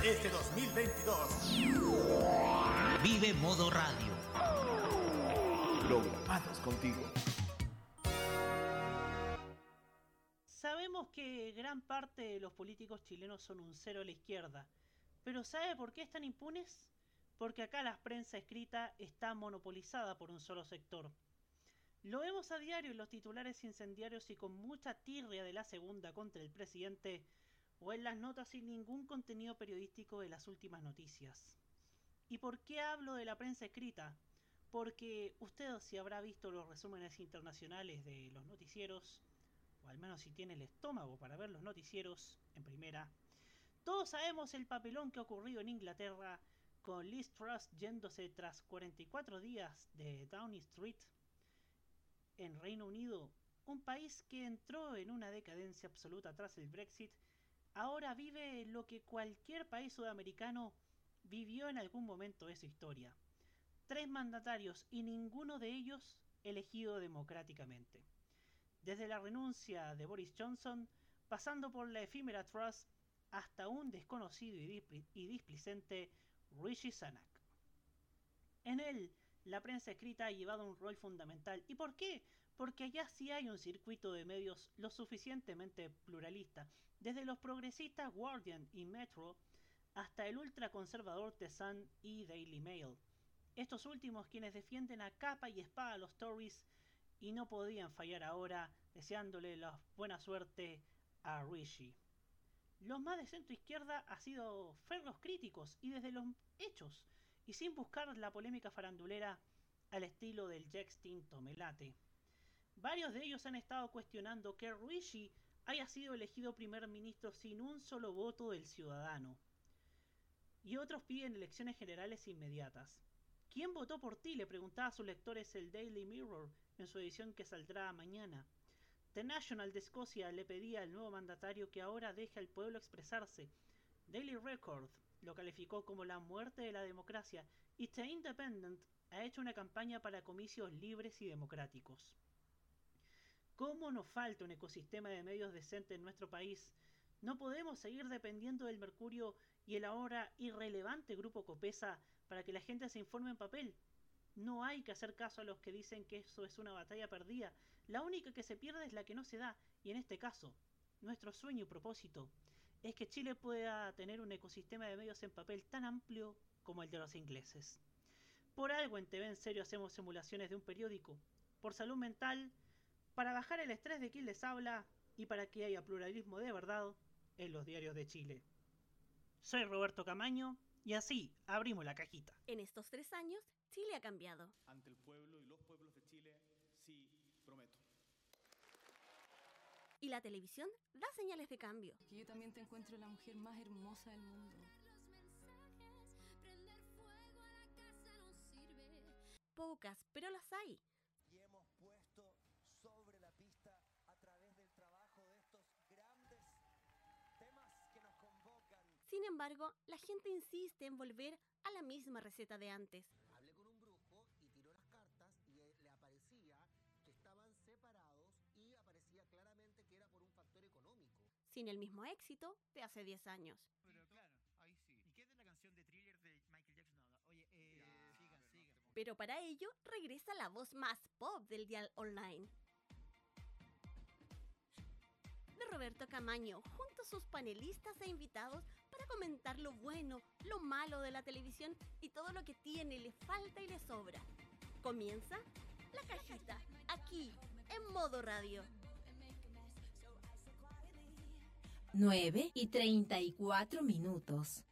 Este 2022. Vive Modo Radio. Programados contigo. Sabemos que gran parte de los políticos chilenos son un cero a la izquierda, pero ¿sabe por qué están impunes? Porque acá la prensa escrita está monopolizada por un solo sector. Lo vemos a diario en los titulares incendiarios y con mucha tirria de la segunda contra el presidente o en las notas sin ningún contenido periodístico de las últimas noticias. ¿Y por qué hablo de la prensa escrita? Porque usted si habrá visto los resúmenes internacionales de los noticieros, o al menos si tiene el estómago para ver los noticieros en primera, todos sabemos el papelón que ha ocurrido en Inglaterra con Liz Truss yéndose tras 44 días de Downing Street en Reino Unido, un país que entró en una decadencia absoluta tras el Brexit ahora vive lo que cualquier país sudamericano vivió en algún momento de su historia. Tres mandatarios y ninguno de ellos elegido democráticamente. Desde la renuncia de Boris Johnson, pasando por la efímera Truss, hasta un desconocido y displicente Rishi Sunak. En él, la prensa escrita ha llevado un rol fundamental. ¿Y por qué? Porque allá sí hay un circuito de medios lo suficientemente pluralista desde los progresistas Guardian y Metro hasta el ultraconservador The Sun y Daily Mail. Estos últimos quienes defienden a capa y espada a los Tories y no podían fallar ahora deseándole la buena suerte a Rishi. Los más de centro izquierda ha sido ferros críticos y desde los hechos y sin buscar la polémica farandulera al estilo del ya extinto Melate. Varios de ellos han estado cuestionando que Rishi haya sido elegido primer ministro sin un solo voto del ciudadano. Y otros piden elecciones generales inmediatas. ¿Quién votó por ti? le preguntaba a sus lectores el Daily Mirror en su edición que saldrá mañana. The National de Escocia le pedía al nuevo mandatario que ahora deje al pueblo expresarse. Daily Record lo calificó como la muerte de la democracia y The Independent ha hecho una campaña para comicios libres y democráticos. ¿Cómo nos falta un ecosistema de medios decente en nuestro país? No podemos seguir dependiendo del Mercurio y el ahora irrelevante grupo Copesa para que la gente se informe en papel. No hay que hacer caso a los que dicen que eso es una batalla perdida. La única que se pierde es la que no se da, y en este caso, nuestro sueño y propósito es que Chile pueda tener un ecosistema de medios en papel tan amplio como el de los ingleses. Por algo en TV en serio hacemos simulaciones de un periódico. Por salud mental para bajar el estrés de quien les habla y para que haya pluralismo de verdad en los diarios de Chile. Soy Roberto Camaño y así abrimos la cajita. En estos tres años, Chile ha cambiado. Ante el pueblo y los pueblos de Chile, sí, prometo. Y la televisión da señales de cambio. Que yo también te encuentro la mujer más hermosa del mundo. Pocas, pero las hay. Sin embargo, la gente insiste en volver a la misma receta de antes. Hablé con un brujo y tiró las cartas y le aparecía que estaban separados y aparecía claramente que era por un factor económico. Sin el mismo éxito de hace 10 años. Pero claro, ahí sí. ¿Y qué de la canción de thriller de Michael Jackson? Oye, eh, sigan, sigan. Pero para ello regresa la voz más pop del dial online. De Roberto Camaño, junto a sus panelistas e invitados para comentar lo bueno, lo malo de la televisión y todo lo que tiene, le falta y le sobra. Comienza la cajita, aquí, en modo radio. 9 y 34 minutos.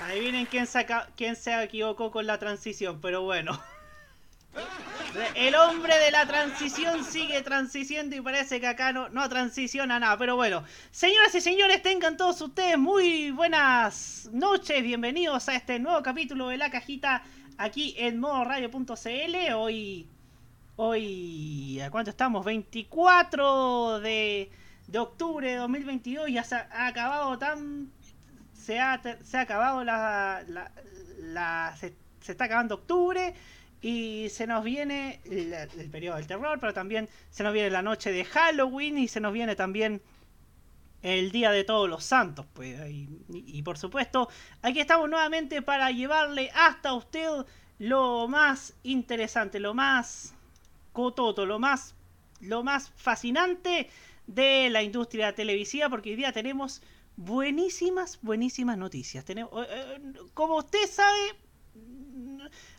Adivinen quién, saca, quién se equivocó con la transición, pero bueno. El hombre de la transición sigue transiciendo y parece que acá no, no transiciona nada. Pero bueno, señoras y señores, tengan todos ustedes muy buenas noches. Bienvenidos a este nuevo capítulo de La Cajita aquí en modoradio.cl. Hoy, hoy, ¿a cuánto estamos? 24 de, de octubre de 2022. Ya se ha acabado tan... Se ha, se ha acabado la... la, se está acabando octubre y se nos viene el, periodo del terror, pero también se nos viene la noche de Halloween y se nos viene también el Día de Todos los Santos. Pues, y, y por supuesto, aquí estamos nuevamente para llevarle hasta usted lo más interesante, lo más cototo, lo más, lo más fascinante de la industria televisiva, porque hoy día tenemos buenísimas, buenísimas noticias. Tenemos, eh, como usted sabe,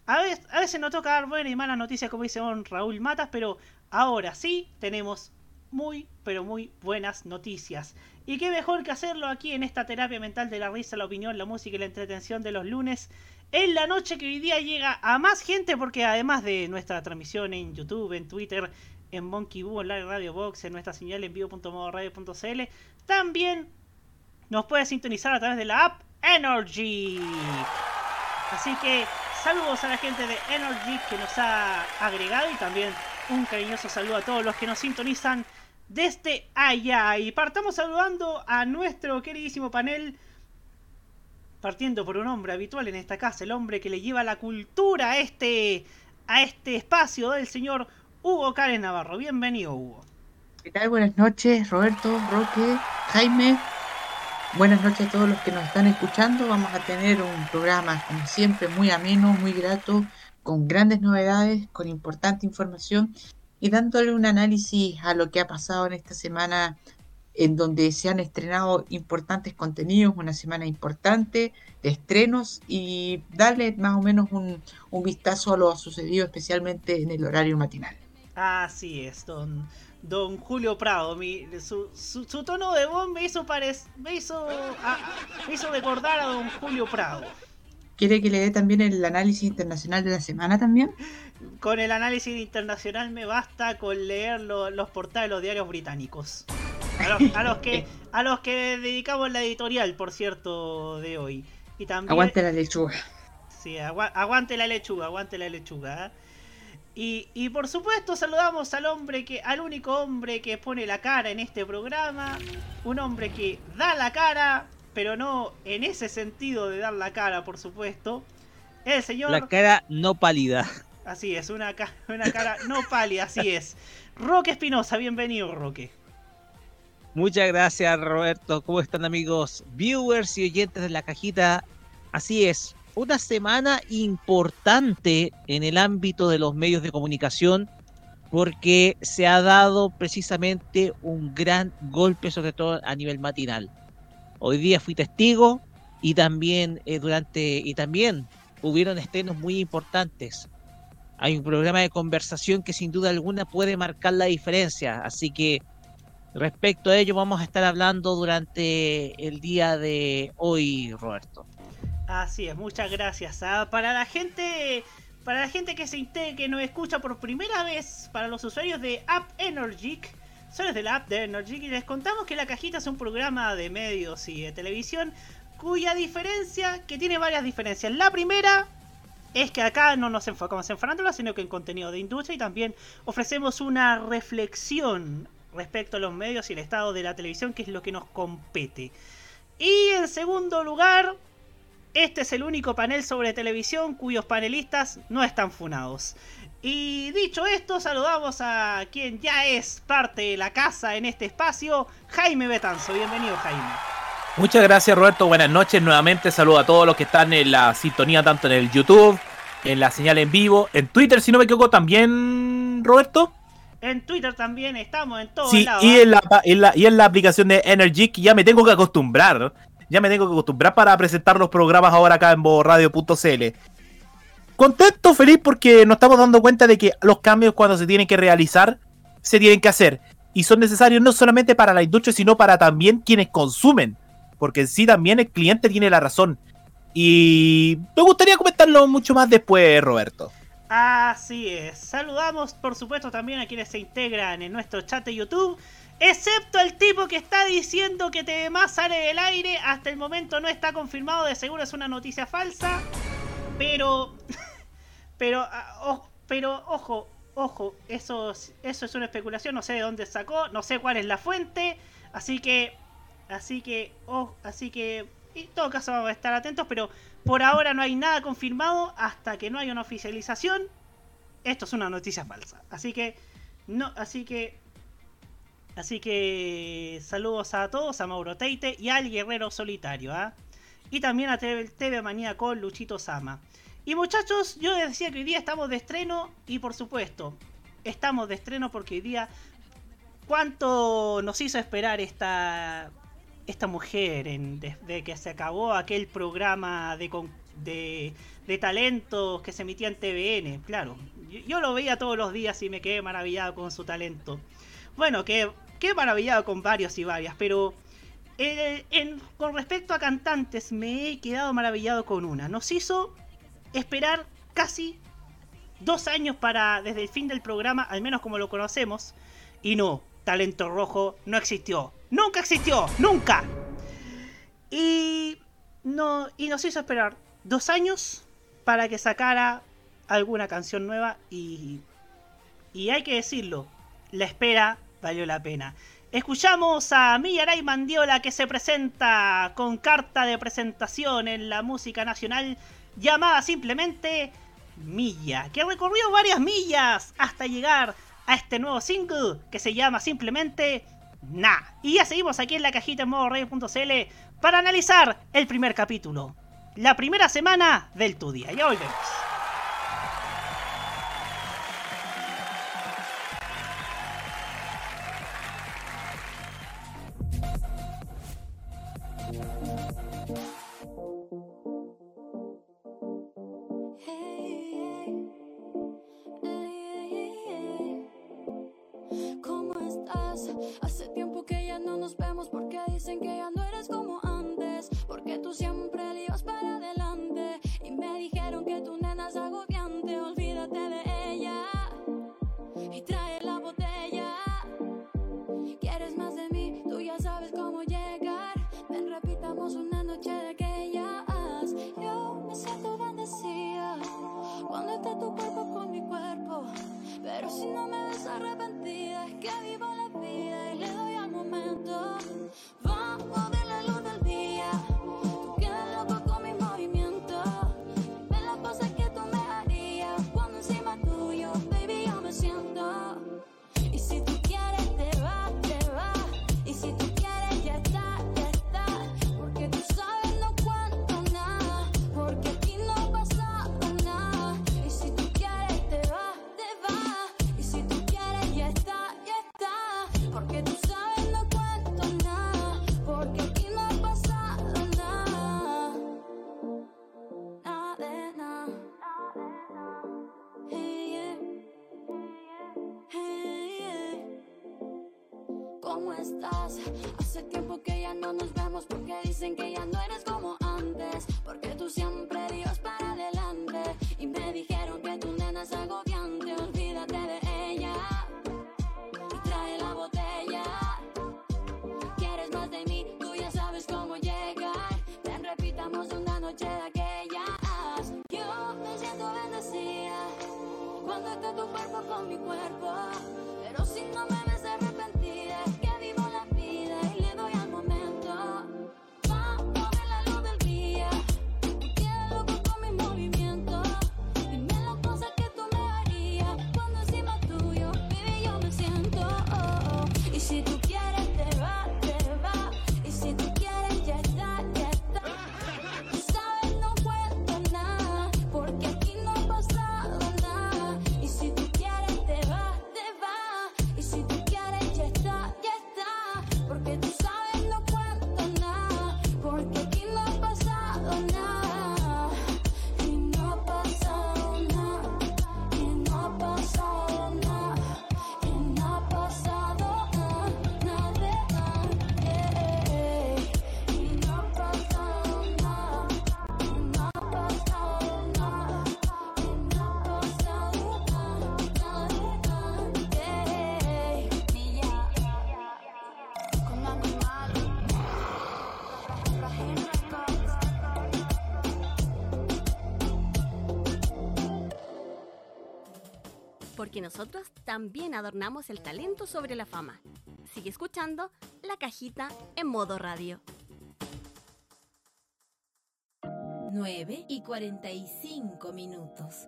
a veces, a veces nos toca dar buenas y malas noticias, como dice don Raúl Matas, pero ahora sí tenemos muy, pero muy buenas noticias. Y qué mejor que hacerlo aquí en esta terapia mental de la risa, la opinión, la música y la entretención de los lunes. En la noche que hoy día llega a más gente, porque además de nuestra transmisión en YouTube, en Twitter, en Monkey Boo, Radio Box, en nuestra señal en vivo.modoradio.cl, también nos puede sintonizar a través de la app Energy. Así que saludos a la gente de Energy que nos ha agregado y también un cariñoso saludo a todos los que nos sintonizan desde allá. Y partamos saludando a nuestro queridísimo panel, partiendo por un hombre habitual en esta casa, el hombre que le lleva la cultura a este, a este espacio del señor Hugo Karen Navarro. Bienvenido, Hugo. ¿Qué tal? Buenas noches, Roberto, Roque, Jaime. Buenas noches a todos los que nos están escuchando. Vamos a tener un programa, como siempre, muy ameno, muy grato, con grandes novedades, con importante información y dándole un análisis a lo que ha pasado en esta semana en donde se han estrenado importantes contenidos, una semana importante de estrenos y darle más o menos un, un vistazo a lo sucedido especialmente en el horario matinal. Así es, don, don Julio Prado. Mi, su, su, su, tono de voz me hizo, parec me, hizo, a, me hizo recordar a don Julio Prado. ¿Quiere que le dé también el análisis internacional de la semana también? Con el análisis internacional me basta con leer lo, los portales de los diarios británicos. A los, a los, que a los que dedicamos la editorial, por cierto, de hoy. Y también, aguante la lechuga. Sí, agu aguante la lechuga, aguante la lechuga. ¿eh? Y, y, por supuesto saludamos al hombre que, al único hombre que pone la cara en este programa, un hombre que da la cara, pero no en ese sentido de dar la cara, por supuesto. El señor. La cara no pálida. Así es, una, ca una cara no pálida, así es. Roque Espinosa, bienvenido, Roque. Muchas gracias, Roberto. ¿Cómo están, amigos? Viewers y oyentes de la cajita. Así es, una semana importante en el ámbito de los medios de comunicación porque se ha dado precisamente un gran golpe, sobre todo a nivel matinal. Hoy día fui testigo y también eh, durante y también hubieron estrenos muy importantes. Hay un programa de conversación que sin duda alguna puede marcar la diferencia, así que respecto a ello vamos a estar hablando durante el día de hoy, Roberto. Así es, muchas gracias. ¿ah? Para la gente, para la gente que se que nos escucha por primera vez, para los usuarios de App Energic, usuarios de la app de Energic, les contamos que la cajita es un programa de medios y de televisión cuya diferencia, que tiene varias diferencias. La primera es que acá no nos enfocamos en farándula, sino que en contenido de industria y también ofrecemos una reflexión respecto a los medios y el estado de la televisión, que es lo que nos compete. Y en segundo lugar, este es el único panel sobre televisión cuyos panelistas no están funados. Y dicho esto, saludamos a quien ya es parte de la casa en este espacio, Jaime Betanzo. Bienvenido, Jaime. Muchas gracias, Roberto. Buenas noches. Nuevamente saludo a todos los que están en la sintonía, tanto en el YouTube, en la señal en vivo, en Twitter, si no me equivoco, también, Roberto. En Twitter también estamos en todos sí, lados. Y en, la, en la, y en la aplicación de Energy, que ya me tengo que acostumbrar ya me tengo que acostumbrar para presentar los programas ahora acá en radio.cl. Contento, feliz porque nos estamos dando cuenta de que los cambios cuando se tienen que realizar, se tienen que hacer. Y son necesarios no solamente para la industria, sino para también quienes consumen. Porque en sí también el cliente tiene la razón. Y me gustaría comentarlo mucho más después, Roberto. Así es. Saludamos, por supuesto, también a quienes se integran en nuestro chat de YouTube. Excepto el tipo que está diciendo que más sale del aire. Hasta el momento no está confirmado. De seguro es una noticia falsa. Pero. Pero. ah, pero, ojo, ojo. Eso, es- eso es una especulación. No sé de dónde sacó. No sé cuál es la fuente. Así que. Así que. oh, así que. En todo caso vamos a estar atentos. Pero por ahora no hay nada confirmado. Hasta que no haya una oficialización. Esto es una noticia falsa. Así que. No, así que. Así que saludos a todos, a Mauro Teite y al Guerrero Solitario, ¿ah? Y también a TV, TV Manía con Luchito Sama. Y muchachos, yo les decía que hoy día estamos de estreno y por supuesto, estamos de estreno porque hoy día cuánto nos hizo esperar esta esta mujer desde que se acabó aquel programa de, de, talentos que se emitía en TVN, claro. Yo lo veía todos los días y me quedé maravillado con su talento. Bueno, que qué maravillado con varios y varias, pero eh, con respecto a cantantes me he quedado maravillado con una. Nos hizo esperar casi dos años para desde el fin del programa, al menos como lo conocemos, y no, talento rojo no existió, nunca existió, nunca. Y no y nos hizo esperar dos años para que sacara alguna canción nueva y y hay que decirlo, la espera valió la pena. Escuchamos a Millaray Mandiola que se presenta con carta de presentación en la música nacional llamada simplemente Milla, que recorrió varias millas hasta llegar a este nuevo single que se llama simplemente Na. Y ya seguimos aquí en la cajita en modo radio.cl para analizar el primer capítulo, la primera semana del tu día. Ya volvemos. Hace tiempo que ya no nos vemos ¿Cómo estás? Hace tiempo que ya no nos vemos porque dicen que ya no eres como antes. Porque tú siempre ibas para adelante. Y me dijeron que tu nena es agobiante. Olvídate de ella. Y trae la botella. ¿Quieres más de mí? Tú ya sabes cómo llegar. Ven, repitamos una noche de aquellas. Yo me siento bendecida cuando está tu cuerpo con mi cuerpo. Pero si no me porque nosotros también adornamos el talento sobre la fama. Sigue escuchando La Cajita en modo radio. 9 y 45 minutos.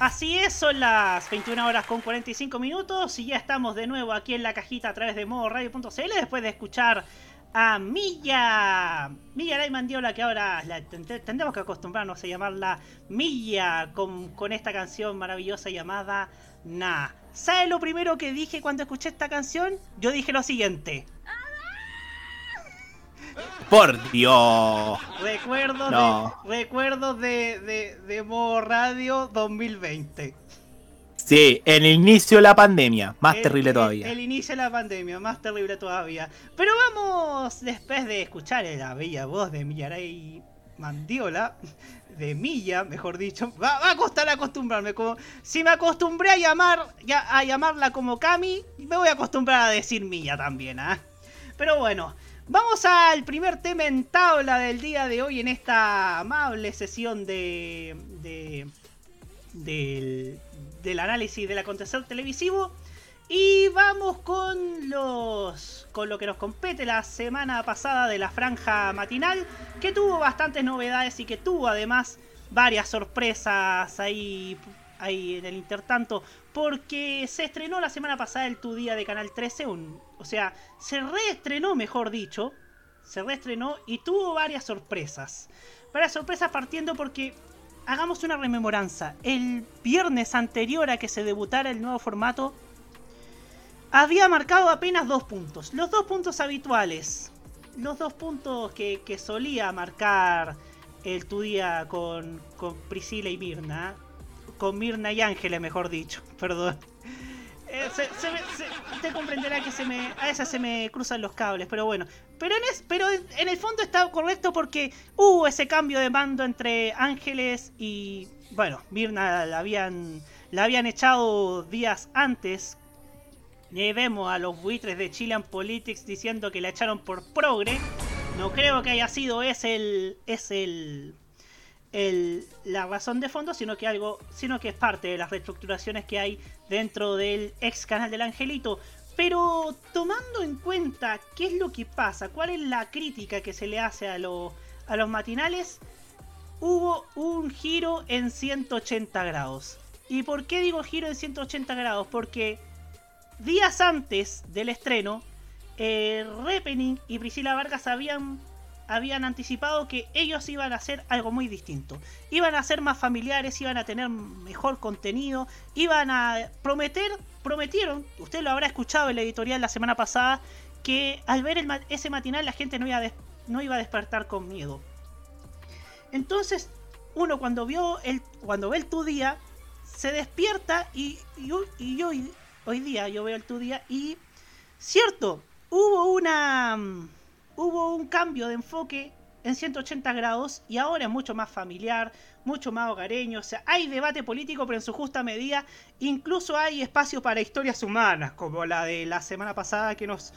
Así es, son las 21 horas con 45 minutos y ya estamos de nuevo aquí en la cajita a través de modoradio.cl después de escuchar a Milla. Milla Lay Mandiola, que ahora la, tendremos que acostumbrarnos a llamarla Milla con, con esta canción maravillosa llamada Na. ¿Sabes lo primero que dije cuando escuché esta canción? Yo dije lo siguiente. Por Dios. Recuerdos No. de, recuerdos de, de, de Modo Radio 2020. Sí, el inicio de la pandemia. Más El- terrible todavía. El, inicio de la pandemia, más terrible todavía. Pero vamos, después de escuchar la bella voz de Millaray Mandiola, de Milla, mejor dicho, va, va a costar acostumbrarme. Como, si me acostumbré a llamar ya, a llamarla como Cami, me voy a acostumbrar a decir Milla también, ¿ah? Pero bueno, vamos al primer tema en tabla del día de hoy en esta amable sesión de, de del, del análisis del acontecer televisivo. Y vamos con los con lo que nos compete la semana pasada de la franja matinal, que tuvo bastantes novedades y que tuvo además varias sorpresas ahí, ahí en el intertanto, porque se estrenó la semana pasada el Tu Día de Canal 13, un, o sea, se reestrenó, mejor dicho, se reestrenó y tuvo varias sorpresas. Varias sorpresas partiendo porque hagamos una rememoranza. El viernes anterior a que se debutara el nuevo formato, había marcado apenas dos puntos. Los dos puntos habituales. Los dos puntos que, solía marcar el tu día con, con Priscila y Mirna. Con Mirna y Ángeles, mejor dicho. Perdón. Eh, usted comprenderá que se me, a veces se me cruzan los cables, pero bueno. Pero en, es- pero en, el fondo está correcto porque hubo ese cambio de mando entre Ángeles y. Bueno, Mirna la habían, la habían echado días antes y vemos a los buitres de Chilean Politics diciendo que la echaron por progre. No creo que haya sido ese el, es el, el- la razón de fondo, sino que algo, sino que es parte de las reestructuraciones que hay dentro del ex canal del Angelito. Pero tomando en cuenta qué es lo que pasa, cuál es la crítica que se le hace a, a los matinales, hubo un giro en 180 grados. ¿Y por qué digo giro en 180 grados? Porque días antes del estreno, eh, Repening y Priscila Vargas habían, habían anticipado que ellos iban a hacer algo muy distinto. Iban a ser más familiares, iban a tener mejor contenido, iban a prometer, prometieron, usted lo habrá escuchado en la editorial la semana pasada, que al ver ese matinal la gente no iba, a no iba a despertar con miedo. Entonces, uno cuando vio el, cuando ve el tu día, se despierta y, y, y hoy, día yo veo el tu día y cierto, hubo una hubo un cambio de enfoque en 180 grados y ahora es mucho más familiar, mucho más hogareño, o sea, hay debate político pero en su justa medida, incluso hay espacio para historias humanas, como la de la semana pasada que nos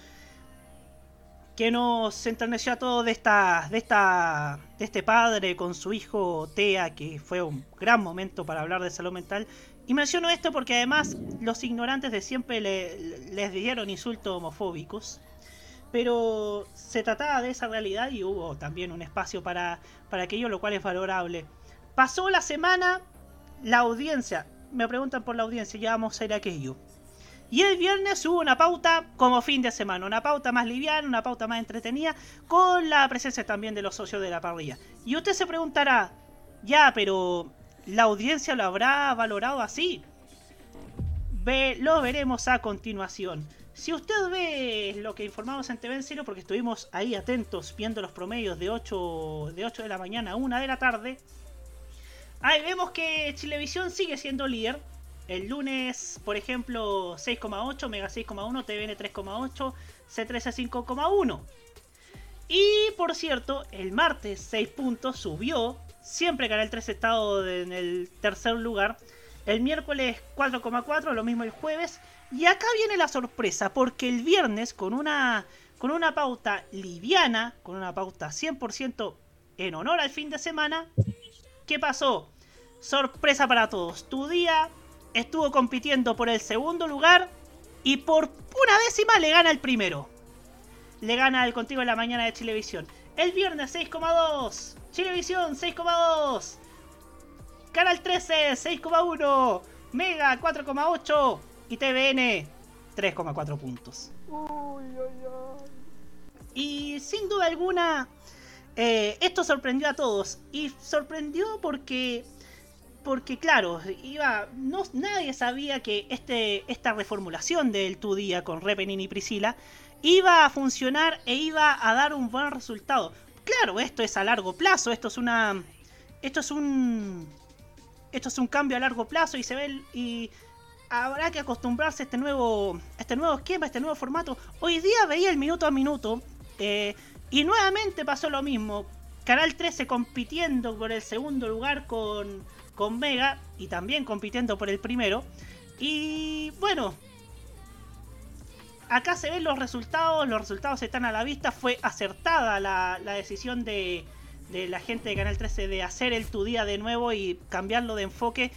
que nos enterneció a todos de esta, de esta, de este padre con su hijo Tea, que fue un gran momento para hablar de salud mental. Y menciono esto porque además los ignorantes de siempre le- les dieron insultos homofóbicos. Pero se trataba de esa realidad y hubo también un espacio para, para aquello, lo cual es valorable. Pasó la semana, la audiencia, me preguntan por la audiencia, ya vamos a ir a aquello. Y el viernes hubo una pauta como fin de semana, una pauta más liviana, una pauta más entretenida, con la presencia también de los socios de la parrilla. Y usted se preguntará, ya, pero ¿la audiencia lo habrá valorado así? Ve, lo veremos a continuación. Si usted ve lo que informamos en TV en Cero, porque estuvimos ahí atentos viendo los promedios de 8 de, 8 de la mañana a 1 de la tarde, ahí vemos que Chilevisión sigue siendo líder. El lunes, por ejemplo, 6,8, Mega 6,1, TVN 3,8, C13 5,1. Y por cierto, el martes 6 puntos subió. Siempre Canal 3 ha estado en el tercer lugar. El miércoles 4,4, lo mismo el jueves. Y acá viene la sorpresa, porque el viernes con una, con una pauta liviana, con una pauta 100% en honor al fin de semana, ¿qué pasó? Sorpresa para todos. Tu día estuvo compitiendo por el segundo lugar y por una décima le gana el primero. Le gana el Contigo en la Mañana de Chilevisión. El viernes 6,2. Chilevisión 6,2. Canal 13 6,1. Mega 4,8. Y TVN 3,4 puntos. Y sin duda alguna, eh, esto sorprendió a todos. Y sorprendió porque, porque claro, iba, no, nadie sabía que este, esta reformulación del Tu Día con Repenin y Priscila iba a funcionar e iba a dar un buen resultado. Claro, esto es a largo plazo, esto es una. Esto es un. Esto es un cambio a largo plazo y se ve. Y habrá que acostumbrarse a este nuevo. Este nuevo esquema, este nuevo formato. Hoy día veía el minuto a minuto. eh, y nuevamente pasó lo mismo. Canal 13 compitiendo por el segundo lugar con, con Mega. Y también compitiendo por el primero. Y bueno, acá se ven los resultados, los resultados están a la vista. Fue acertada la, la decisión de, de la gente de Canal 13 de hacer el tu día de nuevo y cambiarlo de enfoque.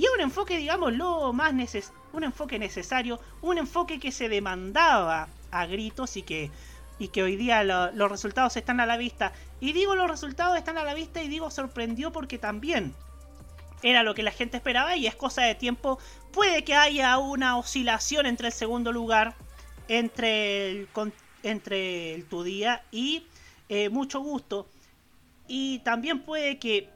Y un enfoque, digamos, lo más neces un enfoque necesario, un enfoque que se demandaba a gritos y que, y que hoy día lo- los resultados están a la vista. Y digo los resultados están a la vista y digo sorprendió porque también era lo que la gente esperaba y es cosa de tiempo. Puede que haya una oscilación entre el segundo lugar, entre el, entre el tu día y eh, mucho gusto. Y también puede que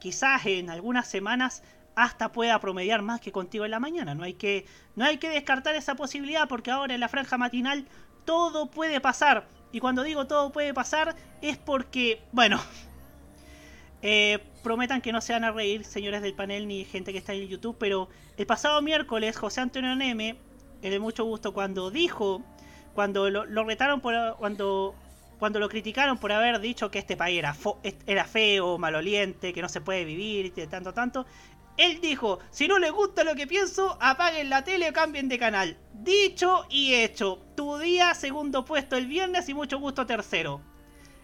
quizás en algunas semanas hasta pueda promediar más que contigo en la mañana. No hay que, no hay que descartar esa posibilidad porque ahora en la franja matinal todo puede pasar. Y cuando digo todo puede pasar es porque, bueno, eh, prometan que no se van a reír, señores del panel ni gente que está en YouTube, pero el pasado miércoles José Antonio Neme, el de mucho gusto, cuando dijo, cuando lo, retaron por, cuando, cuando lo criticaron por haber dicho que este país era, era feo, maloliente, que no se puede vivir, tanto, tanto, él dijo, si no les gusta lo que pienso, apaguen la tele o cambien de canal. Dicho y hecho, tu día segundo puesto el viernes y mucho gusto tercero.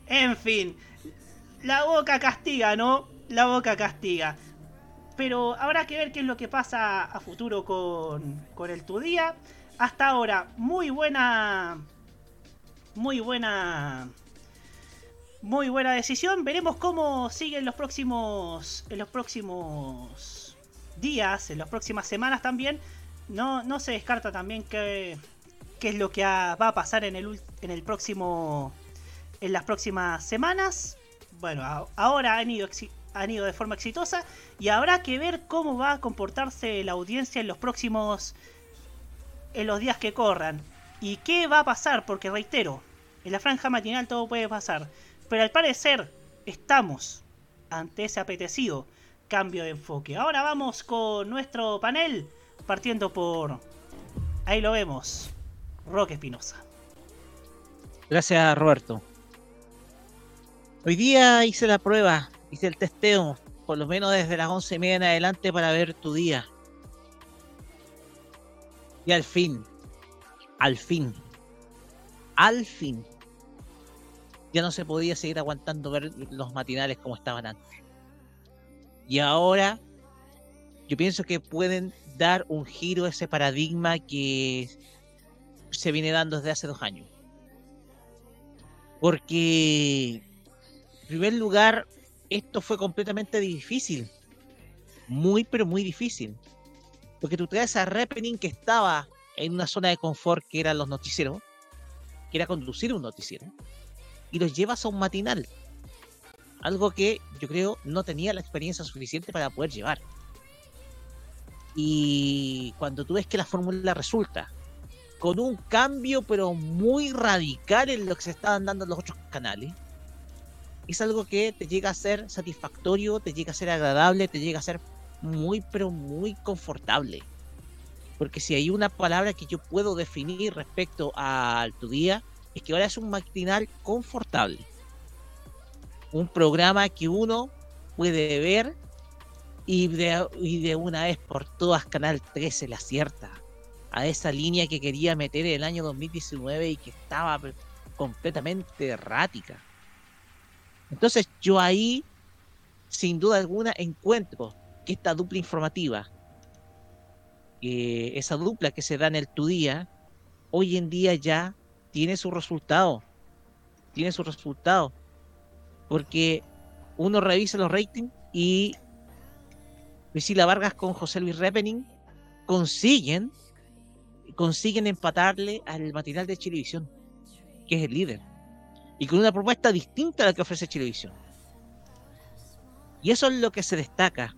En fin, la boca castiga, ¿no? La boca castiga. Pero habrá que ver qué es lo que pasa a futuro con, con el Tu Día. Hasta ahora, muy buena. Muy buena. Muy buena decisión. Veremos cómo siguen los próximos. En los próximos días, en las próximas semanas también. No, no se descarta también que, qué es lo que va a pasar en el, en el próximo. En las próximas semanas. Bueno, ahora han ido, han ido de forma exitosa. Y habrá que ver cómo va a comportarse la audiencia en los próximos. En los días que corran. Y qué va a pasar, porque reitero, en la franja matinal todo puede pasar. Pero al parecer, estamos ante ese apetecido cambio de enfoque. Ahora vamos con nuestro panel, partiendo por. Ahí lo vemos, Roque Espinosa. Gracias, Roberto. Hoy día hice la prueba, hice el testeo, por lo menos desde las once y media en adelante para ver tu día. Y al fin, al fin, al fin, ya no se podía seguir aguantando ver los matinales como estaban antes. Y ahora, yo pienso que pueden dar un giro a ese paradigma que se viene dando desde hace dos años. Porque, en primer lugar, esto fue completamente difícil. Muy, pero muy difícil. Porque tú traes a Repening que estaba en una zona de confort que eran los noticieros, que era conducir un noticiero, y los llevas a un matinal. Algo que yo creo no tenía la experiencia suficiente para poder llevar. Y cuando tú ves que la fórmula resulta con un cambio pero muy radical en lo que se estaban dando los otros canales, es algo que te llega a ser satisfactorio, te llega a ser agradable, te llega a ser muy pero muy confortable. Porque si hay una palabra que yo puedo definir respecto a tu día, es que ahora es un matinal confortable. Un programa que uno puede ver y de, y de una vez por todas Canal 13 le acierta a esa línea que quería meter el año 2019 y que estaba completamente errática. Entonces yo ahí, sin duda alguna, encuentro que esta dupla informativa, esa dupla que se da en el tu día, hoy en día ya tiene su resultado. Tiene su resultado. Porque uno revisa los ratings y Priscila Vargas con José Luis Repening consiguen consiguen empatarle al material de Chilevisión, que es el líder, y con una propuesta distinta a la que ofrece Chilevisión. Y eso es lo que se destaca.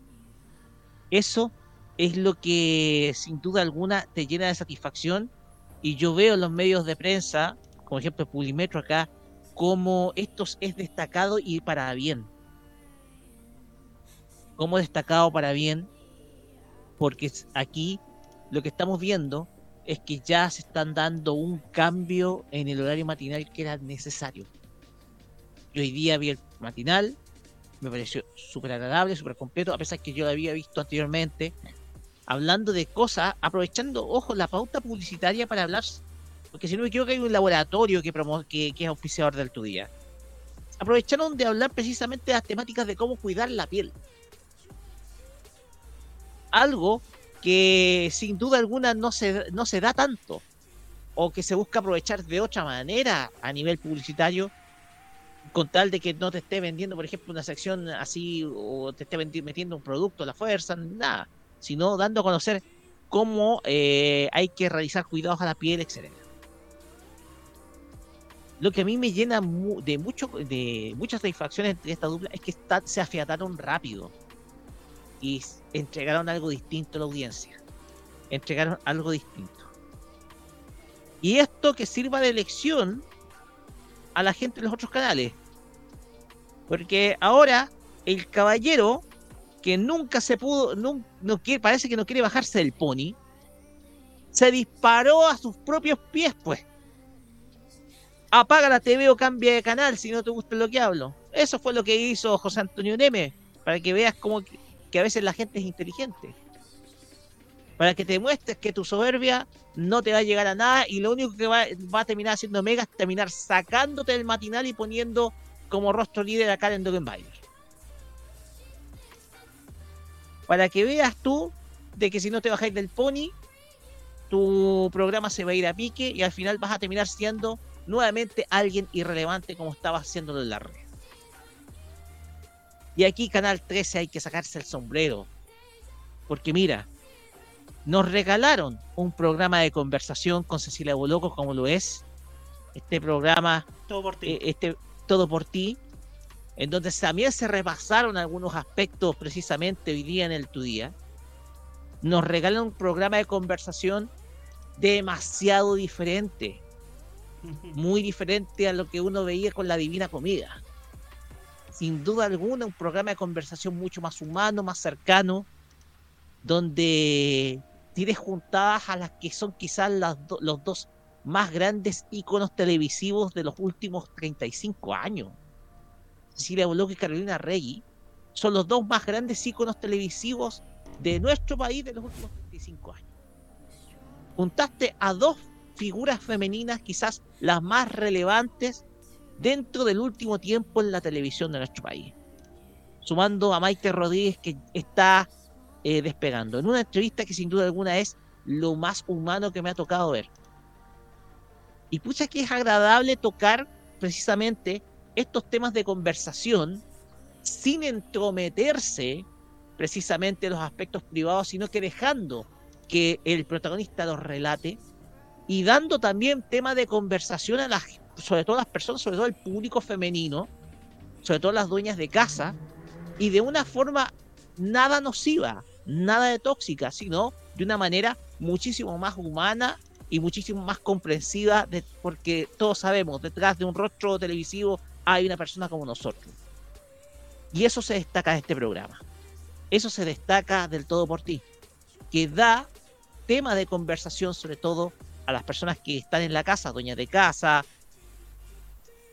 Eso es lo que sin duda alguna te llena de satisfacción. Y yo veo en los medios de prensa, como ejemplo Pulimetro acá, como esto es destacado y para bien. Como destacado para bien, porque aquí lo que estamos viendo es que ya se están dando un cambio en el horario matinal que era necesario. Yo hoy día vi el matinal, me pareció súper agradable, súper completo, a pesar que yo lo había visto anteriormente, hablando de cosas, aprovechando, ojo, la pauta publicitaria para hablar, porque si no me equivoco hay un laboratorio que, que, que es auspiciador del tu día. Aprovecharon de hablar precisamente de las temáticas de cómo cuidar la piel. Algo que sin duda alguna no se, no se da tanto o que se busca aprovechar de otra manera a nivel publicitario con tal de que no te esté vendiendo, por ejemplo, una sección así o te esté metiendo un producto la fuerza, nada, sino dando a conocer cómo eh, hay que realizar cuidados a la piel, etcétera. Lo que a mí me llena de mucho de muchas satisfacciones entre esta dupla es que se afiataron rápido y entregaron algo distinto a la audiencia. Entregaron algo distinto. Y esto que sirva de lección a la gente de los otros canales. Porque ahora el caballero que nunca se pudo, no, parece que no quiere bajarse del pony, se disparó a sus propios pies, pues. Apaga la TV o cambia de canal si no te gusta lo que hablo. Eso fue lo que hizo José Antonio Neme, para que veas cómo que a veces la gente es inteligente. Para que te demuestres que tu soberbia no te va a llegar a nada y lo único que va, a terminar haciendo Mega es terminar sacándote del matinal y poniendo como rostro líder a Karen Dogenbailer. Para que veas tú de que si no te bajáis del pony, tu programa se va a ir a pique y al final vas a terminar siendo nuevamente alguien irrelevante como estabas haciéndolo en la red. Y aquí Canal 13 hay que sacarse el sombrero. Porque mira, nos regalaron un programa de conversación con Cecilia Boloco como lo es. Este programa... Todo por ti. Eh, este, todo por ti. En donde también se repasaron algunos aspectos precisamente hoy día en el Tu Día. Nos regalan un programa de conversación demasiado diferente. Muy diferente a lo que uno veía con la Divina Comida sin duda alguna un programa de conversación mucho más humano, más cercano, donde tienes juntadas a las que son quizás los dos más grandes íconos televisivos de los últimos 35 años. Cecilia Boloco y Carolina Rey son los dos más grandes íconos televisivos de nuestro país de los últimos 35 años. Juntaste a dos figuras femeninas quizás las más relevantes dentro del último tiempo en la televisión de nuestro país. Sumando a Maite Rodríguez que está eh, despegando. En una entrevista que sin duda alguna es lo más humano que me ha tocado ver. Y pucha que es agradable tocar precisamente estos temas de conversación sin entrometerse precisamente en los aspectos privados, sino que dejando que el protagonista los relate y dando también tema de conversación a la sobre todo las personas, sobre todo el público femenino, sobre todo las dueñas de casa, y de una forma nada nociva, nada de tóxica, sino de una manera muchísimo más humana y muchísimo más comprensiva, porque todos sabemos, detrás de un rostro televisivo hay una persona como nosotros. Y eso se destaca de este programa. Eso se destaca del todo por ti, que da tema de conversación sobre todo a las personas que están en la casa, dueñas de casa,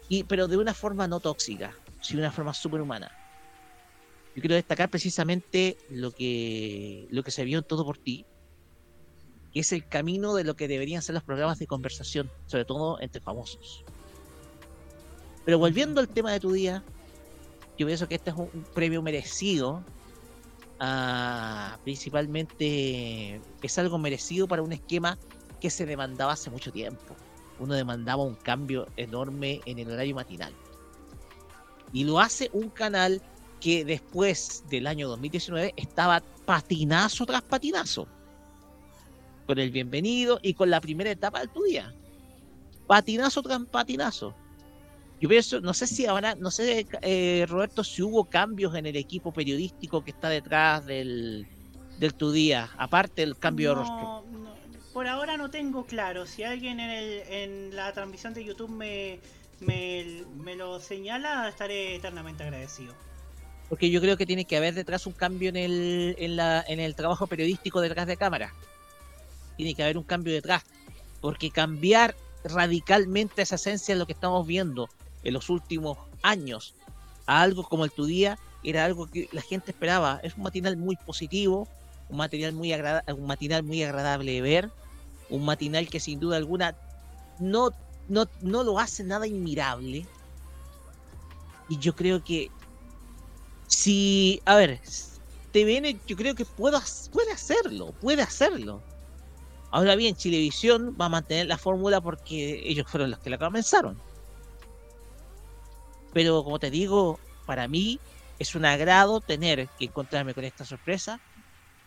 y, pero de una forma no tóxica, sino de una forma superhumana. Yo quiero destacar precisamente lo que, lo que se vio en Todo por Ti, que es el camino de lo que deberían ser los programas de conversación, sobre todo entre famosos. Pero volviendo al tema de tu día, yo pienso que este es un, premio merecido. ah, principalmente es algo merecido para un esquema que se demandaba hace mucho tiempo. Uno demandaba un cambio enorme en el horario matinal. Y lo hace un canal que después del año 2019 estaba patinazo tras patinazo. Con el bienvenido y con la primera etapa del tu día. Patinazo tras patinazo. Yo pienso, no sé si ahora, no sé, eh, Roberto, si hubo cambios en el equipo periodístico que está detrás del, del tu día, aparte del cambio de rostro. Por ahora no tengo claro. Si alguien en, el, en la transmisión de YouTube me, me, me lo señala, estaré eternamente agradecido. Porque yo creo que tiene que haber detrás un cambio en el, en la, en el trabajo periodístico detrás de cámara. Tiene que haber un cambio detrás. Porque cambiar radicalmente esa esencia de lo que estamos viendo en los últimos años a algo como el Tu Día era algo que la gente esperaba. Es un matinal muy positivo, un material muy un matinal muy agradable de ver, un matinal que sin duda alguna no, no, no lo hace nada inmirable. Y yo creo que si, a ver, TVN yo creo que puedo, puede hacerlo, puede hacerlo. Ahora bien, Chilevisión va a mantener la fórmula porque ellos fueron los que la comenzaron. Pero como te digo, para mí es un agrado tener que encontrarme con esta sorpresa,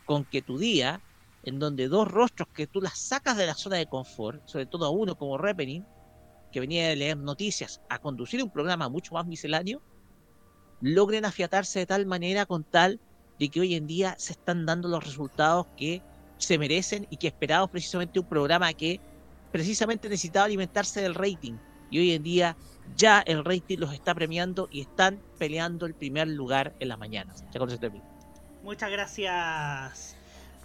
con que tu día, en donde dos rostros que tú las sacas de la zona de confort, sobre todo a uno como Repening, que venía de leer noticias, a conducir un programa mucho más misceláneo, logren afiatarse de tal manera con tal de que hoy en día se están dando los resultados que se merecen y que esperamos precisamente un programa que precisamente necesitaba alimentarse del rating y hoy en día ya el rating los está premiando y están peleando el primer lugar en las mañanas. Muchas gracias,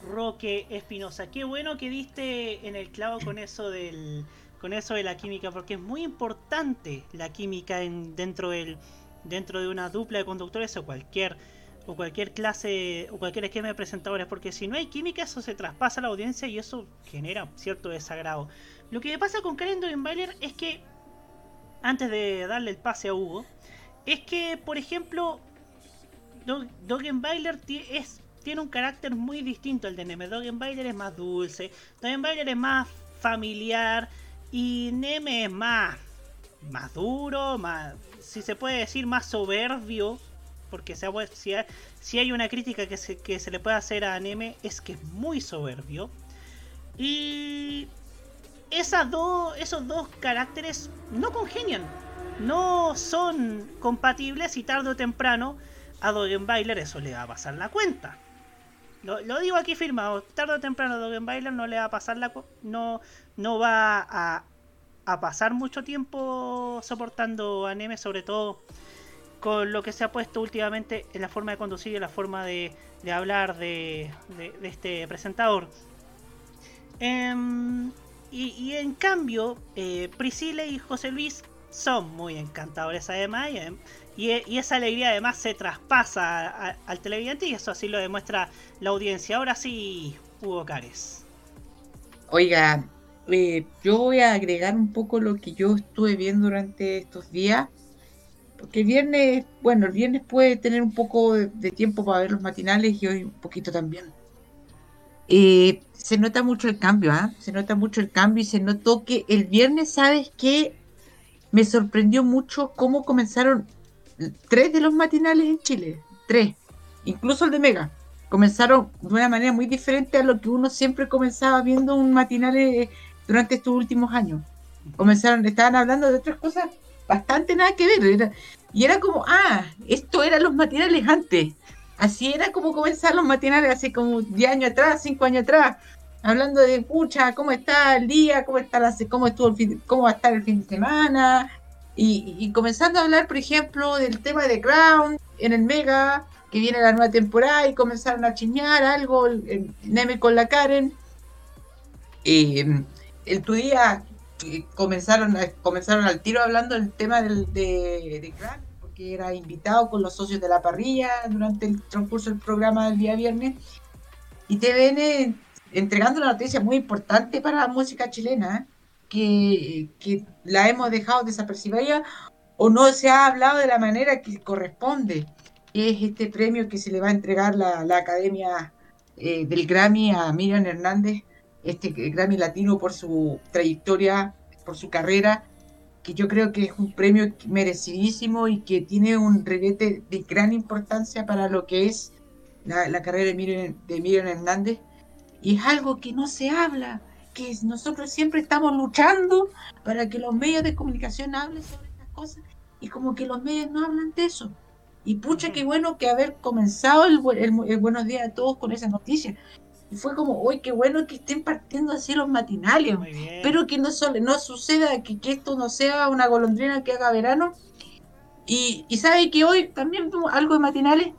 Roque Espinosa. Qué bueno que diste en el clavo con eso del con eso de la química, porque es muy importante la química en, dentro del dentro de una dupla de conductores o cualquier o cualquier clase o cualquier esquema de presentadores, porque si no hay química eso se traspasa a la audiencia y eso genera cierto desagrado. Lo que pasa con Karen Dogenbailer es que antes de darle el pase a Hugo, es que por ejemplo Dogenbailer es tiene un carácter muy distinto al de Neme. Dogenbailer es más dulce, Dogenbailer es más familiar y Neme es más más duro, más si se puede decir más soberbio, porque si hay una crítica que se, que se le puede hacer a Neme es que es muy soberbio. Y esas dos, esos dos caracteres no congenian, no son compatibles y tarde o temprano a Dogenbailer eso le va a pasar la cuenta. Lo, lo, digo aquí firmado, tarde o temprano Dogenbailer no le va a pasar la no no va a, a pasar mucho tiempo soportando a Neme, sobre todo con lo que se ha puesto últimamente en la forma de conducir y en la forma de, de hablar de, de, este presentador. Eh, y, y, en cambio, eh, Priscila y José Luis son muy encantadores además. Y esa alegría además se traspasa al televidente y eso así lo demuestra la audiencia. Ahora sí, Hugo Cares. Oiga, eh, yo voy a agregar un poco lo que yo estuve viendo durante estos días. Porque el viernes, bueno, el viernes puede tener un poco de, tiempo para ver los matinales y hoy un poquito también. Eh, se nota mucho el cambio, ¿eh? se nota mucho el cambio y se notó que el viernes, ¿sabes qué? Me sorprendió mucho cómo comenzaron tres de los matinales en Chile, tres, incluso el de Mega. Comenzaron de una manera muy diferente a lo que uno siempre comenzaba viendo un matinal durante estos últimos años. Comenzaron, estaban hablando de otras cosas bastante nada que ver. Era, y era como, ah, esto eran los matinales antes. Así era como comenzar los matinales hace como 10 años atrás, 5 años atrás. Hablando de, pucha, ¿cómo está el día? ¿Cómo, está la, cómo, estuvo el cómo va a estar el fin de semana? Y, comenzando a hablar, por ejemplo, del tema de Ground en el Mega, que viene la nueva temporada, y comenzaron a chiñar algo, Neme con la Karen. Eh, el tu día comenzaron, comenzaron al tiro hablando del tema del, de, de Ground que era invitado con los socios de la parrilla durante el transcurso del programa del día viernes. Y TVN entregando una noticia muy importante para la música chilena, que, que la hemos dejado desapercibida o no se ha hablado de la manera que corresponde, que es este premio que se le va a entregar la, la Academia eh, del Grammy a Miriam Hernández, este Grammy Latino por su trayectoria, por su carrera, que yo creo que es un premio merecidísimo y que tiene un reguete de gran importancia para lo que es la, la carrera de Miriam, de Miriam Hernández. Y es algo que no se habla, que nosotros siempre estamos luchando para que los medios de comunicación hablen sobre estas cosas y como que los medios no hablan de eso. Y pucha, qué bueno que haber comenzado el, el, el Buenos Días a todos con esa noticia. Y fue como, uy, qué bueno que estén partiendo así los matinales. Pero que no, solo, no suceda, que, que esto no sea una golondrina que haga verano. Y, y sabe que hoy también algo de matinales.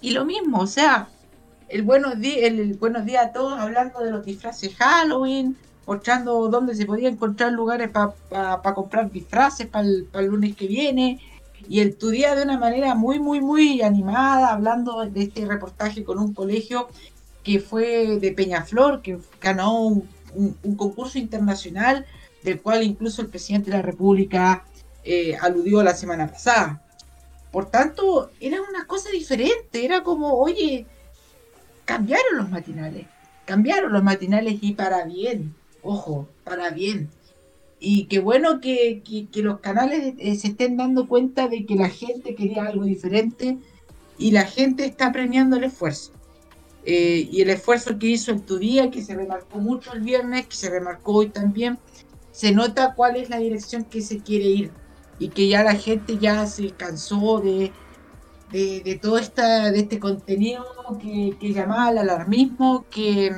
Y lo mismo, o sea, el buenos, el, buenos días a todos hablando de los disfraces Halloween, mostrando dónde se podía encontrar lugares para comprar disfraces para el, pa el lunes que viene. Y el tu día de una manera muy, muy, muy animada, hablando de este reportaje con un colegio que fue de Peñaflor, que ganó un, un- un concurso internacional, del cual incluso el presidente de la República eh, aludió la semana pasada. Por tanto, era una cosa diferente, era como, oye, cambiaron los matinales, cambiaron los matinales y para bien, ojo, para bien. Y qué bueno que, que- los canales eh, se estén dando cuenta de que la gente quería algo diferente y la gente está premiando el esfuerzo. Eh, y el esfuerzo que hizo en tu día, que se remarcó mucho el viernes, que se remarcó hoy también, se nota cuál es la dirección que se quiere ir y que ya la gente ya se cansó de, de, todo esta, de este contenido que, que llamaba al alarmismo, que,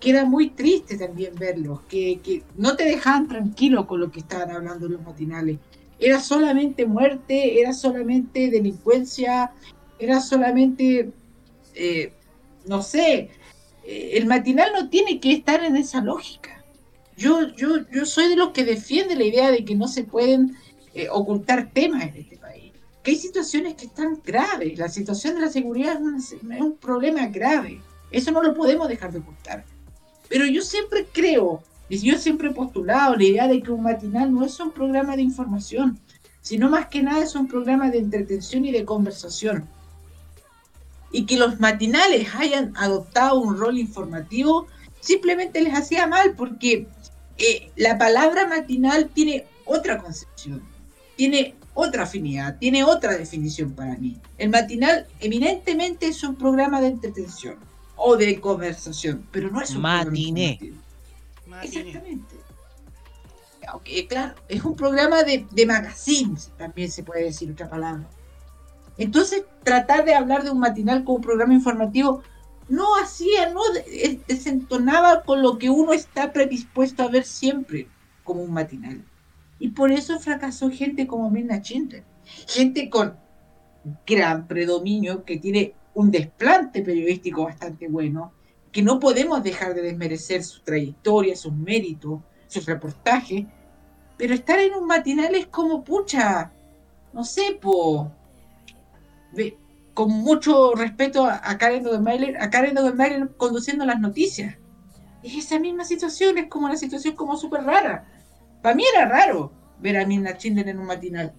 que era muy triste también verlos, que, que no te dejaban tranquilo con lo que estaban hablando los matinales. Era solamente muerte, era solamente delincuencia, era solamente, eh, no sé, eh, el matinal no tiene que estar en esa lógica. Yo, yo, yo soy de los que defiende la idea de que no se pueden eh, ocultar temas en este país. Que hay situaciones que están graves. La situación de la seguridad es un, es un problema grave. Eso no lo podemos dejar de ocultar. Pero yo siempre creo, y yo siempre he postulado la idea de que un matinal no es un programa de información, sino más que nada es un programa de entretención y de conversación. Y que los matinales hayan adoptado un rol informativo simplemente les hacía mal porque eh, la palabra matinal tiene otra concepción, tiene otra afinidad, tiene otra definición para mí. El matinal eminentemente es un programa de entretención o de conversación, pero no es un Matiné. programa informativo. Exactamente. Aunque, claro, es un programa de, de magazines, también se puede decir otra palabra. Entonces, tratar de hablar de un matinal como un programa informativo no hacía, no de- desentonaba con lo que uno está predispuesto a ver siempre como un matinal. Y por eso fracasó gente como Mirna Schindler. Gente con gran predominio, que tiene un desplante periodístico bastante bueno, que no podemos dejar de desmerecer su trayectoria, sus méritos, sus reportajes, pero estar en un matinal es como, pucha, no sé, po, con mucho respeto a, Karen Dogenmeiler, a Karen conduciendo las noticias. Es esa misma situación, es como una situación como súper rara. Para mí era raro ver a Mirna Schindler en un matinal.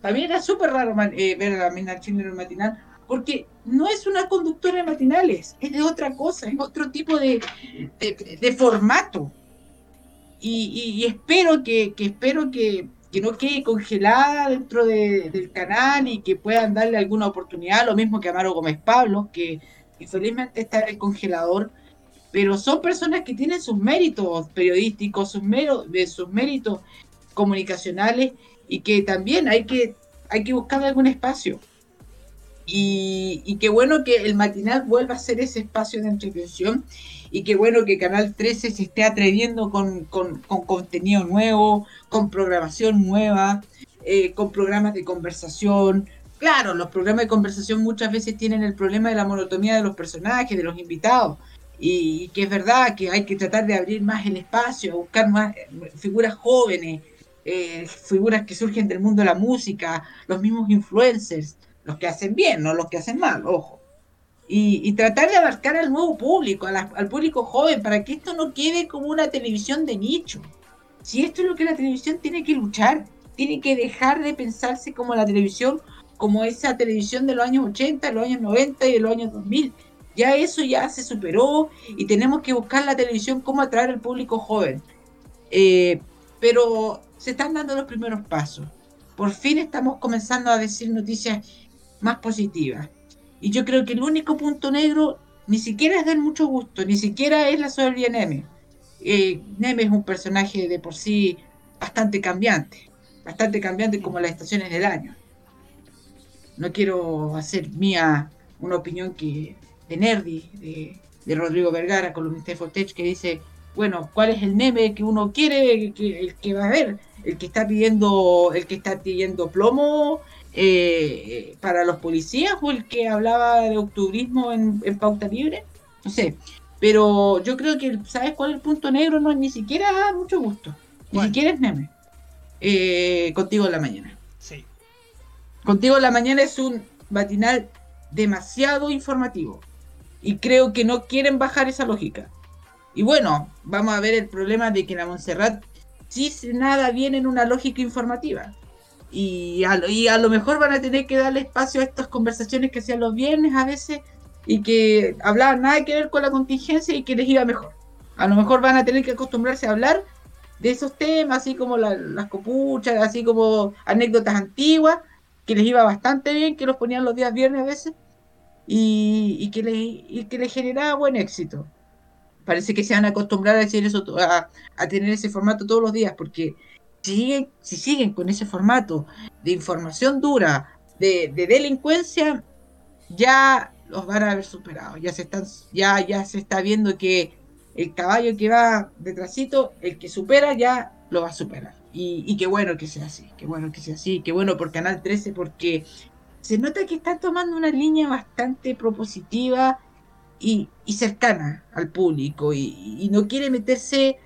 Para mí era súper raro eh, ver a Mirna Schindler en un matinal, porque no es una conductora de matinales, es de otra cosa, es otro tipo de, de, de formato. Y, y- y espero que, que espero que, que no quede congelada dentro de- del canal y que puedan darle alguna oportunidad, lo mismo que Amaro Gómez Pablo, que infelizmente está en el congelador, pero son personas que tienen sus méritos periodísticos, sus, mero- sus méritos comunicacionales y que también hay que, hay que buscar algún espacio. Y, y qué bueno que el matinal vuelva a ser ese espacio de entretención y qué bueno que Canal 13 se esté atreviendo con, con- con contenido nuevo, con programación nueva, eh, con programas de conversación. Claro, los programas de conversación muchas veces tienen el problema de la monotonía de los personajes, de los invitados, y, y que es verdad que hay que tratar de abrir más el espacio, buscar más eh, figuras jóvenes, eh, figuras que surgen del mundo de la música, los mismos influencers, los que hacen bien, no los que hacen mal, ojo. Y, y tratar de abarcar al nuevo público, la- al público joven, para que esto no quede como una televisión de nicho. Si esto es lo que la televisión tiene que luchar, tiene que dejar de pensarse como la televisión, como esa televisión de los años 80, de los años 90 y de los años 2000. Ya eso ya se superó y tenemos que buscar la televisión cómo atraer al público joven. Eh, pero se están dando los primeros pasos. Por fin estamos comenzando a decir noticias más positivas. Y yo creo que el único punto negro ni siquiera es del mucho gusto, ni siquiera es la soberbia Neme. Eh, Neme es un personaje de por sí bastante cambiante, bastante cambiante como las estaciones del año. No quiero hacer mía una opinión que de Nerdy, de, de Rodrigo Vergara, columnista de Fotech, que dice, bueno, ¿cuál es el Neme que uno quiere, el que, el que va a ver? El que está pidiendo, el que está pidiendo plomo eh, para los policías o el que hablaba de octubrismo en, en pauta libre, no sé. Pero yo creo que, ¿sabes cuál es el punto negro? No, ni siquiera da mucho gusto. Ni siquiera es meme. Eh, contigo en la mañana. Sí. Contigo en la mañana es un matinal demasiado informativo. Y creo que no quieren bajar esa lógica. Y bueno, vamos a ver el problema de que la Montserrat sí nada viene en una lógica informativa. Y a, lo, y a lo mejor van a tener que darle espacio a estas conversaciones que hacían los viernes a veces y que hablaban nada que ver con la contingencia y que les iba mejor. A lo mejor van a tener que acostumbrarse a hablar de esos temas, así como la- las copuchas, así como anécdotas antiguas, que les iba bastante bien, que los ponían los días viernes a veces, y, que, le, y que les generaba buen éxito. Parece que se van a acostumbrar a decir eso, a, tener ese formato todos los días, porque si siguen, si siguen con ese formato de información dura, de, de delincuencia, ya los van a haber superado. Ya se están, ya, ya se está viendo que el caballo que va detrásito, el que supera, ya lo va a superar. Y, y qué bueno que sea así, qué bueno que sea así, qué bueno por Canal 13, porque se nota que están tomando una línea bastante propositiva y, cercana al público y, no quiere meterse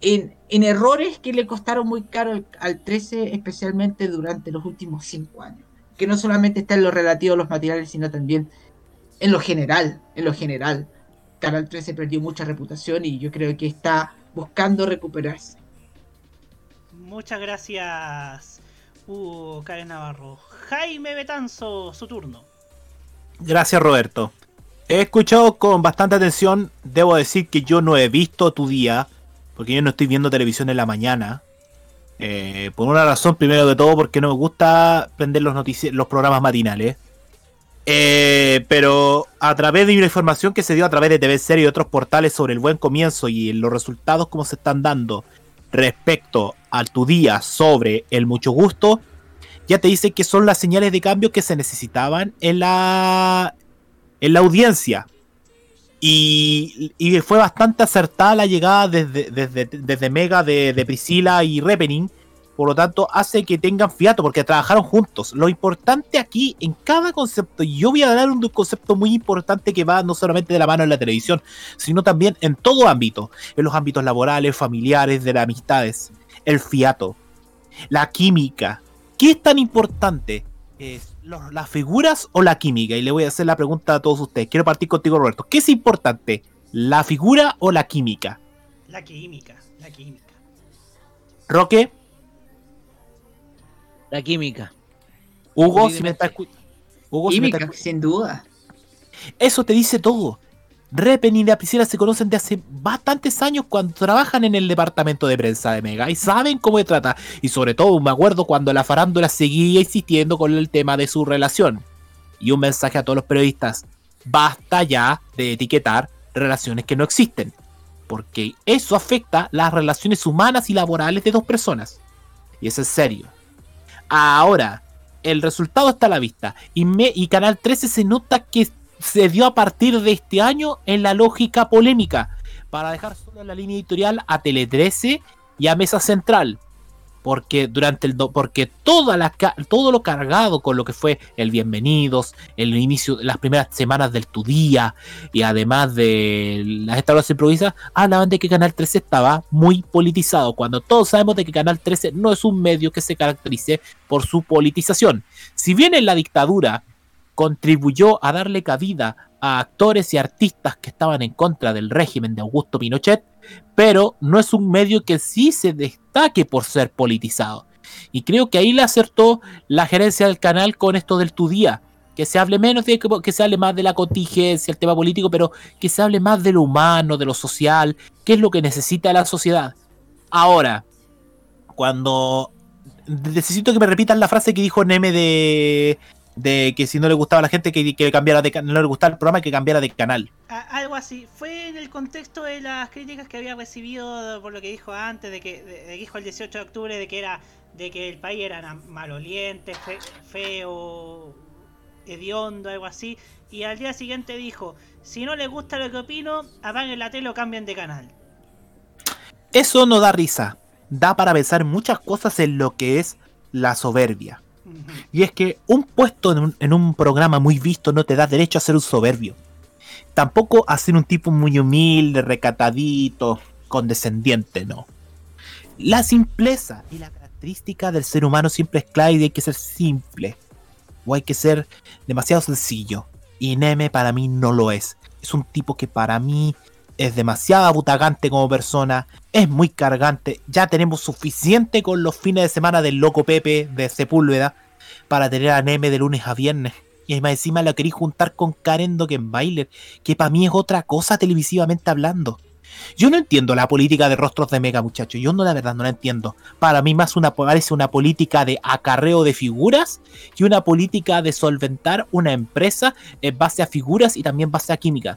en, errores que le costaron muy caro al 13, especialmente durante los últimos cinco años. Que no solamente está en lo relativo a los materiales, sino también en lo general, en lo general. Canal 13 perdió mucha reputación y yo creo que está buscando recuperarse. Muchas gracias, Hugo Karen Navarro. Jaime Betanzo, su turno. Gracias, Roberto. He escuchado con bastante atención. Debo decir que yo no he visto tu día, porque yo no estoy viendo televisión en la mañana. Eh, por una razón, primero de todo, porque no me gusta prender los, los programas matinales. Eh, pero a través de una información que se dio a través de TV Serie y otros portales sobre el buen comienzo y los resultados como se están dando respecto a tu día sobre el mucho gusto, ya te dice que son las señales de cambio que se necesitaban en la, en la audiencia. Y, y fue bastante acertada la llegada desde, desde, desde Mega de, de Priscila y Repening. Por lo tanto, hace que tengan fiato porque trabajaron juntos. Lo importante aquí en cada concepto, y yo voy a dar un concepto muy importante que va no solamente de la mano en la televisión, sino también en todo ámbito, en los ámbitos laborales, familiares, de las amistades, el fiato, la química. ¿Qué es tan importante? ¿Es lo- las figuras o la química? Y le voy a hacer la pregunta a todos ustedes. Quiero partir contigo, Roberto. ¿Qué es importante? ¿La figura o la química? La química, la química. Roque, La química. Hugo, si me está escuchando. Hugo, si me está Química, sin duda. Eso te dice todo. Repen y la Priscila se conocen de hace bastantes años cuando trabajan en el departamento de prensa de Mega y saben cómo se trata. Y sobre todo me acuerdo cuando la farándula seguía insistiendo con el tema de su relación. Y un mensaje a todos los periodistas. Basta ya de etiquetar relaciones que no existen. Porque eso afecta las relaciones humanas y laborales de dos personas. Y eso es serio. Ahora, el resultado está a la vista. Y, me- y Canal 13 se nota que se dio a partir de este año en la lógica polémica. Para dejar solo la línea editorial a Tele 13 y a Mesa Central. Porque durante el do- porque toda la todo lo cargado con lo que fue el bienvenidos, el inicio, las primeras semanas del tu día y además de las establecidas improvisadas, hablaban de que Canal 13 estaba muy politizado, cuando todos sabemos de que Canal 13 no es un medio que se caracterice por su politización. Si bien en la dictadura contribuyó a darle cabida a actores y artistas que estaban en contra del régimen de Augusto Pinochet, pero no es un medio que sí se destaque por ser politizado. Y creo que ahí le acertó la gerencia del canal con esto del tu día. Que se hable menos de que, que se hable más de la contingencia, el tema político, pero que se hable más de lo humano, de lo social, qué es lo que necesita la sociedad. Ahora, cuando necesito que me repitan la frase que dijo Neme de, de que si no le gustaba a la gente que, que cambiara de no le gustaba el programa que cambiara de canal. A- algo así. Fue en el contexto de las críticas que había recibido por lo que dijo antes, de que, de- de que dijo el 18 de octubre de que era de que el país era maloliente, fe- feo, hediondo, algo así. Y al día siguiente dijo, si no les gusta lo que opino, apaguen la tele o cambien de canal. Eso no da risa. Da para pensar muchas cosas en lo que es la soberbia. Y es que un puesto en un, en un programa muy visto no te da derecho a ser un soberbio. Tampoco a ser un tipo muy humilde, recatadito, condescendiente, no. La simpleza y la característica del ser humano siempre es clara y hay que ser simple. O hay que ser demasiado sencillo. Y Neme para mí no lo es. Es un tipo que para mí es demasiado abutagante como persona, es muy cargante. Ya tenemos suficiente con los fines de semana del loco Pepe de Sepúlveda para tener a Neme de lunes a viernes. Y más encima lo queréis juntar con Karen Dockenbailer, que para mí es otra cosa televisivamente hablando. Yo no entiendo la política de rostros de Mega, muchachos. Yo no, la verdad, no la entiendo. Para mí más una, parece una política de acarreo de figuras que una política de solventar una empresa en base a figuras y también base a química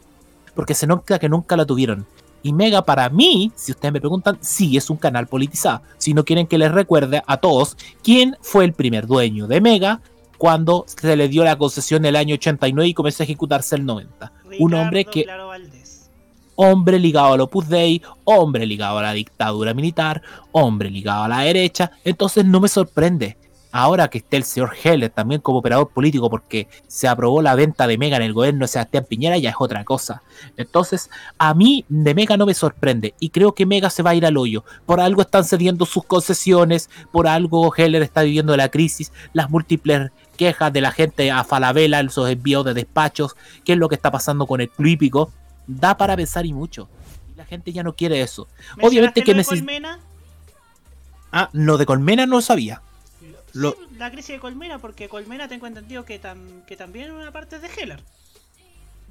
porque se nota que nunca la tuvieron. Y Mega para mí, si ustedes me preguntan, sí es un canal politizado. Si no quieren que les recuerde a todos quién fue el primer dueño de Mega cuando se le dio la concesión el año 89 y comenzó a ejecutarse el 90. un hombre que... Claro. Hombre ligado al Opus Dei, hombre ligado a la dictadura militar, hombre ligado a la derecha. Entonces no me sorprende. Ahora que esté el señor Heller también como operador político porque se aprobó la venta de Mega en el gobierno de Sebastián Piñera ya es otra cosa. Entonces, a mí de Mega no me sorprende y creo que Mega se va a ir al hoyo. Por algo están cediendo sus concesiones, por algo Heller está viviendo la crisis, las múltiples quejas de la gente a Falabella, esos envíos de despachos, qué es lo que está pasando con el club da para pensar y mucho. Y la gente ya no quiere eso. Obviamente que ¿Mencionaste lo de necesita... Colmena? Ah, lo de Colmena no lo sabía. Lo- La crisis de Colmena, porque Colmena tengo entendido que, tam- que también una parte es de Heller.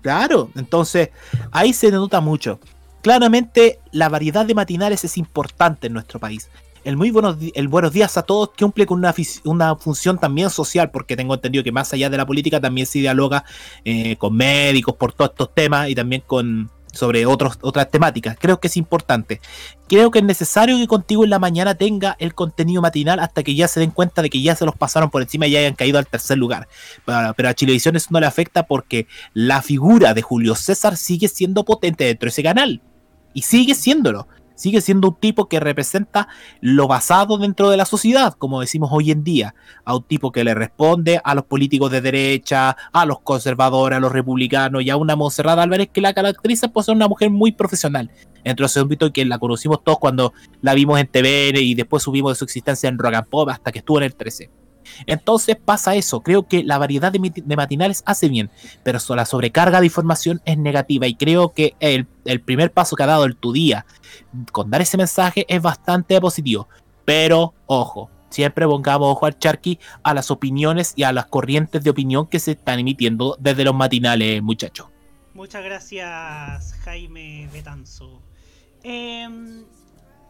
Claro, entonces ahí se nota mucho. Claramente la variedad de matinales es importante en nuestro país. El muy buenos, el buenos días a todos cumple con una función también social, porque tengo entendido que más allá de la política también se dialoga eh, con médicos por todos estos temas y también con sobre otros, otras temáticas. Creo que es importante. Creo que es necesario que contigo en la mañana tenga el contenido matinal hasta que ya se den cuenta de que ya se los pasaron por encima y ya hayan caído al tercer lugar. Pero, pero a Chilevisión eso no le afecta porque la figura de Julio César sigue siendo potente dentro de ese canal. Y sigue siéndolo. Sigue siendo un tipo que representa lo basado dentro de la sociedad, como decimos hoy en día. A un tipo que le responde a los políticos de derecha, a los conservadores, a los republicanos y a una Monserrat Álvarez que la caracteriza por ser una mujer muy profesional. Entre ese ámbito que la conocimos todos cuando la vimos en TVN y después subimos de su existencia en Rock and Pop hasta que estuvo en el 13. Entonces pasa eso, creo que la variedad de, matinales hace bien, pero la sobrecarga de información es negativa y creo que el, el primer paso que ha dado el Tu Día con dar ese mensaje es bastante positivo. Pero ojo, siempre pongamos ojo al charqui a las opiniones y a las corrientes de opinión que se están emitiendo desde los matinales, muchachos. Muchas gracias, Jaime Betanzo. Em,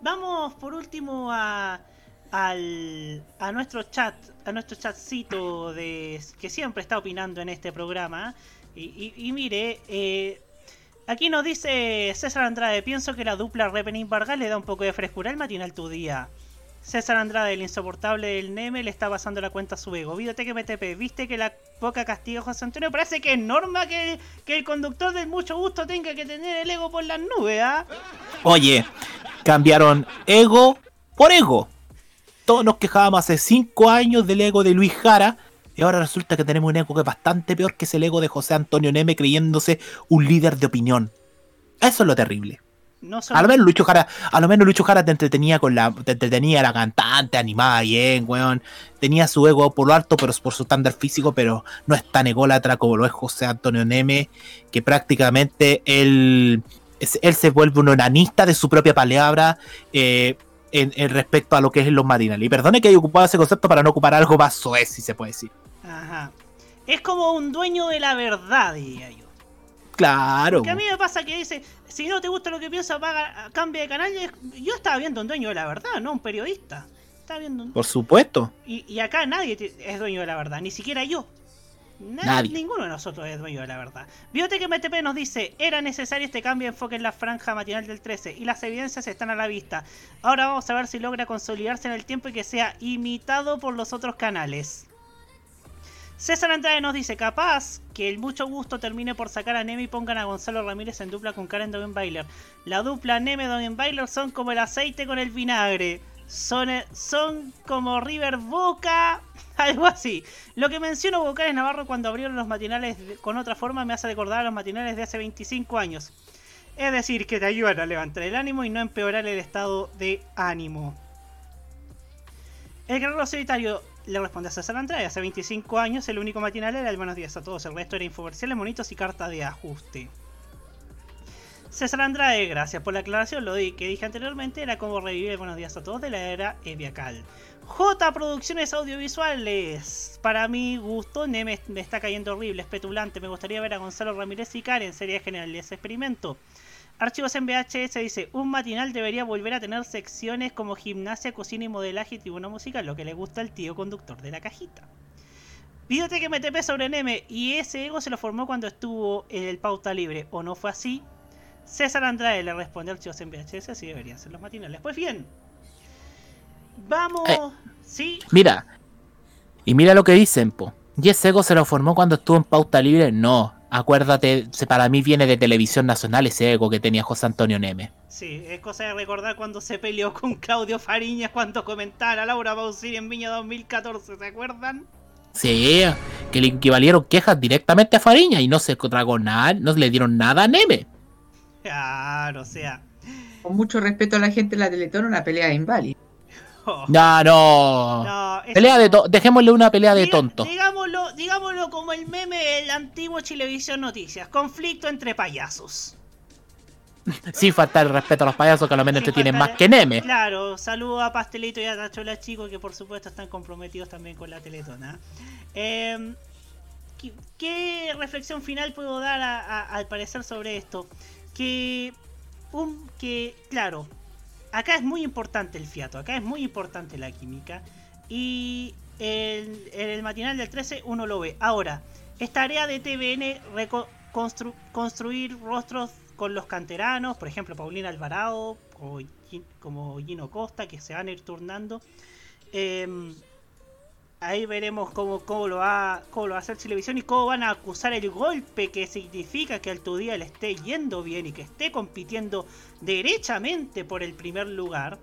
vamos por último a, al, a nuestro chat, a nuestro chatcito de, que siempre está opinando en este programa. Y, mire, eh, aquí nos dice César Andrade, pienso que la dupla Repening Vargas le da un poco de frescura al matinal tu día. César Andrade, el insoportable del Neme, le está pasando la cuenta a su ego. Videoteca MTP, ¿viste que la poca castiga José Antonio? Parece que es norma que, que el conductor del mucho gusto tenga que tener el ego por las nubes, ¿ah? Oye, cambiaron ego por ego. Todos nos quejábamos hace 5 años del ego de Luis Jara. Y ahora resulta que tenemos un ego que es bastante peor que es el ego de José Antonio Neme creyéndose un líder de opinión. Eso es lo terrible. No A lo menos Lucho Jara, a lo menos Lucho Jara te entretenía con la, te entretenía la cantante, animada bien, weón. Tenía su ego por lo alto, pero por su estándar físico, pero no es tan ególatra como lo es José Antonio Neme, que prácticamente él, él se vuelve un onanista de su propia palabra. eh, en, en respecto a lo que es los matinales. Y perdone que haya ocupado ese concepto para no ocupar algo más soez, si se puede decir. Ajá. Es como un dueño de la verdad, diría yo. Claro. Porque a mí me pasa que dice, si no te gusta lo que piensa, paga, cambia de canal. Yo estaba viendo un dueño de la verdad, no un periodista. Estaba viendo un... Por supuesto. Y, y acá nadie es dueño de la verdad, ni siquiera yo. Na- Nadie. Ninguno de nosotros es dueño de la verdad. Biotech MTP nos dice, era necesario este cambio de enfoque en la franja matinal del 13 y las evidencias están a la vista. Ahora vamos a ver si logra consolidarse en el tiempo y que sea imitado por los otros canales. César Andrade nos dice, capaz que el mucho gusto termine por sacar a Neme y pongan a Gonzalo Ramírez en dupla con Karen Dogenbailer. La dupla Neme Dogenbailer son como el aceite con el vinagre. Son, son como River Boca, algo así. Lo que menciono Vocales Navarro cuando abrieron los matinales con otra forma me hace recordar a los matinales de hace 25 años. Es decir, que te ayudan a levantar el ánimo y no empeorar el estado de ánimo. El guerrero solitario le responde a César Andrade. Hace 25 años el único matinal era el Buenos Días a todos. El resto era infomerciales, monitos y carta de ajuste. César Andrade, gracias por la aclaración. Lo que dije anteriormente era como revivir Buenos Días a todos de la era Eviacal. J Producciones Audiovisuales. Para mi gusto, Neme me está cayendo horrible, es petulante. Me gustaría ver a Gonzalo Ramírez y Karen. Sería genial ese experimento. Archivos en VHS dice, un matinal debería volver a tener secciones como gimnasia, cocina y modelaje y tribuna musical, lo que le gusta al tío conductor de la cajita. Videoteca MTP sobre Neme y ese ego se lo formó cuando estuvo en el Pauta Libre, ¿o no fue así? César Andrade le responde Archivos en VHS, así deberían ser los matinales. Pues bien, vamos... Eh. ¿Sí? Mira. Y mira lo que dicen, po. ¿Y ese ego se lo formó cuando estuvo en pauta libre? No. Acuérdate, para mí viene de televisión nacional ese ego que tenía José Antonio Neme. Sí, es cosa de recordar cuando se peleó con Claudio Fariñas cuando comentara Laura Pausini en Viña 2014, ¿se acuerdan? Sí, que le equivalieron quejas directamente a Fariña y no se tragó nada, no le dieron nada a Neme. Claro, o sea... Con mucho respeto a la gente de la Teletón, una pelea inválida. oh, No, no. No, es pelea de to- dejémosle una pelea de tonto. Digámoslo, digámoslo como el meme del antiguo Chilevisión Noticias. Conflicto entre payasos. Sin faltar el respeto a los payasos que a lo menos te tienen más que Neme. Claro, saludo a Pastelito y a Tachola Chico que por supuesto están comprometidos también con la Teletona. Eh, ¿qué, qué reflexión final puedo dar a- a- al parecer sobre esto? Que, un, que, claro, acá es muy importante el fiato, acá es muy importante la química. Y en el matinal del 13 uno lo ve. Ahora, es tarea de TVN constru- construir rostros con los canteranos, por ejemplo, Paulina Alvarado o como Gino Costa, que se van a ir turnando. Em, ahí veremos cómo, cómo, lo va, cómo lo va a hacer Televisión y cómo van a acusar el golpe que significa que al tu día le esté yendo bien y que esté compitiendo derechamente por el primer lugar.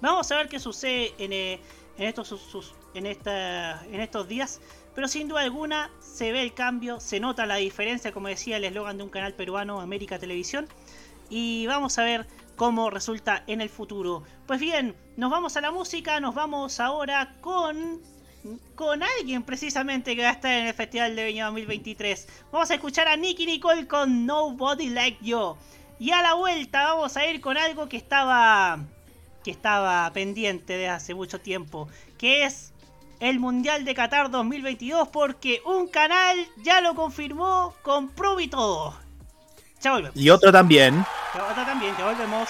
Vamos a ver qué sucede en, eh, estos, en, esta, en estos días. Pero sin duda alguna se ve el cambio, se nota la diferencia, como decía el eslogan de un canal peruano, América Televisión. Y vamos a ver cómo resulta en el futuro. Pues bien, nos vamos a la música, nos vamos ahora con con alguien precisamente que va a estar en el Festival de Viña 2023. Vamos a escuchar a Nicky Nicole con Nobody Like You. Y a la vuelta vamos a ir con algo que estaba que estaba pendiente de hace mucho tiempo, que es el Mundial de Qatar 2022 porque un canal ya lo confirmó, compró y todo. Ya volvemos. Y otro también. Ya otra también, ya volvemos.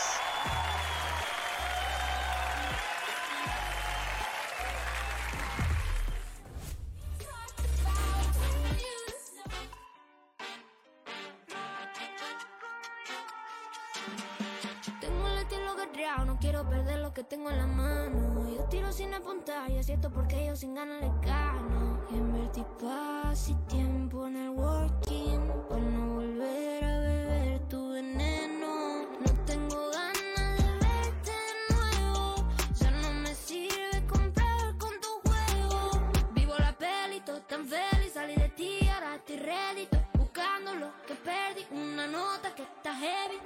No quiero perder lo que tengo en la mano. Yo tiro sin apuntar y es cierto porque yo sin ganas le gano. Invertí paz y tiempo en el working para no volver a beber tu veneno. No tengo ganas de verte de nuevo. Ya no me sirve comprar con tu juego. Vivo la peli, todo tan feliz. Salí de ti, ahora estoy ready. Buscando lo que perdí. Una nota que está heavy.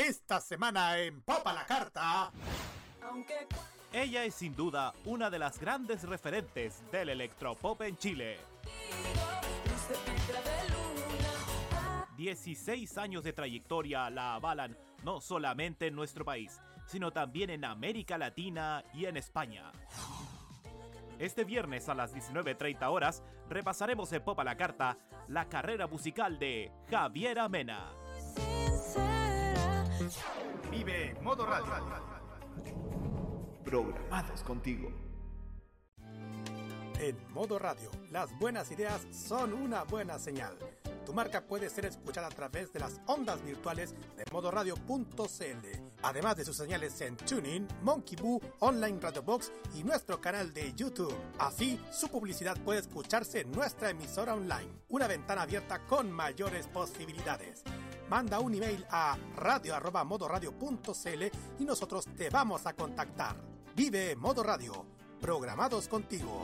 Esta semana en Papa la Carta. Ella es sin duda una de las grandes referentes del electropop en Chile. 16 años de trayectoria la avalan no solamente en nuestro país, sino también en América Latina y en España. Este viernes a las 19.30 horas repasaremos en Popa la Carta la carrera musical de Javier Amena. Vive Modo Radio. Programados contigo. En modo radio, las buenas ideas son una buena señal. Tu marca puede ser escuchada a través de las ondas virtuales de modoradio.cl, además de sus señales en TuneIn, Monkey Boo, Online Radio Box y nuestro canal de YouTube. Así, su publicidad puede escucharse en nuestra emisora online, una ventana abierta con mayores posibilidades. Manda un email a radio@modoradio.cl y nosotros te vamos a contactar. Vive Modo Radio, programados contigo.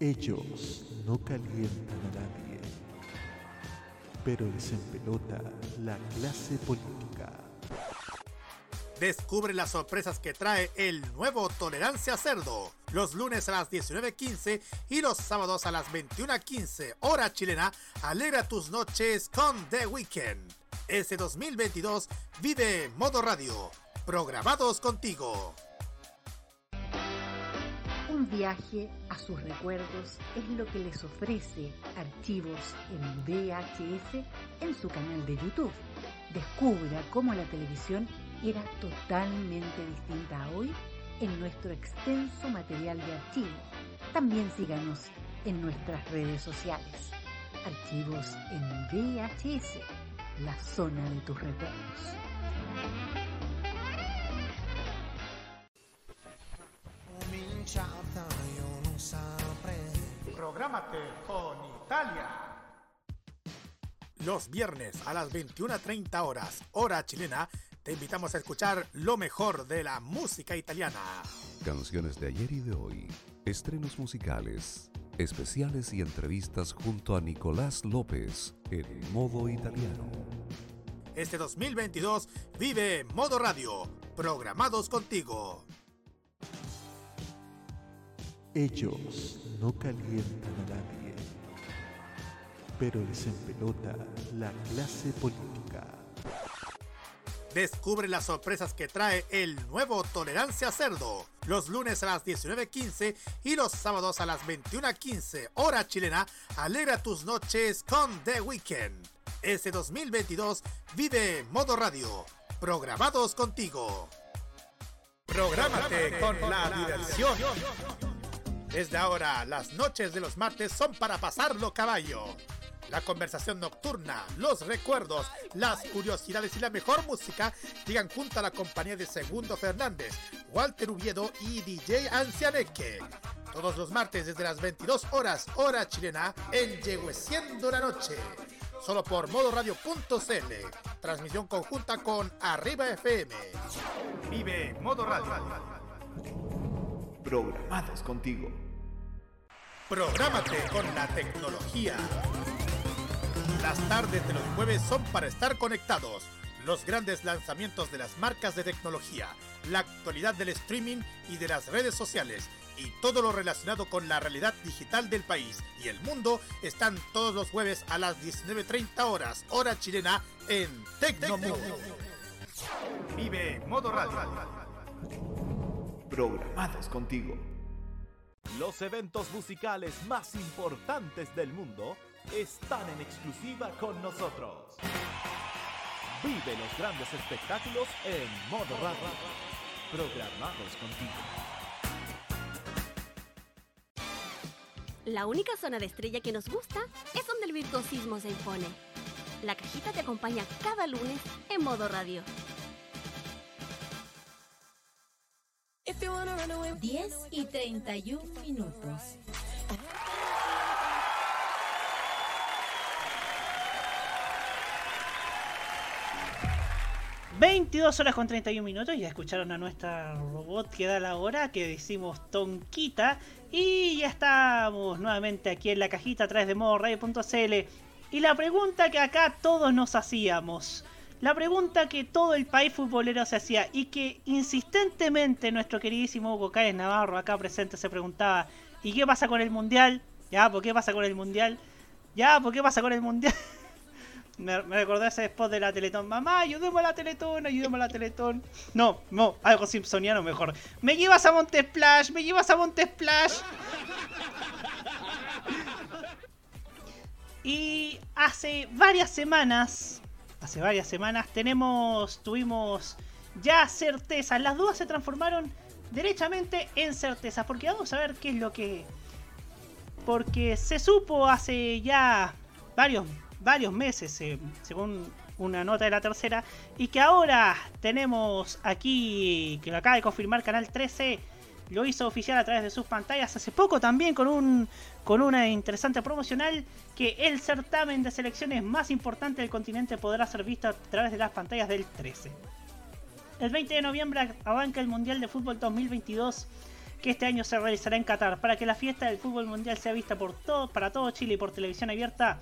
Ellos no calientan a nadie, pero les empelota la clase política. Descubre las sorpresas que trae el nuevo Tolerancia Cerdo. Los lunes a las 19.15 y los sábados a las 21.15 hora chilena. Alegra tus noches con The Weekend. Este 2022 vive Modo Radio. Programados contigo. Un viaje a sus recuerdos es lo que les ofrece Archivos en VHS en su canal de YouTube. Descubra cómo la televisión era totalmente distinta a hoy en nuestro extenso material de archivo. También síganos en nuestras redes sociales. Archivos en VHS, la zona de tus recuerdos. Prográmate con Italia. Los viernes a las 21.30 horas, hora chilena, te invitamos a escuchar lo mejor de la música italiana. Canciones de ayer y de hoy, estrenos musicales, especiales y entrevistas junto a Nicolás López en modo italiano. Este 2022 vive Modo Radio, programados contigo. Ellos no calientan a nadie, pero les empelota la clase política. Descubre las sorpresas que trae el nuevo Tolerancia Cerdo. Los lunes a las 19.15 y los sábados a las 21.15 hora chilena. Alegra tus noches con The Weekend. Este 2022 vive Modo Radio. Programados contigo. Prográmate con la diversión. Desde ahora, las noches de los martes son para pasarlo caballo. La conversación nocturna, los recuerdos, las curiosidades y la mejor música llegan junto a la compañía de Segundo Fernández, Walter Ubiedo y DJ Ancianeque. Todos los martes desde las 22 horas, hora chilena, en Yegueciendo la Noche. Solo por modoradio.cl. Transmisión conjunta con Arriba FM. Vive Modo Radio. Programados contigo. Prográmate con la tecnología. Las tardes de los jueves son para estar conectados. Los grandes lanzamientos de las marcas de tecnología, la actualidad del streaming y de las redes sociales y todo lo relacionado con la realidad digital del país y el mundo están todos los jueves a las 19.30 horas, hora chilena, en Tecnomood. Vive Modo Radio. Programados contigo. Los eventos musicales más importantes del mundo están en exclusiva con nosotros. Vive los grandes espectáculos en modo radio. Programados contigo. La única zona de estrella que nos gusta es donde el virtuosismo se impone. La cajita te acompaña cada lunes en modo radio. 10 y 31 minutos. ...22 horas con 31 minutos... ...ya escucharon a nuestra robot que da la hora... ...que decimos Tonquita... ...y ya estamos nuevamente aquí en la cajita... ...a través de modoradio.cl... ...y la pregunta que acá todos nos hacíamos... La pregunta que todo el país futbolero se hacía y que insistentemente nuestro queridísimo Hugo Cáez Navarro acá presente se preguntaba ¿Y qué pasa con el Mundial? ¿Ya? ¿Por qué pasa con el Mundial? ¿Ya? ¿Por qué pasa con el Mundial? me, me recordé ese spot de la Teletón. Mamá, ayudemos a la Teletón, ayudemos a la Teletón. No, no, algo simpsoniano mejor. Me llevas a Montesplash, me llevas a Montesplash. Y hace varias semanas, hace varias semanas tenemos, tuvimos ya certezas. Las dudas se transformaron derechamente en certezas, porque vamos a ver qué es lo que, porque se supo hace ya varios varios meses, eh, según una nota de la tercera, y que ahora tenemos aquí, que lo acaba de confirmar Canal 13, lo hizo oficial a través de sus pantallas hace poco también con un con una interesante promocional que el certamen de selecciones más importante del continente podrá ser visto a través de las pantallas del 13. El 20 de noviembre arranca el Mundial de Fútbol 2022 que este año se realizará en Qatar para que la fiesta del fútbol mundial sea vista por todo, para todo Chile y por televisión abierta.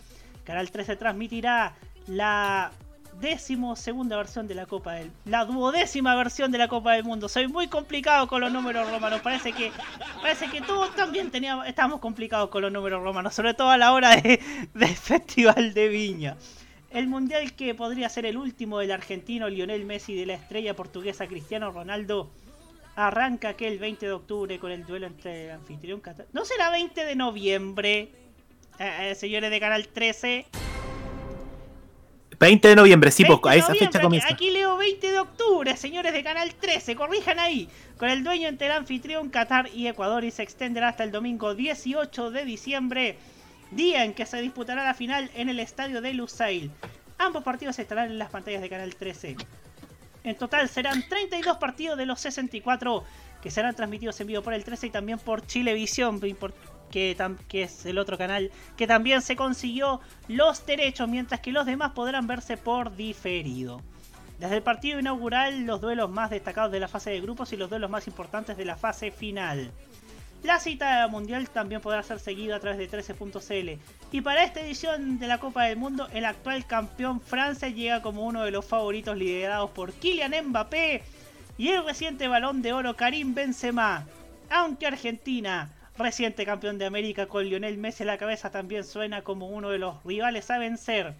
Canal 13 transmitirá la décimo segunda versión de la Copa del la duodécima versión de la Copa del Mundo. Soy muy complicado con los números romanos. Parece que parece que todos también teníamos estamos complicados con los números romanos, sobre todo a la hora de, del Festival de Viña. El mundial que podría ser el último del argentino Lionel Messi y de la estrella portuguesa Cristiano Ronaldo arranca aquel 20 de octubre con el duelo entre el anfitrión Qatar. ¿No será 20 de noviembre? Eh, eh, señores de Canal 13. 20 de noviembre, sí, 20 pues, a esa fecha comienza. Aquí leo 20 de octubre, señores de Canal 13, corrijan ahí. Con el dueño entre el anfitrión Qatar y Ecuador y se extenderá hasta el domingo 18 de diciembre, día en que se disputará la final en el estadio de Lusail. Ambos partidos estarán en las pantallas de Canal 13. En total serán 32 partidos de los 64 que serán transmitidos en vivo por el 13 y también por Chilevisión, que, es el otro canal que también se consiguió los derechos, mientras que los demás podrán verse por diferido. Desde el partido inaugural, los duelos más destacados de la fase de grupos y los duelos más importantes de la fase final. La cita mundial también podrá ser seguida a través de 13.cl. Y para esta edición de la Copa del Mundo, el actual campeón Francia llega como uno de los favoritos liderados por Kylian Mbappé y el reciente balón de oro Karim Benzema. Aunque Argentina, reciente campeón de América con Lionel Messi a la cabeza, también suena como uno de los rivales a vencer.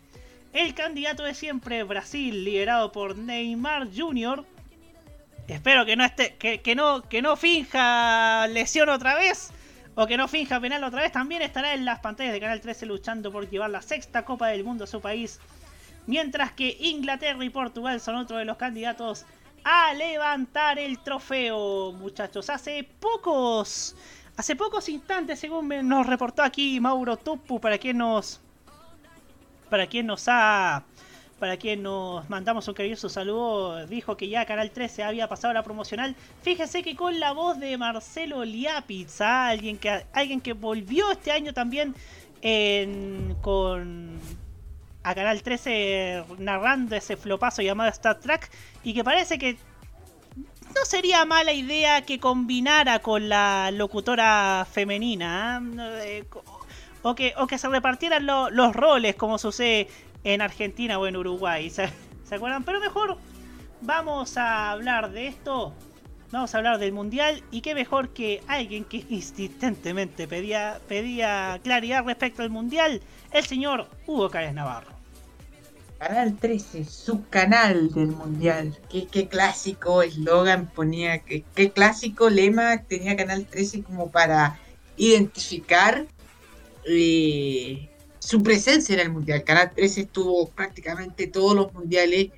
El candidato de siempre, Brasil, liderado por Neymar Jr., Espero que no esté, que, no, que no finja lesión otra vez. O que no finja penal otra vez. También estará en las pantallas de Canal 13 luchando por llevar la sexta Copa del Mundo a su país. Mientras que Inglaterra y Portugal son otro de los candidatos a levantar el trofeo, muchachos. Hace pocos, hace pocos instantes, según nos reportó aquí Mauro Topu, para quien nos, para quien nos ha para quien nos mandamos un cariñoso saludo, dijo que ya Canal 13 había pasado la promocional. Fíjese que con la voz de Marcelo Liapitz, alguien que alguien que volvió este año también en- con a Canal 13 narrando ese flopazo llamado Star Trek y que parece que no sería mala idea que combinara con la locutora femenina. ¿eh? Eh, O, que, o que se repartieran lo- los roles como sucede en Argentina o en Uruguay. ¿Se, acuerdan? Pero mejor vamos a hablar de esto. Vamos a hablar del mundial. Y qué mejor que alguien que insistentemente pedía, pedía claridad respecto al mundial. El señor Hugo Cárez Navarro. Canal 13, su canal del mundial. Qué, clásico eslogan ponía, qué clásico lema tenía Canal 13 como para identificar eh, su presencia en el mundial. Canal 13 estuvo prácticamente todos los mundiales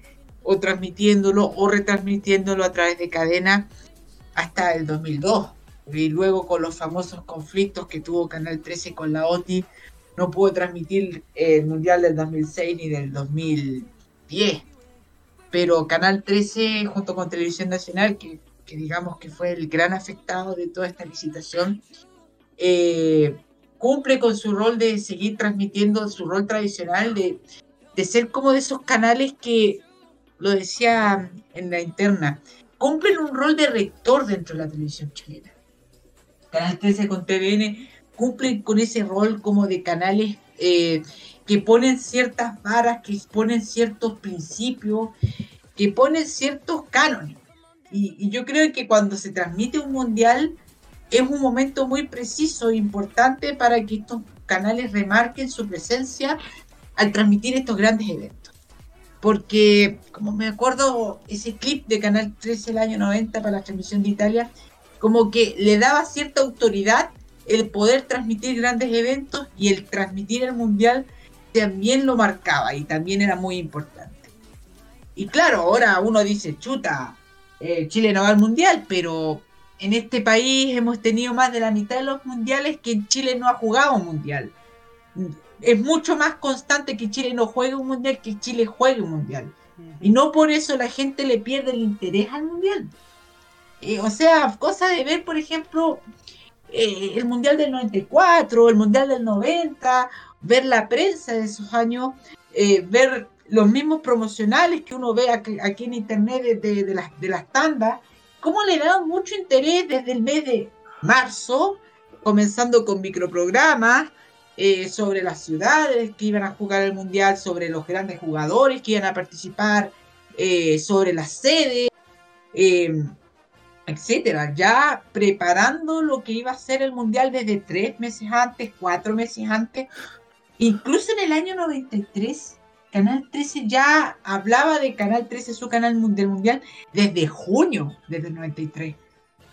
o transmitiéndolo o retransmitiéndolo a través de cadena hasta el 2002. Y luego con los famosos conflictos que tuvo Canal 13 con la OTI, no pudo transmitir el Mundial del 2006 ni del 2010. Pero Canal 13, junto con Televisión Nacional, que, digamos que fue el gran afectado de toda esta licitación, eh, cumple con su rol de seguir transmitiendo su rol tradicional, de, de ser como de esos canales que, lo decía en la interna, cumplen un rol de rector dentro de la televisión chilena. Canal 13 con TVN cumplen con ese rol como de canales eh, que ponen ciertas varas, que ponen ciertos principios, que ponen ciertos cánones. Y, y yo creo que cuando se transmite un mundial es un momento muy preciso e importante para que estos canales remarquen su presencia al transmitir estos grandes eventos. Porque, como me acuerdo, ese clip de Canal 13 el año 90 para la transmisión de Italia, como que le daba cierta autoridad el poder transmitir grandes eventos y el transmitir el mundial también lo marcaba y también era muy importante. Y claro, ahora uno dice, chuta, eh, Chile no va al mundial, pero en este país hemos tenido más de la mitad de los mundiales que en Chile no ha jugado un mundial. Es mucho más constante que Chile no juegue un mundial que Chile juegue un mundial. Y no por eso la gente le pierde el interés al mundial. Eh, o sea, cosa de ver, por ejemplo, eh, el Mundial del 94, el Mundial del 90, ver la prensa de esos años, eh, ver los mismos promocionales que uno ve aquí, en internet de, las, de las tandas, cómo le dan mucho interés desde el mes de marzo, comenzando con microprogramas eh, sobre las ciudades que iban a jugar el Mundial, sobre los grandes jugadores que iban a participar, sobre las sedes. eh, etcétera, ya preparando lo que iba a ser el mundial desde tres meses antes, cuatro meses antes, incluso en el año 93, Canal 13 ya hablaba de Canal 13, su canal del mundial, desde junio desde el 93.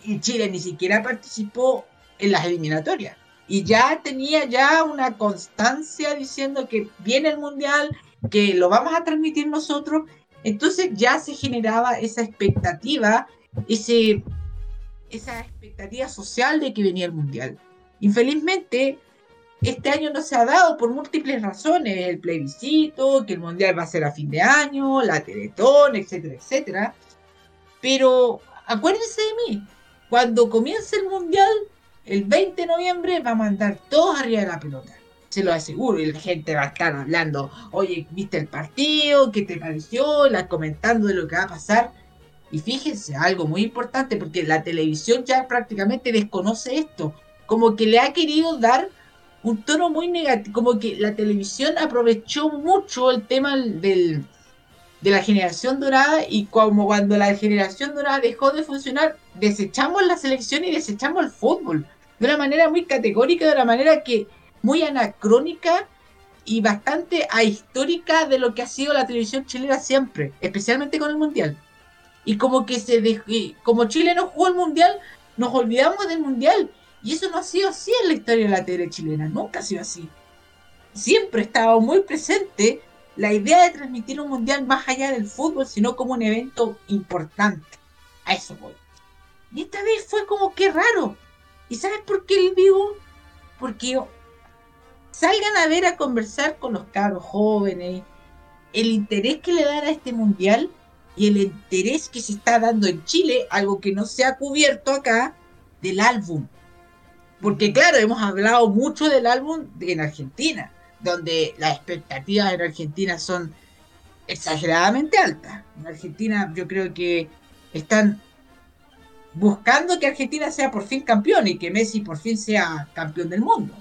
Y Chile ni siquiera participó en las eliminatorias. Y ya tenía ya una constancia diciendo que viene el mundial, que lo vamos a transmitir nosotros. Entonces ya se generaba esa expectativa ese, esa expectativa social de que venía el mundial. Infelizmente, este año no se ha dado por múltiples razones, el plebiscito, que el mundial va a ser a fin de año, la Teletón, etcétera, etcétera. Pero acuérdense de mí, cuando comience el mundial, el 20 de noviembre, vamos a andar todos arriba de la pelota. Se lo aseguro, y la gente va a estar hablando, oye, ¿viste el partido? ¿Qué te pareció? La, comentando de lo que va a pasar. Y fíjense, algo muy importante, porque la televisión ya prácticamente desconoce esto, como que le ha querido dar un tono muy negativo, como que la televisión aprovechó mucho el tema del, de la generación dorada y como cuando la generación dorada dejó de funcionar, desechamos la selección y desechamos el fútbol, de una manera muy categórica, de una manera que muy anacrónica y bastante ahistórica de lo que ha sido la televisión chilena siempre, especialmente con el Mundial. Y como que se dejó, como Chile no jugó el mundial, nos olvidamos del mundial. Y eso no ha sido así en la historia de la tele chilena, nunca ha sido así. Siempre estaba muy presente la idea de transmitir un mundial más allá del fútbol, sino como un evento importante. A eso voy. Y esta vez fue como que raro. ¿Y sabes por qué el vivo? Porque salgan a ver a conversar con los cabros jóvenes, el interés que le dan a este mundial y el interés que se está dando en Chile, algo que no se ha cubierto acá, del álbum. Porque claro, hemos hablado mucho del álbum en Argentina, donde las expectativas en Argentina son exageradamente altas. En Argentina yo creo que están buscando que Argentina sea por fin campeón y que Messi por fin sea campeón del mundo.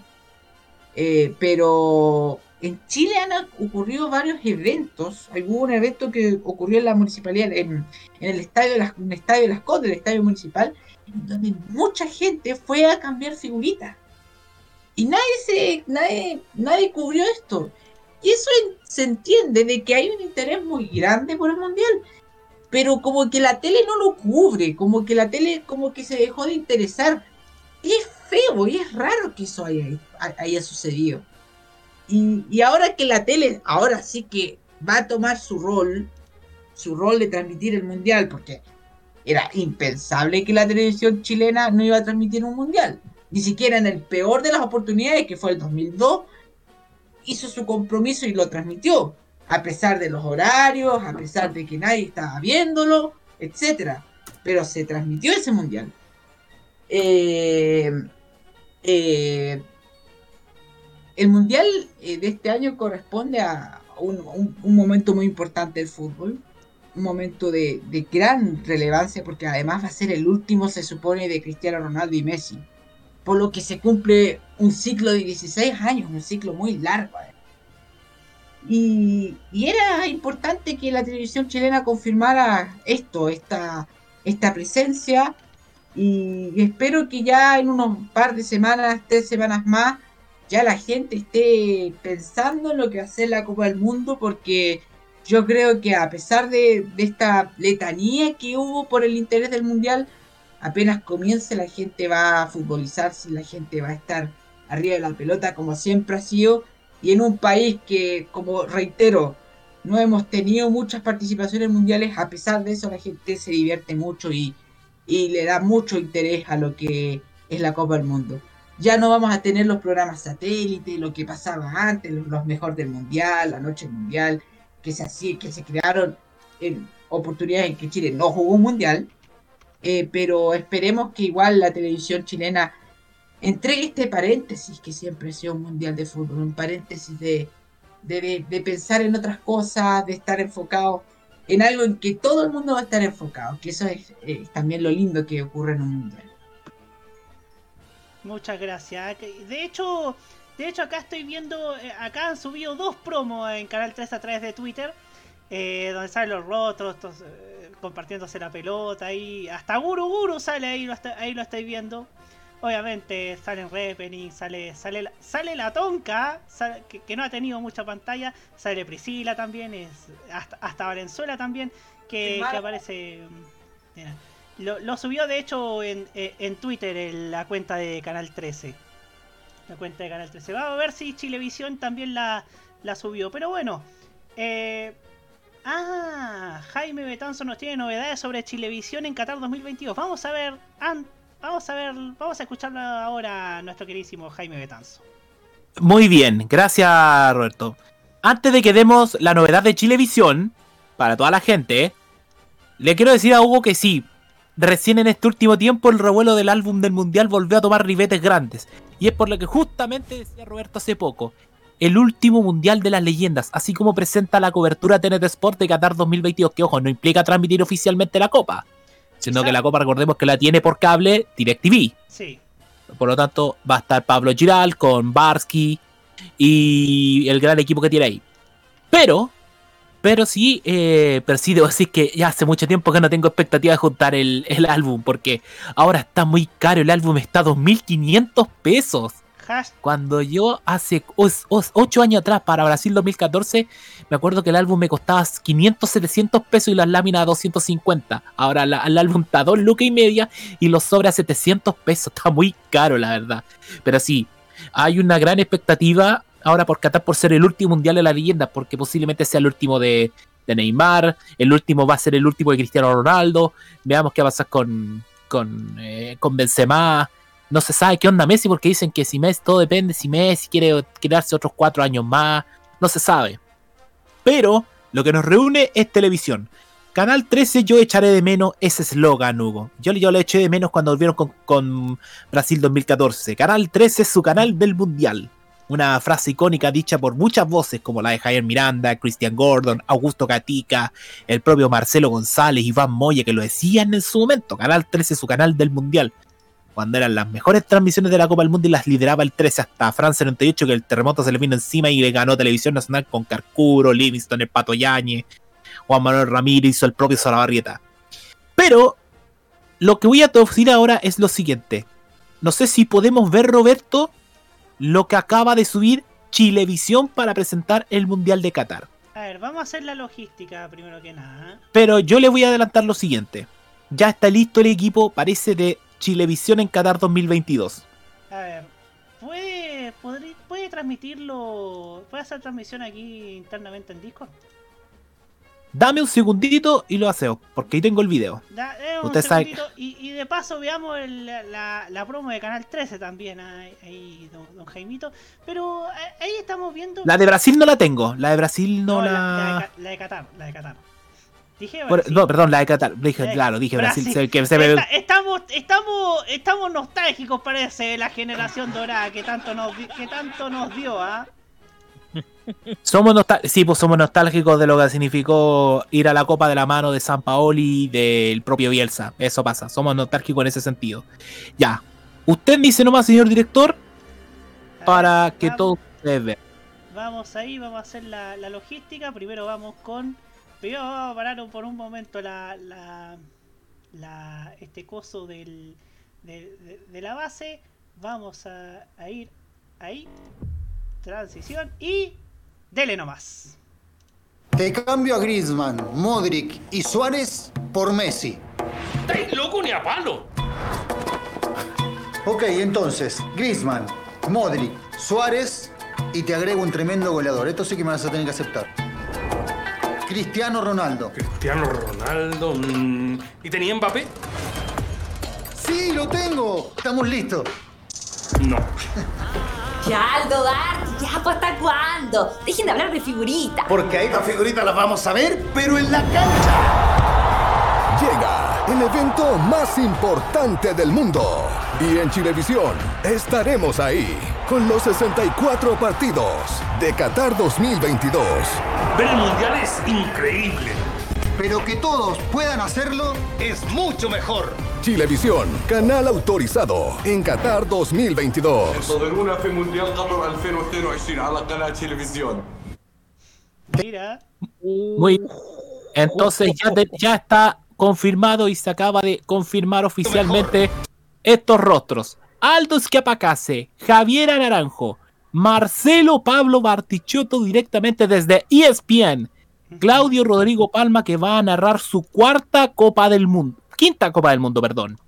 Eh, pero en Chile han ocurrido varios eventos. Hubo un evento que ocurrió en la municipalidad, en, el estadio de las, el estadio de las Condes, el estadio municipal, donde mucha gente fue a cambiar figuritas. Y nadie se, nadie, nadie cubrió esto. Y eso se entiende de que hay un interés muy grande por el mundial. Pero como que la tele no lo cubre, como que la tele como que se dejó de interesar. Y es feo y es raro que eso haya sucedido. Y, ahora que la tele, ahora sí que va a tomar su rol, su rol de transmitir el mundial, porque era impensable que la televisión chilena no iba a transmitir un mundial. Ni siquiera en el peor de las oportunidades, que fue el 2002, hizo su compromiso y lo transmitió. A pesar de los horarios, a pesar de que nadie estaba viéndolo, etc. Pero se transmitió ese mundial. Eh, eh, el mundial eh, de este año corresponde a un, un- un momento muy importante del fútbol, un momento de, de gran relevancia porque además va a ser el último, se supone, de Cristiano Ronaldo y Messi, por lo que se cumple un ciclo de 16 años, un ciclo muy largo. eh. Y, y era importante que la televisión chilena confirmara esto, esta, esta presencia, y espero que ya en unos par de semanas, tres semanas más, ya la gente esté pensando en lo que va a ser la Copa del Mundo, porque yo creo que a pesar de, esta letanía que hubo por el interés del Mundial, apenas comience la gente va a futbolizarse, la gente va a estar arriba de la pelota como siempre ha sido, y en un país que, como reitero, no hemos tenido muchas participaciones mundiales, a pesar de eso la gente se divierte mucho y le da mucho interés a lo que es la Copa del Mundo. Ya no vamos a tener los programas satélite, lo que pasaba antes, los, los mejor del mundial, la noche mundial, que se así, que se crearon en oportunidades en que Chile no jugó un mundial. Eh, pero esperemos que igual la televisión chilena entregue este paréntesis que siempre ha sido un mundial de fútbol, un paréntesis de, de, de- pensar en otras cosas, de estar enfocado en algo en que todo el mundo va a estar enfocado, que eso es, también lo lindo que ocurre en un mundial. Muchas gracias. De hecho, de hecho acá estoy viendo, eh, acá han subido dos promos en Canal 3 a través de Twitter, eh, donde salen los rotos, estos, eh, compartiéndose la pelota ahí, hasta Guru Guru sale ahí, lo está- ahí lo estoy viendo. Obviamente salen Repening, sale, sale, la- sale la Tonka, sale- que, que no ha tenido mucha pantalla, sale Priscila también, es, hasta, hasta Valenzuela también, que, que aparece... mm, mira, lo, subió de hecho en, eh, en Twitter la cuenta de Canal 13. La cuenta de Canal 13. Vamos a ver si Chilevisión también la, la subió. Pero bueno. eh, ah, Jaime Betanzo nos tiene novedades sobre Chilevisión en Qatar 2022. Vamos a ver. vamos a ver. Vamos a escucharlo ahora a nuestro queridísimo Jaime Betanzo. Muy bien, gracias Roberto. Antes de que demos la novedad de Chilevisión, para toda la gente, le quiero decir a Hugo que sí, recién en este último tiempo el revuelo del álbum del Mundial volvió a tomar ribetes grandes. Y es por lo que justamente decía Roberto hace poco, el último Mundial de las leyendas, así como presenta la cobertura TNT Sport de Qatar 2022, que ojo, no implica transmitir oficialmente la Copa, sino que la Copa recordemos que la tiene por cable DirecTV. Sí. Por lo tanto, va a estar Pablo Giral con Barsky y el gran equipo que tiene ahí. Pero, pero sí, eh, pero sí debo decir que ya hace mucho tiempo que no tengo expectativa de juntar el, el álbum, porque ahora está muy caro, el álbum está a 2.500 pesos. Cuando yo hace 8 años atrás, para Brasil 2014, me acuerdo que el álbum me costaba 500, 700 pesos y las láminas a 250. Ahora la- el álbum está a 2 lucas y media y los sobra a 700 pesos. Está muy caro, la verdad. Pero sí, hay una gran expectativa ahora por Qatar por ser el último mundial de la leyenda, porque posiblemente sea el último de, de Neymar, el último va a ser el último de Cristiano Ronaldo. Veamos qué va a pasar con, con, eh, con Benzema. No se sabe qué onda Messi porque dicen que si Messi, todo depende si Messi quiere quedarse otros cuatro años más, no se sabe. Pero lo que nos reúne es televisión. Canal 13 yo echaré de menos ese eslogan, Hugo. Yo, yo lo eché de menos cuando volvieron con, con Brasil 2014. Canal 13 es su canal del Mundial. Una frase icónica dicha por muchas voces, como la de Javier Miranda, Christian Gordon, Augusto Gatica, el propio Marcelo González, Iván Moya, que lo decían en su momento. Canal 13, su canal del Mundial. Cuando eran las mejores transmisiones de la Copa del Mundo y las lideraba el 13 hasta Francia 98, que el terremoto se le vino encima y le ganó Televisión Nacional con Carcuro, Livingston, el Pato Yañez, Juan Manuel Ramírez, hizo el propio Solabarrieta. Pero lo que voy a decir ahora es lo siguiente. No sé si podemos ver, Roberto, lo que acaba de subir Chilevisión para presentar el Mundial de Qatar. A ver, vamos a hacer la logística primero que nada. Pero yo le voy a adelantar lo siguiente. Ya está listo el equipo, parece, de Chilevisión en Qatar 2022. A ver, ¿puede, puede transmitirlo? ¿Puede hacer transmisión aquí internamente en Discord? Dame un segundito y lo haceo, porque ahí tengo el video. Da- eh, un Usted sabe- y, y de paso veamos el- la, la promo de Canal 13 también, ahí, ahí, don, don Jaimito. Pero eh, ahí estamos viendo... La de Brasil no la tengo, la de Brasil no, No, la... la, de, Ca- la de Qatar, la de Qatar. Dije Brasil. no, perdón, la de Qatar. Dije, claro, dije Brasil. Brasil. se- que se me- Está- estamos, estamos, estamos nostálgicos, parece, de la generación dorada que tanto nos, que tanto nos dio, ¿ah? Somos sí, pues somos nostálgicos de lo que significó ir a la Copa de la mano de San Paoli del propio Bielsa. Eso pasa, somos nostálgicos en ese sentido. Ya. Usted dice nomás, señor director, para que todos ustedes vean. Vamos ahí, vamos a hacer la, la logística. Primero vamos con. Primero vamos a parar por un momento la, la, la- este coso del, de, de- de la base. Vamos a, a ir ahí. Transición y. Dele nomás. Te cambio a Griezmann, Modric y Suárez por Messi. ¡Estáis loco ni a palo! Ok, entonces, Griezmann, Modric, Suárez y te agrego un tremendo goleador. Esto sí que me vas a tener que aceptar. Cristiano Ronaldo. Cristiano Ronaldo. mm, ¿Y tenía Mbappé? Sí, lo tengo. Estamos listos. No. Ya, Aldo Dart, ya, pues hasta cuándo? Dejen de hablar de figuritas. Porque ahí las figuritas las vamos a ver, pero en la cancha. Llega el evento más importante del mundo. Y en Chilevisión estaremos ahí con los 64 partidos de Qatar 2022. Ver el mundial es increíble. Pero que todos puedan hacerlo es mucho mejor. Chilevisión, canal autorizado en Qatar 2022. Mira. Muy Entonces ya, está confirmado y se acaba de confirmar oficialmente estos rostros. Aldo Esquiapacase, Javier Naranjo, Marcelo Pablo Bartichotto directamente desde ESPN, Claudio Rodrigo Palma que va a narrar su cuarta Copa del Mundo quinta Copa del Mundo, perdón,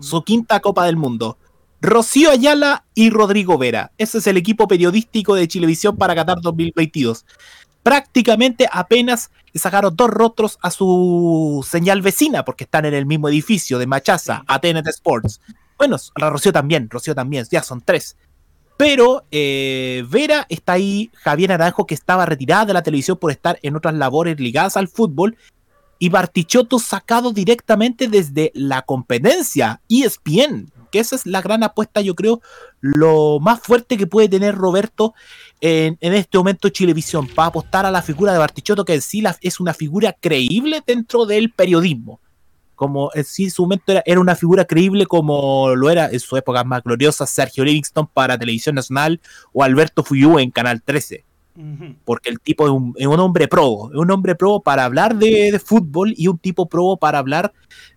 su quinta Copa del Mundo. Rocío Ayala y Rodrigo Vera. Ese es el equipo periodístico de Chilevisión para Qatar 2022 prácticamente apenas le sacaron dos rostros a su señal vecina, porque están en el mismo edificio de Machaza, ATNT Sports. Bueno, la Rocío también, Rocío también, ya son tres. Pero eh, Vera está ahí, Javier Naranjo, que estaba retirada de la televisión por estar en otras labores ligadas al fútbol, y Bartichotto sacado directamente desde la competencia ESPN, que esa es la gran apuesta, yo creo, lo más fuerte que puede tener Roberto en, en este momento Chilevisión, para apostar a la figura de Bartichotto, que en sí la- es una figura creíble dentro del periodismo. Como en su momento era, era una figura creíble como lo era en su época más gloriosa Sergio Livingston para Televisión Nacional o Alberto Fuyú en Canal 13 porque el tipo es un, hombre pro, es un hombre pro para hablar de, fútbol y un tipo pro para hablar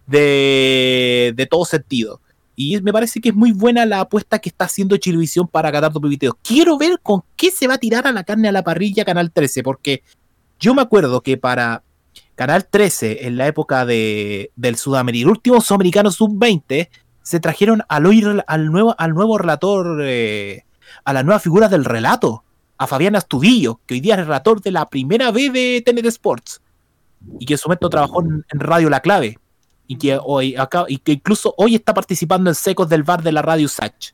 de, de todo sentido. Y me parece que es muy buena la apuesta que está haciendo Chilevisión para Qatar 2022. Quiero ver con qué se va a tirar a la carne a la parrilla Canal 13, porque yo me acuerdo que para Canal 13, en la época de, del Sudamericano, el último Sudamericano Sub-20, se trajeron al, al, nuevo, al nuevo relator, eh, a la nueva figura del relato, a Fabián Astudillo, que hoy día es el relator de la primera B de TNT Sports, y que en su momento trabajó en, Radio La Clave, y que, hoy, acá, y que incluso hoy está participando en Secos del Bar de la Radio Sach.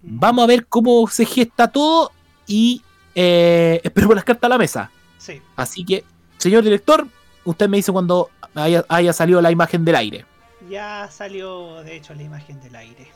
Vamos a ver cómo se gesta todo y eh, esperemos las cartas a la mesa. Sí. Así que, señor director, usted me dice cuando haya, haya salido la imagen del aire. Ya salió, de hecho, la imagen del aire.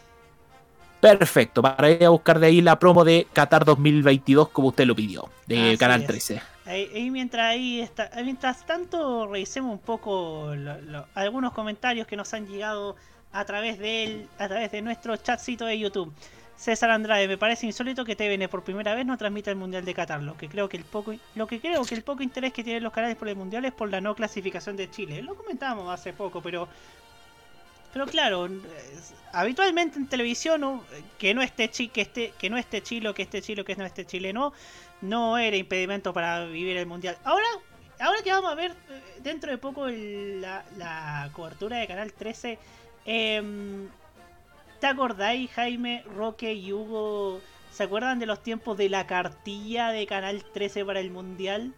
Perfecto, para ir a buscar de ahí la promo de Qatar 2022 como usted lo pidió, de Así Canal es. 13. Ahí, ahí mientras ahí está, mientras tanto revisemos un poco lo- lo- algunos comentarios que nos han llegado a través de él, a través de nuestro chatcito de YouTube. César Andrade, me parece insólito que TVN por primera vez no transmita el Mundial de Qatar. Lo que creo que el poco lo que creo que el poco interés que tienen los canales por el Mundial es por la no clasificación de Chile. Lo comentábamos hace poco, pero pero claro, habitualmente en televisión que no esté chi, que esté que no esté chilo, que esté chilo, que no esté chileno, no era impedimento para vivir el mundial. Ahora, ahora que vamos a ver eh, dentro de poco la, la cobertura de Canal 13, em, ¿te acordáis, Jaime, Roque y Hugo? ¿Se acuerdan de los tiempos de la cartilla de Canal 13 para el mundial?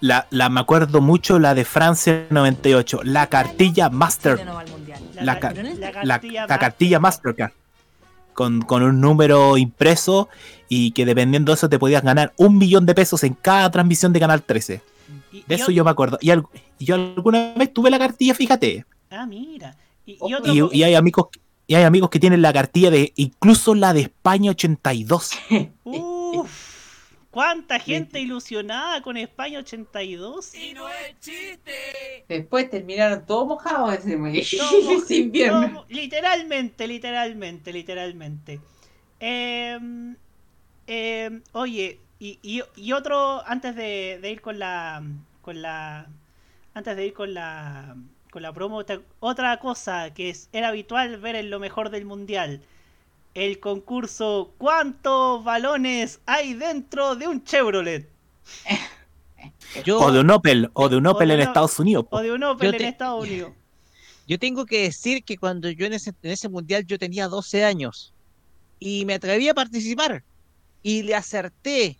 La, la me acuerdo mucho la de Francia 98, la cartilla Master. La, ca- la la- cartilla la cartilla Mastercard. Con, con un número impreso y que dependiendo de eso te podías ganar un millón de pesos en cada transmisión de Canal 13. De eso yo me acuerdo. Y, al- y yo alguna vez tuve la cartilla, fíjate. Ah, mira. Y, y otro Y, co- y hay amigos y hay amigos que tienen la cartilla de incluso la de España 82. Uf, ¿Cuánta gente ilusionada con España 82? Y no es chiste. Después terminaron todos mojados ese mes. Todo- literalmente, literalmente, literalmente. Em, em, oye, y, y- y otro, antes de, de ir con la, con la, antes de ir con la, con la promo, otra cosa que es, era habitual ver en lo mejor del mundial. El concurso ¿Cuántos balones hay dentro de un Chevrolet? O de un Opel, o de un Opel de en Estados Unidos. po. O de un Opel Yo te- en Estados Unidos. Yo tengo que decir que cuando yo en ese, en ese mundial yo tenía 12 años y me atreví a participar y le acerté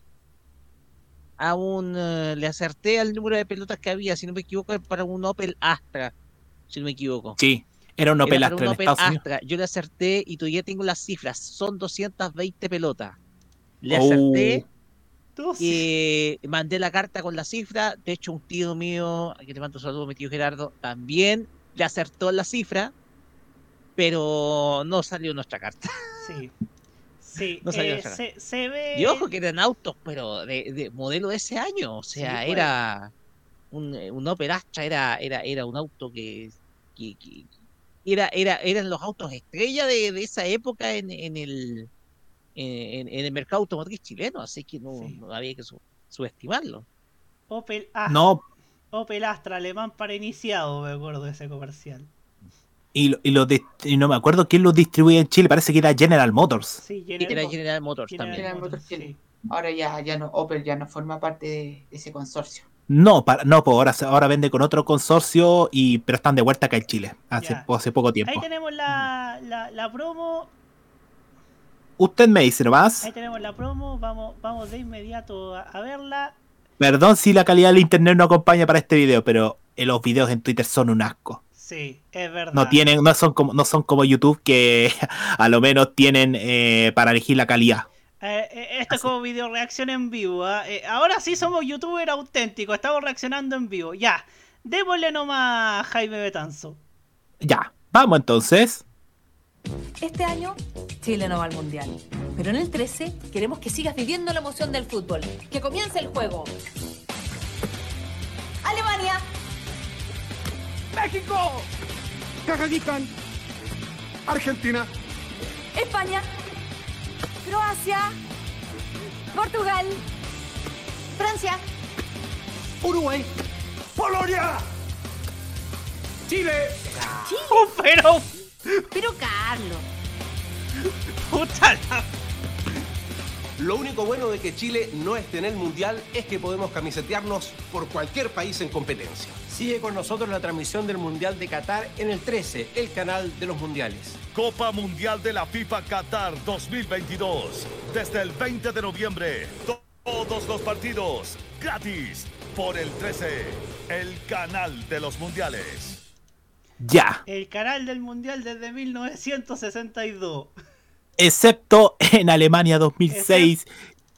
a un eh, le acerté al número de pelotas que había, si no me equivoco, era para un Opel Astra, si no me equivoco. Sí, era un Opel Era Astra un Opel. Astra. Yo le acerté y todavía tengo las cifras, son 220 pelotas. Le Oh. acerté y mandé la carta con la cifra. De hecho, un tío mío, aquí te mando un saludo, mi tío Gerardo, también le acertó la cifra, pero no salió nuestra carta. Sí. Sí, No salió eh, nuestra se, se ve. Y ojo que eran autos, pero de, de modelo de ese año. O sea, pues. era un, eh, un Opel Astra, era, era, era un auto que, que- que- era, era, eran los autos estrella de, de esa época en, en el en, en el mercado automotriz chileno, así que no, no había que su- subestimarlo. Opel Astra. No, Opel Astra, alemán para iniciado, me acuerdo de ese comercial. y, lo- y, lo y no me acuerdo quién lo distribuye en Chile, parece que era General Motors. Sí, Era General Motors General también. General Motors Chile. Ahora ya, ya no, Opel ya no forma parte de ese consorcio. No, para, no, pues ahora, ahora vende con otro consorcio, y pero están de vuelta acá en Chile, hace, poco Ahí tiempo. tenemos la, la, la promo. Usted me dice nomás. Ahí tenemos la promo. Vamos, vamos de inmediato a, a verla. Perdón si la calidad del internet no acompaña para este video, pero eh, los videos en Twitter son un asco. Sí, es verdad. No tienen, no son como, no son como YouTube que a lo menos tienen eh, para elegir la calidad. Eh, eh, esto es como video reacción en vivo. ¿ah? Eh, ahora sí somos youtuber auténticos. Estamos reaccionando en vivo. Ya. Démosle nomás a Jaime Betanzo. Ya, vamos entonces. Este año Chile no va al mundial. Pero en el 13 queremos que sigas viviendo la emoción del fútbol. Que comience el juego. Alemania. México. Kazajistán. Argentina. España. Croacia. Portugal. Francia. Uruguay. Polonia. Chile. Oh, pero. Pero Carlos. Puta la- Lo único bueno de que Chile no esté en el Mundial es que podemos camisetearnos por cualquier país en competencia. Sigue con nosotros la transmisión del Mundial de Qatar en el 13, el canal de los mundiales. Copa Mundial de la FIFA Qatar 2022. Desde el 20 de noviembre. to- Todos los partidos gratis por el 13, el canal de los mundiales. Ya. El canal del mundial desde 1962. Excepto en Alemania 2006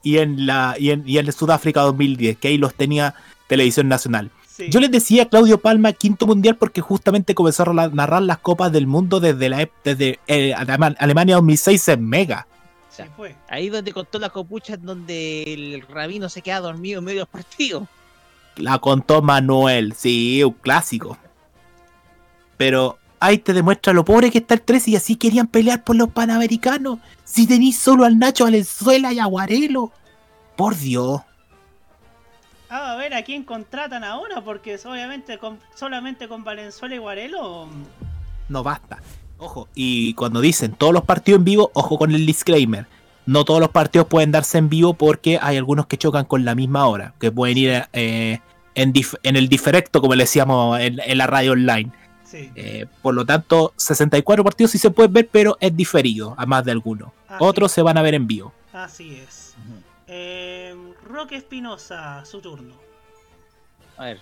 y en la y en, y en Sudáfrica 2010, que ahí los tenía Televisión Nacional. Yo les decía a Claudio Palma quinto mundial porque justamente comenzó a narrar las copas del mundo desde la desde eh, Alema- Alemania 2006 en Mega. Sí, fue. Ahí donde contó la copucha en donde el rabino se queda dormido en medio del partido. La contó Manuel, sí, un clásico. Pero ahí te demuestra lo pobre que está el 13 y así querían pelear por los panamericanos. Si tenéis solo al Nacho Valenzuela y a Guarelo. Por Dios. Ah, a ver a quién contratan ahora, porque obviamente con, solamente con Valenzuela y Guarelo. No basta. Ojo, y cuando dicen todos los partidos en vivo, ojo con el disclaimer. No todos los partidos pueden darse en vivo porque hay algunos que chocan con la misma hora, que pueden ir eh, en, el diferecto, como le decíamos en, en la radio online. Sí. Eh, por lo tanto, 64 partidos sí se pueden ver, pero es diferido a más de algunos. Ah, Otros se van a ver en vivo. Así es. Eh, Roque Espinosa, su turno. A ver,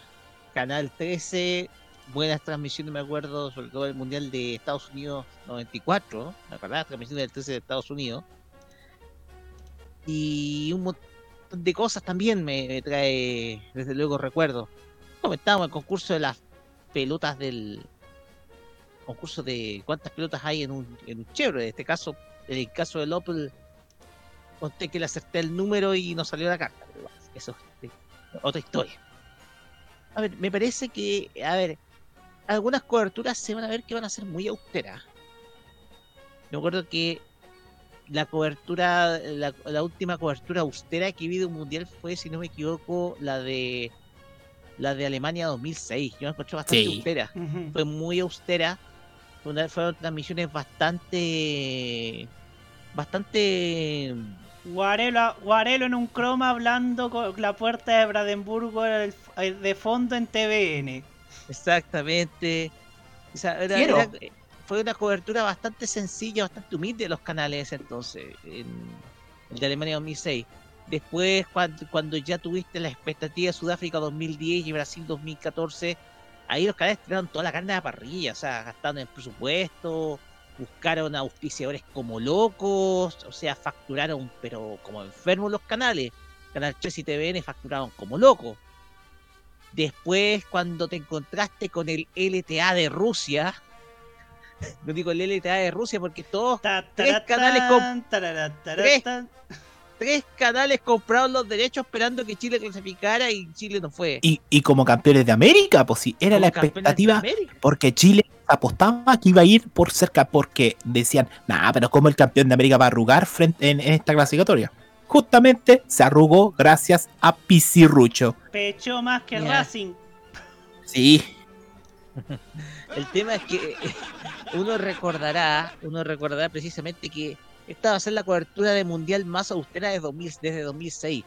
Canal 13, buenas transmisiones, me acuerdo, sobre todo el Mundial de Estados Unidos 94, ¿me acordás? Transmisión del 13 de Estados Unidos. Y un montón de cosas también me, me trae, desde luego, recuerdo. Comentábamos el concurso de las pelotas del. Concurso de cuántas pelotas hay en un, en un Chevrolet. En este caso, en el caso del Opel, conté que le acerté el número y no salió la carta. pero bueno, Eso es otra historia. A ver, me parece que, a ver, algunas coberturas se van a ver que van a ser muy austeras. Me acuerdo que la cobertura, la, la última cobertura austera que vi de un mundial fue, si no me equivoco, la de la de Alemania 2006. Yo me encontré bastante Sí. austera. Fue muy austera. Fueron transmisiones bastante, bastante Guarelo, Guarelo en un croma hablando con la puerta de Brandenburgo de fondo en TVN. Exactamente. O sea, era- Quiero. era- fue una cobertura bastante sencilla, bastante humilde de los canales ese entonces, en el de Alemania 2006. Después, cuando, cuando ya tuviste la expectativa de Sudáfrica 2010 y Brasil 2014, ahí los canales tiraron toda la carne a la parrilla, o sea, gastaron el presupuesto, buscaron auspiciadores como locos, o sea, facturaron, pero como enfermos los canales. Canal 3 y TVN facturaron como locos. Después, cuando te encontraste con el LTA de Rusia, no digo el LTA de Rusia porque todos tres canales, com- tres, tres canales compraron los derechos esperando que Chile clasificara y Chile no fue. Y, y como campeones de América, pues sí, era Como la expectativa. Porque Chile apostaba que iba a ir por cerca, porque decían, nah, pero como el campeón de América va a arrugar frente en, en esta clasificatoria. Justamente se arrugó gracias a Pizarrucho. Pechó más que Ya. Racing. Sí, El tema es que uno recordará, uno recordará precisamente que esta va a ser la cobertura de mundial más austera de 2000, desde 2006.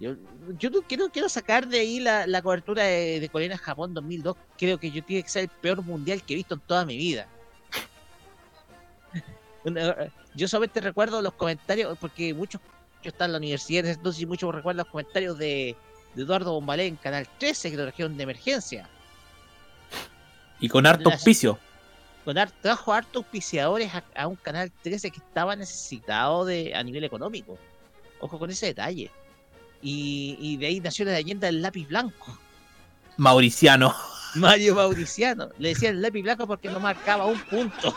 Yo, yo no quiero, quiero sacar de ahí la, la cobertura de, de Corea-Japón 2002. Creo que yo tiene que ser el peor mundial que he visto en toda mi vida. Yo solamente recuerdo los comentarios, porque muchos, yo estaba en la universidad entonces y muchos recuerdan los comentarios de, de Eduardo Bombalé en Canal 13, que lo trajeron de emergencia. y con harto auspicio. Con har- trajo hartos auspiciadores a, a un canal 13 que estaba necesitado de a nivel económico. Ojo con ese detalle. Y, y de ahí nació la leyenda del lápiz blanco. Mauriciano. Mario Mauriciano. Le decían el lápiz blanco porque no marcaba un punto.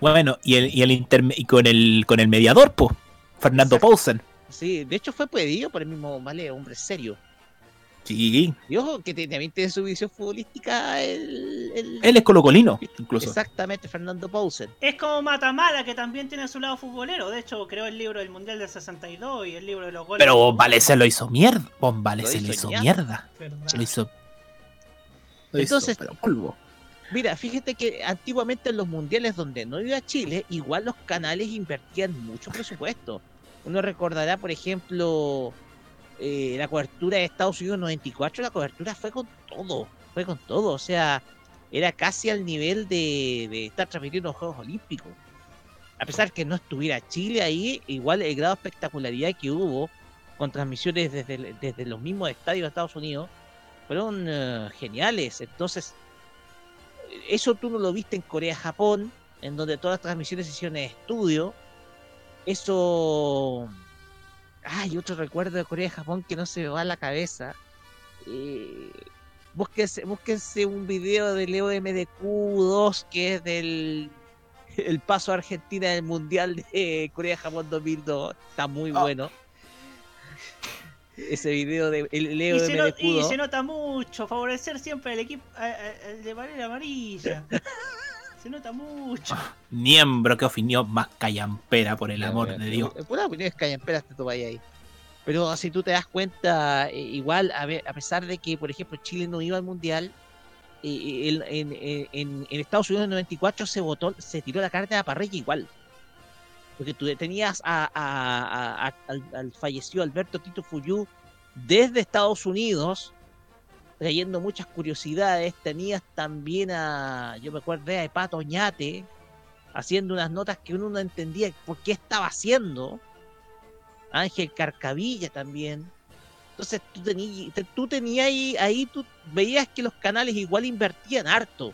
Bueno, y el, y el interme- y con el con el mediador, pues, Fernando. Sí, de hecho fue pedido por el mismo Vale, hombre serio. Sí, Y ojo que también tiene su visión futbolística el, el- él es colocolino, incluso. Exactamente, Fernando Pausen. Es como Matamala, que también tiene su lado futbolero. De hecho, creó el libro del Mundial del 62 y el libro de los goles. Pero Bombale se lo hizo mierda. Bombale Lo se lo hizo hizo mierda. Se lo hizo. lo hizo, Entonces, pero polvo. Mira, fíjate que antiguamente en los mundiales donde no iba Chile, igual los canales invertían mucho presupuesto. Uno recordará, por ejemplo, eh, la cobertura de Estados Unidos 94, la cobertura fue con todo, fue con todo, o sea, era casi al nivel de, estar transmitiendo los Juegos Olímpicos. A pesar que no estuviera Chile ahí, igual el grado de espectacularidad que hubo con transmisiones desde, desde los mismos estadios de Estados Unidos fueron eh, geniales. Entonces, eso tú no lo viste en Corea-Japón, en donde todas las transmisiones se hicieron en estudio. Eso. Hay otro recuerdo de Corea-Japón que no se me va a la cabeza. eh, búsquense, búsquense un video del EOMDQ2 que es del el paso a Argentina del Mundial de Corea-Japón 2002. Está muy Ah. bueno. Ese video de el Y se, no- y EOMDQ2. se nota mucho, favorecer siempre al equipo al de manera amarilla. se nota mucho. Miembro, qué opinión más callampera, por el amor de Dios. Pura opinión es callampera te tú vayas ahí. Pero si tú te das cuenta, eh, igual, a, ver, a pesar de que, por ejemplo, Chile no iba al Mundial, eh, el- en, en- en- en Estados Unidos en el 94 se votó, se tiró la carta de la parrilla igual. Porque tú tenías a, a- a- a- al, al fallecido Alberto Tito Fuyú desde Estados Unidos, trayendo muchas curiosidades. Tenías también a, yo me acuerdo, a Pato Oñate, haciendo unas notas que uno no entendía por qué estaba haciendo. Ángel Carcavilla también. Entonces tú tenías, te- tú tenías ahí, ahí tú veías que los canales igual invertían harto.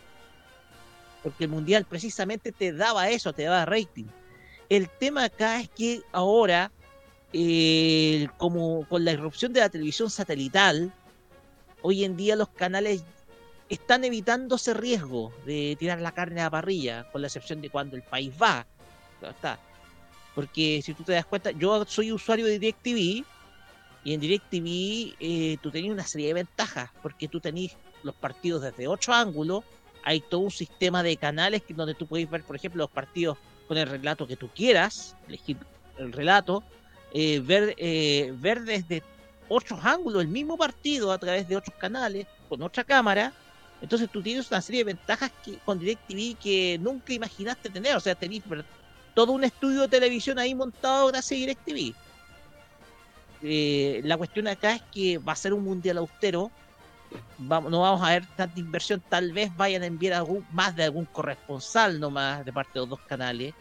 Porque el mundial precisamente te daba eso, te daba rating. El tema acá es que ahora, eh, como con la irrupción de la televisión satelital, hoy en día los canales están evitando ese riesgo de tirar la carne a la parrilla, con la excepción de cuando el país va. Está. Porque si tú te das cuenta, yo soy usuario de DirecTV y en DirecTV eh, tú tenías una serie de ventajas, porque tú tenías los partidos desde ocho ángulos, hay todo un sistema de canales donde tú puedes ver, por ejemplo, los partidos con el relato que tú quieras, elegir el relato, eh, ver, eh, ver desde ocho ángulos el mismo partido a través de otros canales, con otra cámara. Entonces tú tienes una serie de ventajas que, con DirecTV que nunca imaginaste tener. O sea, tenés todo un estudio de televisión ahí montado gracias a DirecTV. Eh, la cuestión acá es que va a ser un mundial austero. No vamos a ver tanta inversión. Tal vez vayan a enviar más de algún corresponsal nomás de parte de los dos canales.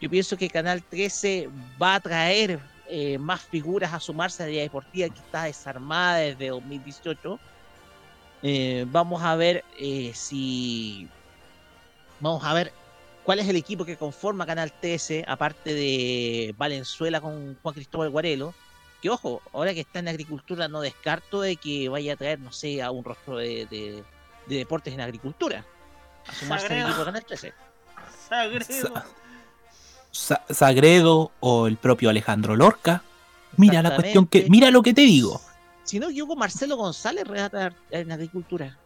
Yo pienso que Canal 13 va a traer eh, más figuras a sumarse a la Liga Deportiva que está desarmada desde 2018. Eh, vamos a ver eh, si. Vamos a ver cuál es el equipo que conforma Canal 13, aparte de Valenzuela con Juan Cristóbal Guarelo. Que ojo, ahora que está en agricultura, no descarto de que vaya a traer, no sé, a un rostro de, de- de deportes en agricultura. A sumarse al equipo de Canal 13. Sagredo. Sa- Sagredo o el propio Alejandro Lorca. Mira la cuestión que. Mira lo que te digo. Si no, yo Marcelo González relata en agricultura.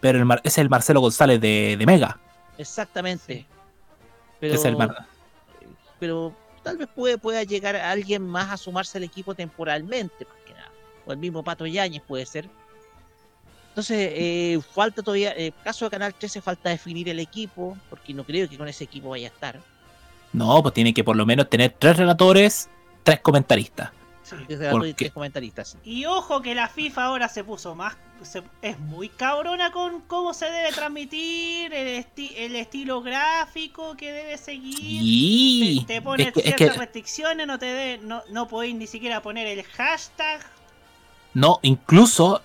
Pero el Mar- es el Marcelo González de, de Mega. Exactamente. Pero, Es el Mar- pero tal vez puede, pueda llegar alguien más a sumarse al equipo temporalmente, más que nada. O el mismo Pato Yáñez puede ser. Entonces, eh, falta todavía, en el caso de Canal 13, falta definir el equipo, porque no creo que con ese equipo vaya a estar. No, pues tiene que por lo menos tener tres relatores, tres comentaristas. Desde ¿Por la y tres comentaristas. Y ojo que la FIFA ahora se puso más. se- es muy cabrona con cómo se debe transmitir, el, esti- el estilo gráfico que debe seguir. Y Te pone es que- es ciertas que- restricciones, no te de, no, no podéis ni siquiera poner el hashtag. No, incluso,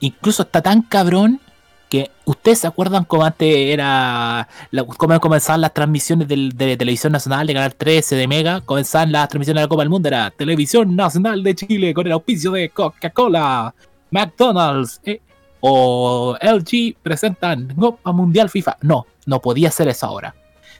incluso está tan cabrón que ustedes se acuerdan cómo antes era, la- cómo comenzaban las transmisiones del- de Televisión Nacional, de Canal 13, de Mega, comenzaban las transmisiones de la Copa del Mundo, era Televisión Nacional de Chile con el auspicio de Coca-Cola, McDonald's eh, o LG presentan Copa Mundial FIFA. No, no podía ser eso ahora.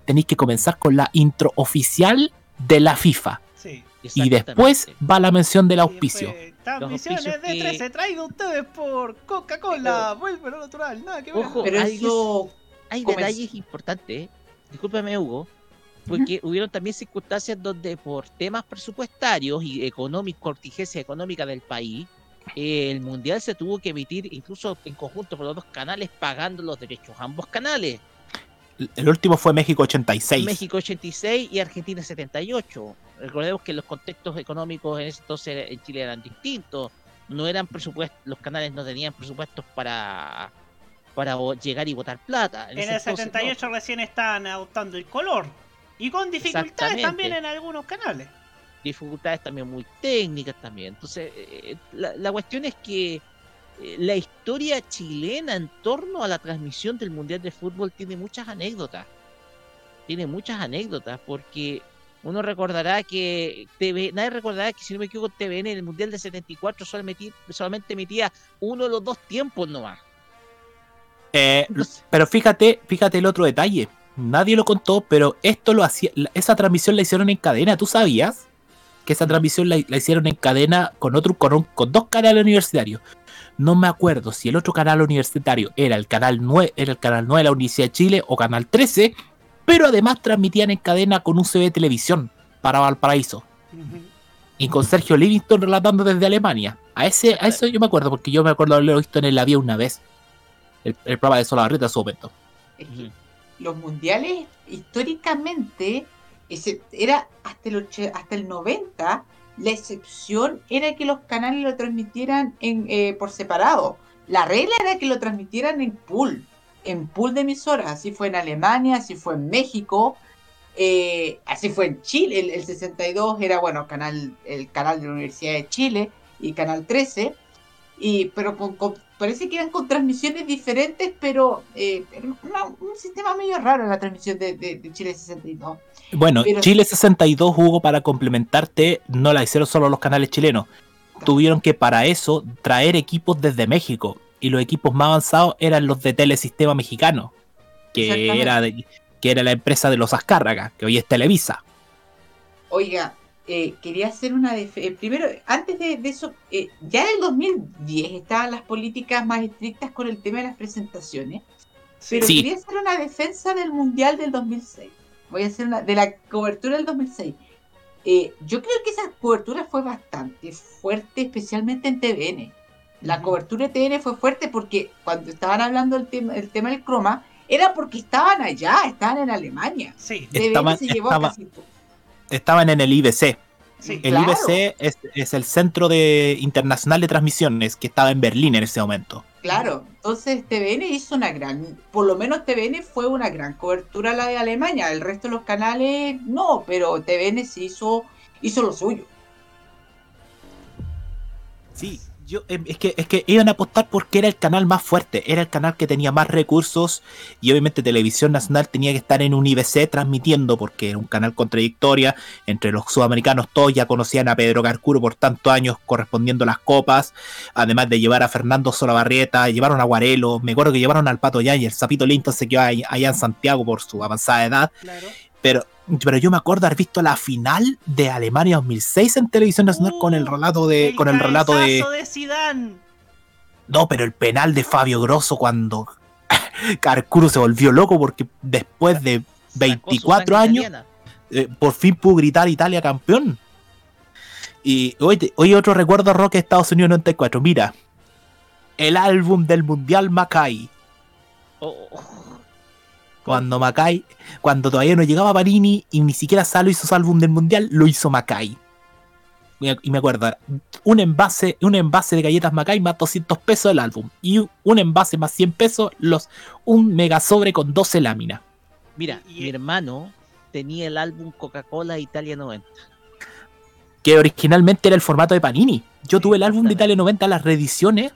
Tenéis que comenzar con la intro oficial de la FIFA. Sí. Y después va la mención del auspicio. Transmisiones de auspicios que- 13 traído a ustedes por Coca-Cola. Vuelve lo natural, nada que ver. Ojo, Pero hay, eso hay comenz- detalles importantes. ¿eh? Discúlpame, Hugo. Porque hubieron también circunstancias donde por temas presupuestarios y económicos, contingencia económica del país, eh, el mundial se tuvo que emitir incluso en conjunto por los dos canales pagando los derechos a ambos canales. El último fue México 86. México 86 y Argentina 78. Recordemos que los contextos económicos en ese entonces en Chile eran distintos. No eran presupuestos, los canales no tenían presupuestos para para llegar y votar plata. En el entonces, no. 78 recién estaban adoptando el color. Y con dificultades también en algunos canales. dificultades también muy técnicas también. Entonces, eh, la, la cuestión es que eh, la historia chilena en torno a la transmisión del Mundial de Fútbol tiene muchas anécdotas. Tiene muchas anécdotas porque uno recordará que TV, nadie recordará que si no me equivoco TVN en el Mundial de 74 solamente, solamente emitía uno de los dos tiempos nomás. Eh, pero fíjate, fíjate el otro detalle. Nadie lo contó, pero esto lo hacía, esa transmisión la hicieron en cadena. ¿Tú sabías? Que esa transmisión la, la hicieron en cadena con otro, con, un- con dos canales universitarios. No me acuerdo si el otro canal universitario era el canal 9, era el canal 9 de la Universidad de Chile o canal 13, pero además transmitían en cadena con un CB televisión para Valparaíso. Y con Sergio Livingston relatando desde Alemania. A ese, a eso yo me acuerdo, porque yo me acuerdo haberlo visto en el avión una vez. El, el programa de Solabarrieta en su momento. Es que los mundiales históricamente ese, era hasta el, hasta el 90 la excepción era que los canales lo transmitieran en, eh, por separado la regla era que lo transmitieran en pool en pool de emisoras así fue en Alemania así fue en México eh, así fue en Chile el, el 62 era bueno canal el canal de la Universidad de Chile y canal 13 y pero con, con- parece que eran con transmisiones diferentes pero eh, una- un sistema medio raro la transmisión de, de- de Chile 62 Bueno, Pero- Chile 62 jugó para complementarte, no la hicieron solo los canales chilenos. Tuvieron que para eso traer equipos desde México. Y los equipos más avanzados eran los de Telesistema Mexicano, que era, de- que era la empresa de los Azcárraga, que hoy es Televisa. Oiga, eh, quería hacer una def- eh, primero, antes de, de eso, eh, ya en el 2010 estaban las políticas más estrictas con el tema de las presentaciones, pero Sí. quería hacer una defensa del Mundial del 2006. Voy a hacer una, de la cobertura del 2006. Eh, yo creo que esa cobertura fue bastante fuerte, especialmente en TVN. La cobertura de TVN fue fuerte porque cuando estaban hablando del tema, el tema del croma, era porque estaban allá, estaban en Alemania. Sí. Estaban- se llevó estaba- casi. Estaban en el IBC. Sí, el claro. IBC es, es el Centro de Internacional de Transmisiones que estaba en Berlín en ese momento. Claro, entonces TVN hizo una gran, por lo menos TVN fue una gran cobertura la de Alemania, el resto de los canales no, pero TVN sí hizo, hizo lo suyo. Sí, yo em, es que es que iban a apostar porque era el canal más fuerte, era el canal que tenía más recursos y obviamente Televisión Nacional tenía que estar en un IBC transmitiendo porque era un canal con trayectoria, entre los sudamericanos todos ya conocían a Pedro Carcuro por tantos años correspondiendo las copas, además de llevar a Fernando Solabarrieta, llevaron a Guarelo, me acuerdo que llevaron al Pato Yan y el Zapito Linton se quedó allá en Santiago por su avanzada edad, Claro. pero, pero yo me acuerdo haber visto la final de Alemania 2006 en Televisión Nacional con el relato de con el relato de de Zidane. no, pero el penal de Fabio Grosso cuando Carcuro se volvió loco porque después de 24 sangre años eh, por fin pudo gritar Italia campeón. Y hoy, hoy otro recuerdo rock de Estados Unidos 94. Mira, el álbum del Mundial Macay. Oh, Cuando Macay, cuando todavía no llegaba Panini y ni siquiera Salo hizo su álbum del Mundial, lo hizo Macay. Y y me acuerdo, un envase, un envase de galletas Macay más 200 pesos el álbum. Y un envase más 100 pesos, los, un mega sobre con 12 láminas. Mira, mi hermano tenía el álbum Coca-Cola Italia 90. que originalmente era el formato de Panini. Yo tuve el álbum de Italia 90, las reediciones,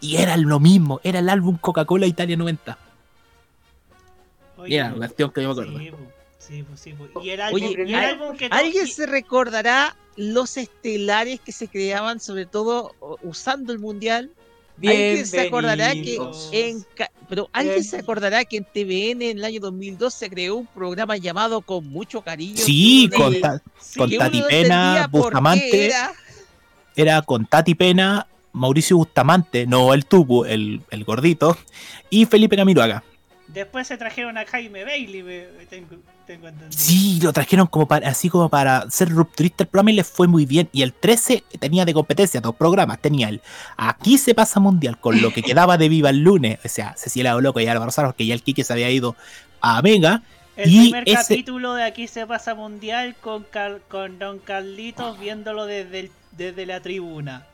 y era lo mismo, era el álbum Coca-Cola Italia 90. Y era la versión que yo me acuerdo. Sí, po, sí, po, sí, po. Y el álbum, Oye, y el ¿al- álbum que ¿alguien se recordará los estelares que se creaban, sobre todo usando el mundial? ¿Alguien se acordará que en pero alguien se acordará que en TVN en el año 2002 se creó un programa llamado Con mucho cariño? Sí, con, Ta- Tati Pena, Bustamante. era. Era con Tati Pena, Mauricio Bustamante, no el tubo, el, el gordito, y Felipe Camiroaga. Después se trajeron a Jaime Bailey, me- tengo, tengo entendido. Sí, lo trajeron como para, así como para ser rupturista el programa y les fue muy bien. Y el 13 tenía de competencia dos programas. Tenía el Aquí se pasa mundial con lo que quedaba de Viva el lunes. O sea, Cecilia Loco y Álvaro Saros, que ya el Quique se había ido a Mega. El y primer ese, capítulo de Aquí se pasa mundial con, Car- con Don Carlitos viéndolo desde, el- desde la tribuna.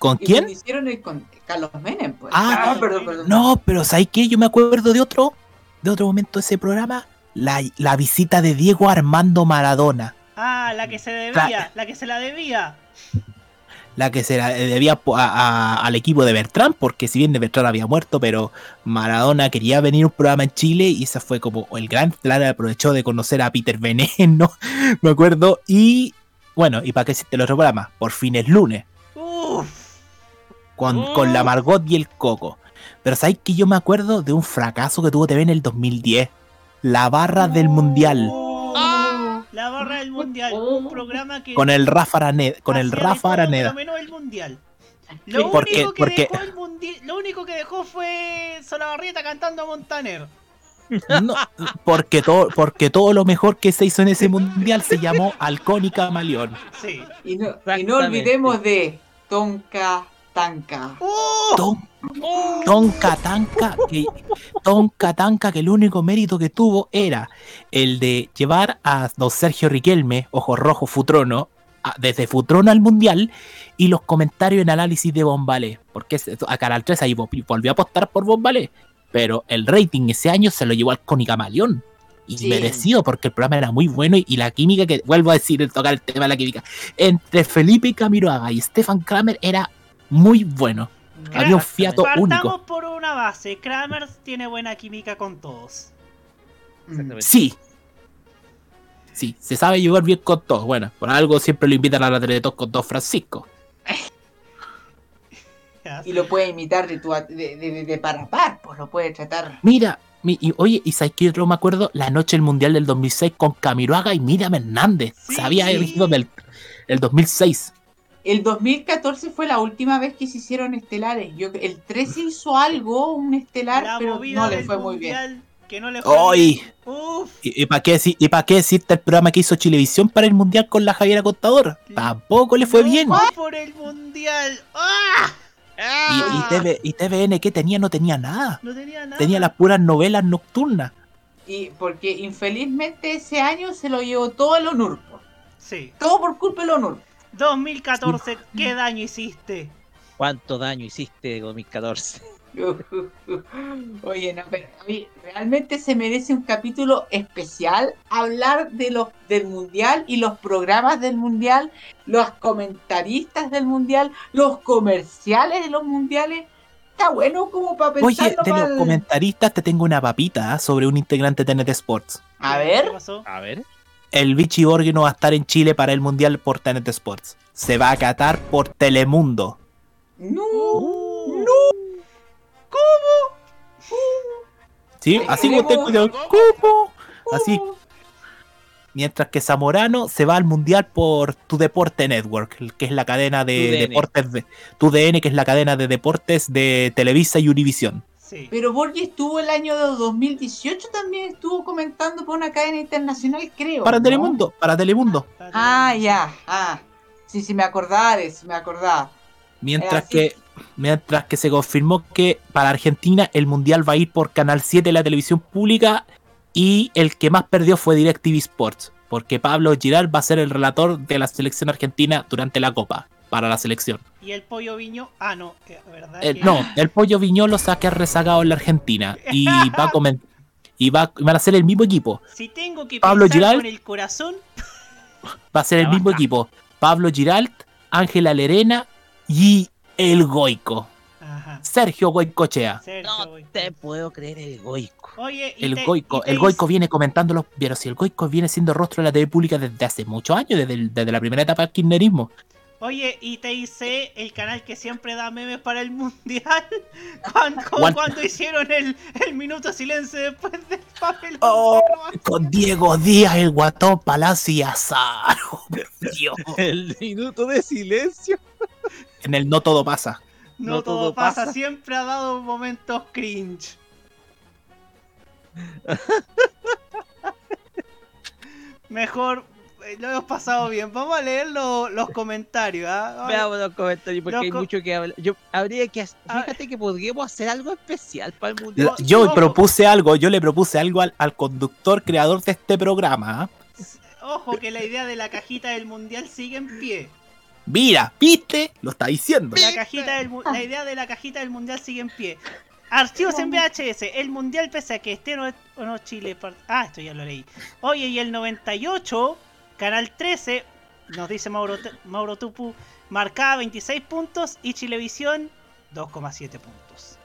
¿Con Y quién? lo hicieron el con Carlos Menem, pues. Ah, perdón, perdón. No, pero ¿sabes qué? Yo me acuerdo de otro, de otro momento de ese programa. La, la visita de Diego Armando Maradona. Ah, la que se debía, la que se la debía. la que se la debía a- a- al equipo de Bertrand, porque si bien de Bertrand había muerto, pero Maradona quería venir a un programa en Chile y ese fue como el gran plan, aprovechó de conocer a Peter Veneno, me acuerdo, y bueno, ¿y para qué existe el otro programa? Por fin es lunes, con, con la Margot y el Coco. Pero ¿sabes que yo me acuerdo de un fracaso que tuvo TV en el 2010? La barra del Mundial. La barra del mundial, un programa que Con el Rafa Araneda. Con el Rafa Araneda. menos el mundial. Lo Porque- único que porque- dejó el mundi- lo único que dejó fue Solabarrieta cantando a Montaner. No, porque todo, porque todo lo mejor que se hizo en ese mundial se llamó Halcón y Camaleón. Sí. Y no, y no olvidemos de Tonka Tanka. Ton- Tonka Tanka, que, Tonka que el único mérito que tuvo era el de llevar a don Sergio Riquelme, Ojo Rojo Futrono, a- desde Futrono al Mundial, y los comentarios en análisis de Bombalé. Porque a Canal 3 ahí vol- volvió a apostar por Bombalé. Pero el rating ese año se lo llevó al Cónica Camaleón. Y Sí. merecido, porque el programa era muy bueno y, y la química, que vuelvo a decir, el tocar el tema de la química, entre Felipe Camiroaga y Stefan Kramer era muy bueno. Había un fiato Partamos único. por una base. Kramer tiene buena química con todos. Sí. Sí, se sabe llevar bien con todos. Bueno, por algo siempre lo invitan a la Teletón con Don Francisco. Y lo puede imitar de, tu, a- de, de, de par a par, pues lo puede tratar. Mira, mi- y, oye, y sabes que yo me acuerdo la noche del Mundial del 2006 con Camiroaga y Miriam Hernández. se había sí. elegido del el 2006. El 2014 fue la última vez que se hicieron estelares. Yo, el 13 hizo algo, un estelar, La pero no le fue muy bien. Que no. Uf, ¿Y, para qué, y para qué decirte el programa que hizo Chilevisión para el Mundial con la Javiera Contador? Tampoco le fue bien. fue por el mundial. ¡Ah! Y, y, TV y TVN, ¿qué tenía? No tenía nada. No tenía nada. Tenía las puras novelas nocturnas. Y porque infelizmente ese año se lo llevó todo el Onurpo. Sí. Todo por culpa del Onurpo. 2014, ¿qué daño hiciste? ¿Cuánto daño hiciste en 2014? Oye, no, pero a mí realmente se merece un capítulo especial hablar de los del mundial y los programas del mundial, los comentaristas del mundial, los comerciales de los mundiales. Está bueno como para Oye, pensarlo de los comentaristas te tengo una papita sobre un integrante de TNT Sports. A ver. A ver. El Vichy Borghi no va a estar en Chile para el Mundial por TNT Sports. Se va a catar por Telemundo. No. Uh. No. ¿Sí? Así como te Tenemos- ¿Cómo? Así. Mientras que Zamorano se va al Mundial por Tu Deporte Network, que es la cadena de TUDN. deportes de Tu DN, que es la cadena de deportes de Televisa y Pero Borgi estuvo el año de 2018 también, estuvo comentando por una cadena internacional, creo. Para ¿no? Telemundo, para Telemundo. Ah, ya, ah. Sí, sí, me acordaba de eso, me acordaba. Mientras Así que, mientras que se confirmó que para Argentina el mundial va a ir por Canal 7 de la televisión pública y el que más perdió fue DirecTV Sports, porque Pablo Giral va a ser el relator de la selección argentina durante la Copa para la selección. Y el pollo viño. Ah, no, ¿verdad? Que- no, el pollo Viñolo se ha quedado rezagado en la Argentina y va a comen- y va, van a ser el mismo equipo. Si tengo que Pablo Giral. con el corazón, Va a ser el mismo equipo. Pablo Giralt, Ángela Lerena y el Goico. Sergio Goicochea. No te puedo creer el Goico. Oye, El te- Goico, el Goico viene comentando los. Pero si el Goico viene siendo rostro de la TV pública desde hace muchos años, desde, el- desde la primera etapa del kirchnerismo. Oye, y te hice el canal que siempre da memes para el mundial. Cuando, cuando hicieron el, el minuto silencio después del papel. Oh, con Diego Díaz, el Guatón Palacio y Dios. El minuto de silencio. En el No Todo Pasa. No, no todo, todo pasa. pasa. siempre ha dado momentos cringe. Mejor, lo hemos pasado bien. Vamos a leer lo- los comentarios. ¿ah? Veamos los comentarios porque Los hay mucho que hablar. Yo habría que hacer- fíjate que podríamos hacer algo especial para el mundial. La- yo propuse algo, yo le propuse algo al, al conductor creador de este programa. ¿ah? Ojo que la idea de la cajita del mundial sigue en pie. Mira, ¿viste? Lo está diciendo. La, cajita del la idea de la cajita del mundial sigue en pie. Archivos en VHS. El mundial, pese a que esté o no, no Chile. Ah, esto ya lo leí. Oye, y el 98, Canal 13, nos dice Mauro, Mauro Tupu. marcaba 26 puntos y Chilevisión 2,7 puntos.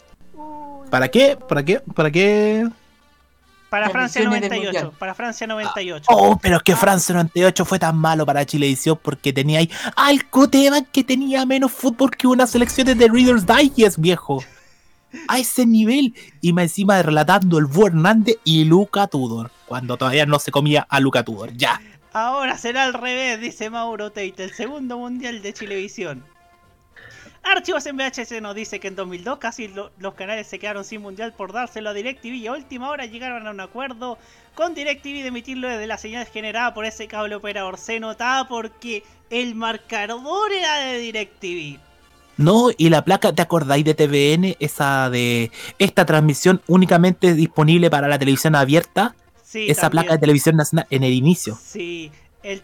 ¿Para qué? ¿Para qué? ¿Para qué? Para Francia Transmisiones del 98, Mundial. para Francia 98. Oh, pero es que Francia 98 fue tan malo para Chilevisión porque tenía ahí al Coteban que tenía menos fútbol que unas selecciones de Reader's Digest, viejo. A ese nivel. Y más encima relatando el Bú Hernández y Luca Tudor. Cuando todavía no se comía a Luca Tudor. Ya. Ahora será al revés, dice Mauro Tate, el segundo mundial de Chilevisión. Archivos en VHS nos dice que en 2002 casi lo- los canales se quedaron sin mundial por dárselo a DirecTV y a última hora llegaron a un acuerdo con DirecTV de emitirlo desde la señal generada por ese cable operador. Se notaba porque el marcador era de DirecTV. No, y la placa, ¿te acordáis de TVN? Esa de esta transmisión únicamente disponible para la televisión abierta. Sí, Esa también. placa de televisión nacional en el inicio. Sí, el,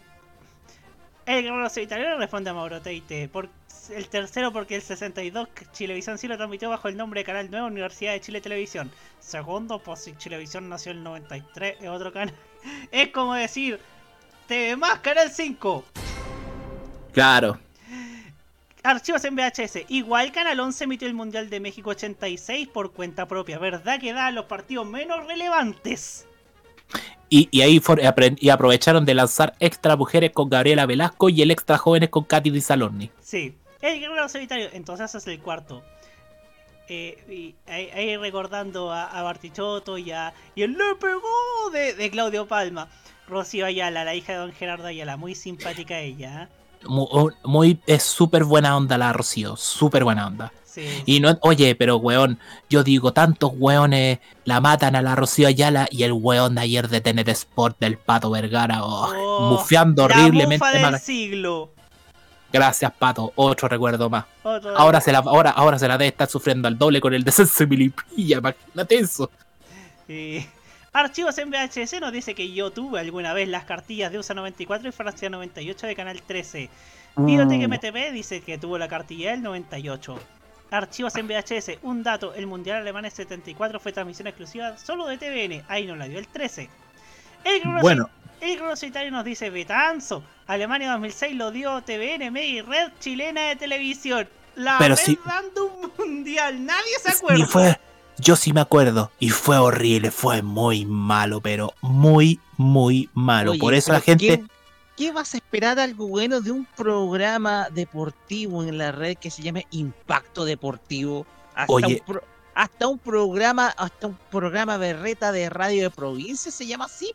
el guerrero italiano responde a Mauro Teite. Por, el tercero porque el 62 Chilevisión sí lo transmitió bajo el nombre de Canal Nuevo Universidad de Chile Televisión. Segundo, pues si Chilevisión nació en el 93, es otro canal. Es como decir, TV más Canal 5. Claro. Archivos en VHS. Igual Canal 11 emitió el Mundial de México 86 por cuenta propia. ¿Verdad que da los partidos menos relevantes? Y, ahí y aprovecharon de lanzar extra mujeres con Gabriela Velasco y el extra jóvenes con Katy Di Saloni. Sí, el guerrero solitario. Entonces es el cuarto. Eh, ahí, recordando a, a Bartichotto y a. Y el le pegó de, de Claudio Palma. Rocío Ayala, la hija de don Gerardo Ayala. Muy simpática ella. ¿eh? Mu- Muy, es súper buena onda la Rocío, súper buena onda. Sí. Y no, oye, pero weón, yo digo, tantos weones la matan a la Rocío Ayala y el weón de ayer de TNT Sport del Pato Vergara, oh, Oh, mufeando la horriblemente mufa del mal. siglo. Gracias, Pato, otro recuerdo más. Otro Ahora se, la, ahora, ahora se la debe estar sufriendo al doble con el descenso de Milipilla, imagínate eso. Sí. Archivos en VHS nos dice que yo tuve alguna vez las cartillas de USA 94 y Francia 98 de Canal 13. Videotech Mm. MTV dice que tuvo la cartilla del 98. Archivos en VHS, un dato, el Mundial Alemán 74 fue transmisión exclusiva solo de TVN, ahí no la dio el 13. El Grosso, Bueno. el Grosso Italia nos dice Betanzo, Alemania 2006 lo dio TVN, Mega y Red Chilena de Televisión. La Pero red sí- dando un mundial, nadie se acuerda. fue, yo sí me acuerdo, y fue horrible, fue muy malo, pero muy, muy malo. Oye, Por eso la gente... ¿qué, qué vas a esperar algo bueno de un programa deportivo en la red que se llame Impacto Deportivo? Hasta Oye. un pro- hasta un programa, hasta un programa berreta de radio de provincia se llama así.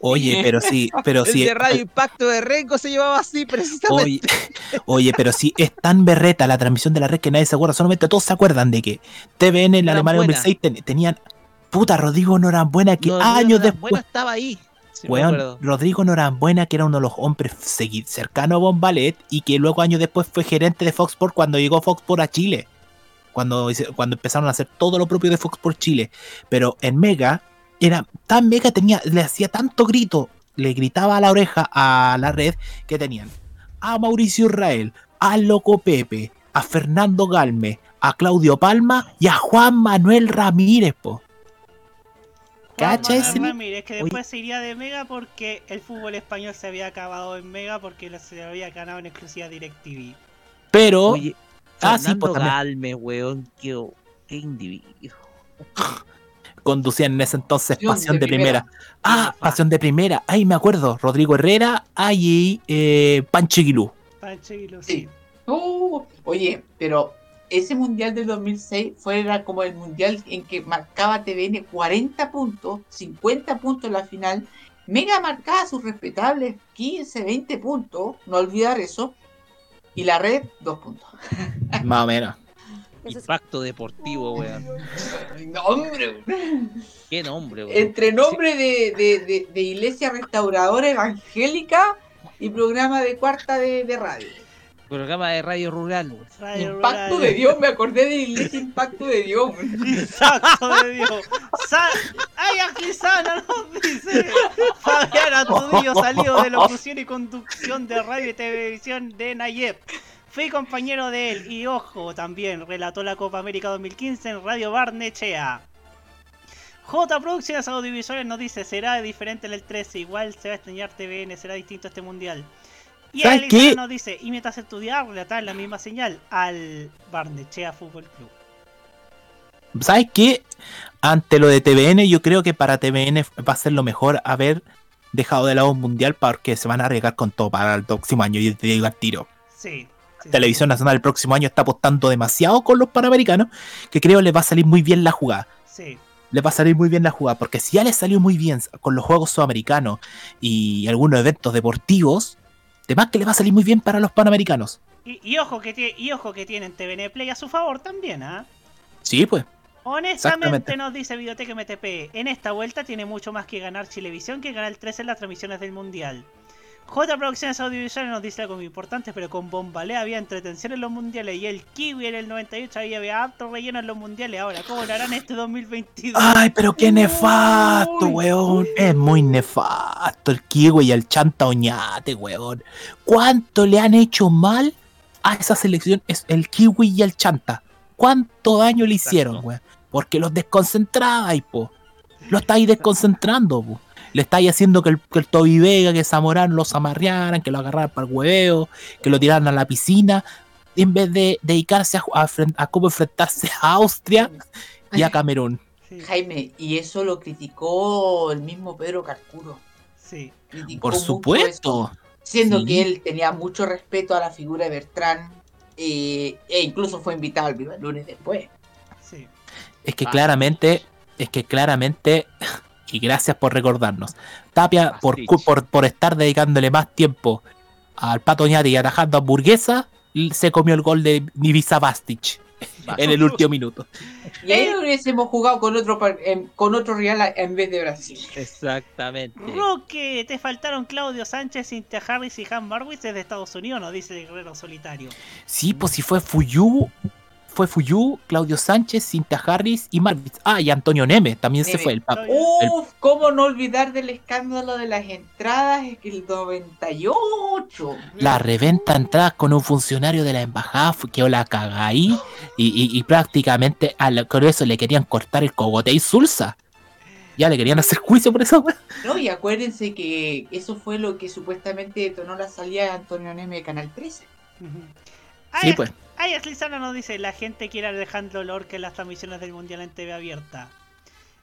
Oye, pero sí, pero El sí. de Radio Impacto de Rengo se llamaba así precisamente. Oye, oye, pero sí, es tan berreta la transmisión de la red que nadie se acuerda. Solamente todos se acuerdan de que TVN en la Alemania Norambuena. 2006 ten- tenían. Puta, Rodrigo Norambuena, que años no, después. Estaba ahí. sí Weón. Rodrigo Norambuena, que era uno de los hombres segui- cercano a Bombalet y que luego años después fue gerente de Fox Sports cuando llegó Fox Sports a Chile. Cuando, cuando empezaron a hacer todo lo propio de Fox Sports Chile. Pero en Mega, era tan Mega, tenía, le hacía tanto grito, le gritaba a la oreja a la red que tenían a Mauricio Israel, al Loco Pepe, a Fernando Galme, a Claudio Palma y a Juan Manuel Ramírez, po. ¿Cacha Juan ese? Manuel Ramírez, que después se iría de Mega porque el fútbol español se había acabado en Mega porque se había ganado en exclusiva DirecTV. Pero. Oye, ah, sí, pues. Galme, weón, qué, qué individuo. conducían en ese entonces Pasión Pasión de de, primera. Primera. Ah, Pasión de Primera. Ahí me acuerdo. Rodrigo Herrera, ahí eh, Pancho. Pancho Aguilú, sí. Uh, oye, pero ese mundial del 2006 fue era como el mundial en que marcaba TVN 40 puntos, 50 puntos en la final. Mega marcaba sus respetables 15, 20 puntos, no olvidar eso. Y la red, 2 puntos. Más o menos. Impacto deportivo, weón. Nombre, Qué nombre, weón. entre nombre de, de, de- de iglesia restauradora evangélica y programa de cuarta de, de radio. Programa de radio rural. Impacto de Dios, me acordé de iglesia Impacto de Dios. Impacto de Dios. ¡Ay, aquí sana! Nos dice Fabián Atudillo, salido de locución y conducción de radio y televisión de Nayep. Fui compañero de él y, ojo, también relató la Copa América 2015 en Radio Barnechea. J Producciones Audiovisuales nos dice, será diferente en el 13, igual se va a extrañar TVN, será distinto este mundial. Y ¿Sabes Elisa qué? nos dice, y mientras estudiar, relatar la misma señal al Barnechea Fútbol Club. ¿Sabes qué? Ante lo de TVN, yo creo que para TVN va a ser lo mejor haber dejado de lado un mundial porque se van a arriesgar con todo para el próximo año. Y te digo al tiro. Sí. Televisión Nacional el próximo año está apostando demasiado con los panamericanos que creo les va a salir muy bien la jugada. Sí. Les va a salir muy bien la jugada porque si ya les salió muy bien con los Juegos Sudamericanos y algunos eventos deportivos, además que les va a salir muy bien para los panamericanos. Y, y ojo que y ojo que tienen TVN Play a su favor también, ¿ah? Sí, pues. Honestamente nos dice Videoteca MTP, en esta vuelta tiene mucho más que ganar Chilevisión que ganar el 13 en las transmisiones del Mundial. J Producciones Audiovisuales nos dice algo muy importante, pero con Bombalé había entretención en los mundiales y el Kiwi en el 98 había, había harto relleno en los mundiales. Ahora, ¿cómo lo harán este 2022? Ay, pero qué nefasto, weón. Es muy nefasto el kiwi y el chanta oñate, weón. ¿Cuánto le han hecho mal a esa selección? Es el kiwi y el chanta. ¿Cuánto daño le hicieron, weón? Porque los desconcentraba, y po. Lo estáis desconcentrando, po. Le estáis haciendo que el, que el Toby Vega, que Zamorano los amarrearan, que lo agarraran para el hueveo, que lo tiraran a la piscina, en vez de dedicarse a, cómo enfrentarse a Austria y a Camerún. Jaime, y eso lo criticó el mismo Pedro Carcuro. Sí. Criticó Por supuesto. eso, siendo Sí. que él tenía mucho respeto a la figura de Bertrán eh, e incluso fue invitado al Viva el Lunes después. Sí. Es que claramente, es que claramente, y gracias por recordarnos, Tapia, por, por, por estar dedicándole más tiempo al Pato Ñati y atajando a Hamburguesa, se comió el gol de Ibiza Bastic en el último minuto. Y ahí hubiésemos jugado con otro con otro rival a- en vez de Brasil. Exactamente. Roque, te faltaron Claudio Sánchez, Cynthia Harris y Han Barwitz desde Estados Unidos, nos dice el guerrero solitario. Sí, pues si fue Fuyu, fue Fuyu, Claudio Sánchez, Cinta Harris y Marvitz. Ah, y Antonio Neme, también se fue el papá. Uf, cómo no olvidar del escándalo de las entradas en el 98. La reventa entradas con un funcionario de la embajada fu- quedó la caga ahí y, y- y prácticamente a la- con eso le querían cortar el cogote y sulsa. Ya le querían hacer juicio por eso. No, y acuérdense que eso fue lo que supuestamente detonó la salida de Antonio Neme de Canal 13. Sí, pues. Ayas Lizana nos dice, la gente quiere Alejandro Lorca en las transmisiones del Mundial en TV abierta.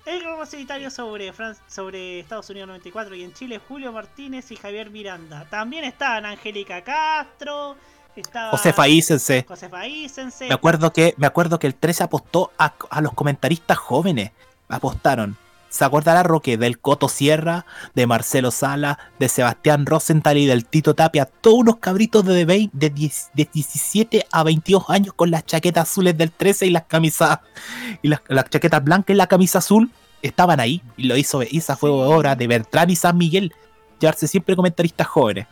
El grupo solitario sobre, Fran- sobre Estados Unidos 94 y en Chile, Julio Martínez y Javier Miranda. También estaban Angélica Castro, estaba Josefa Ísense. Josefa Isense. Me acuerdo que, me acuerdo que el 13 apostó a, a los comentaristas jóvenes. Apostaron. ¿Se acordará Roque del Coto Sierra, de Marcelo Sala, de Sebastián Rosenthal y del Tito Tapia? Todos unos cabritos de, 20 de, 10 de 17 a 22 años con las chaquetas azules del 13 y las camisas y las, las chaquetas blancas y la camisa azul estaban ahí. Y lo hizo, esa fue obra de Bertrán y San Miguel. Llevarse siempre comentaristas jóvenes.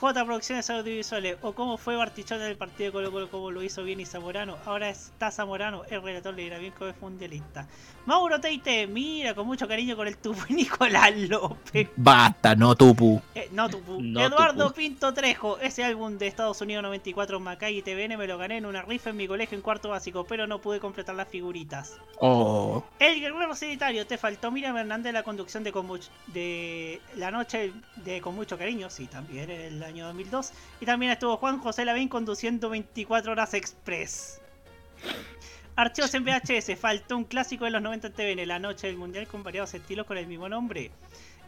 J Producciones Audiovisuales, o cómo fue Bartichón en el partido de Colo Colo, cómo lo hizo bien y Zamorano. Ahora está Zamorano, el relator le irá bien como es mundialista. Mauro Teite, mira, con mucho cariño con el y Nicolás López. Basta, no tupu. Eh, no, tupu. No, Eduardo tupu. Pinto Trejo, ese álbum de Estados Unidos 94 Macay y TVN me lo gané en una rifa en mi colegio en cuarto básico, pero no pude completar las figuritas. Oh. El guerrero solitario, te faltó Miriam Hernández la conducción de, con much- de La Noche de Con Mucho Cariño, sí, también en año 2002. Y también estuvo Juan José Lavín conduciendo 24 Horas Express. Archivos en VHS, faltó un clásico de los 90 en TVN, La Noche del Mundial con variados estilos con el mismo nombre.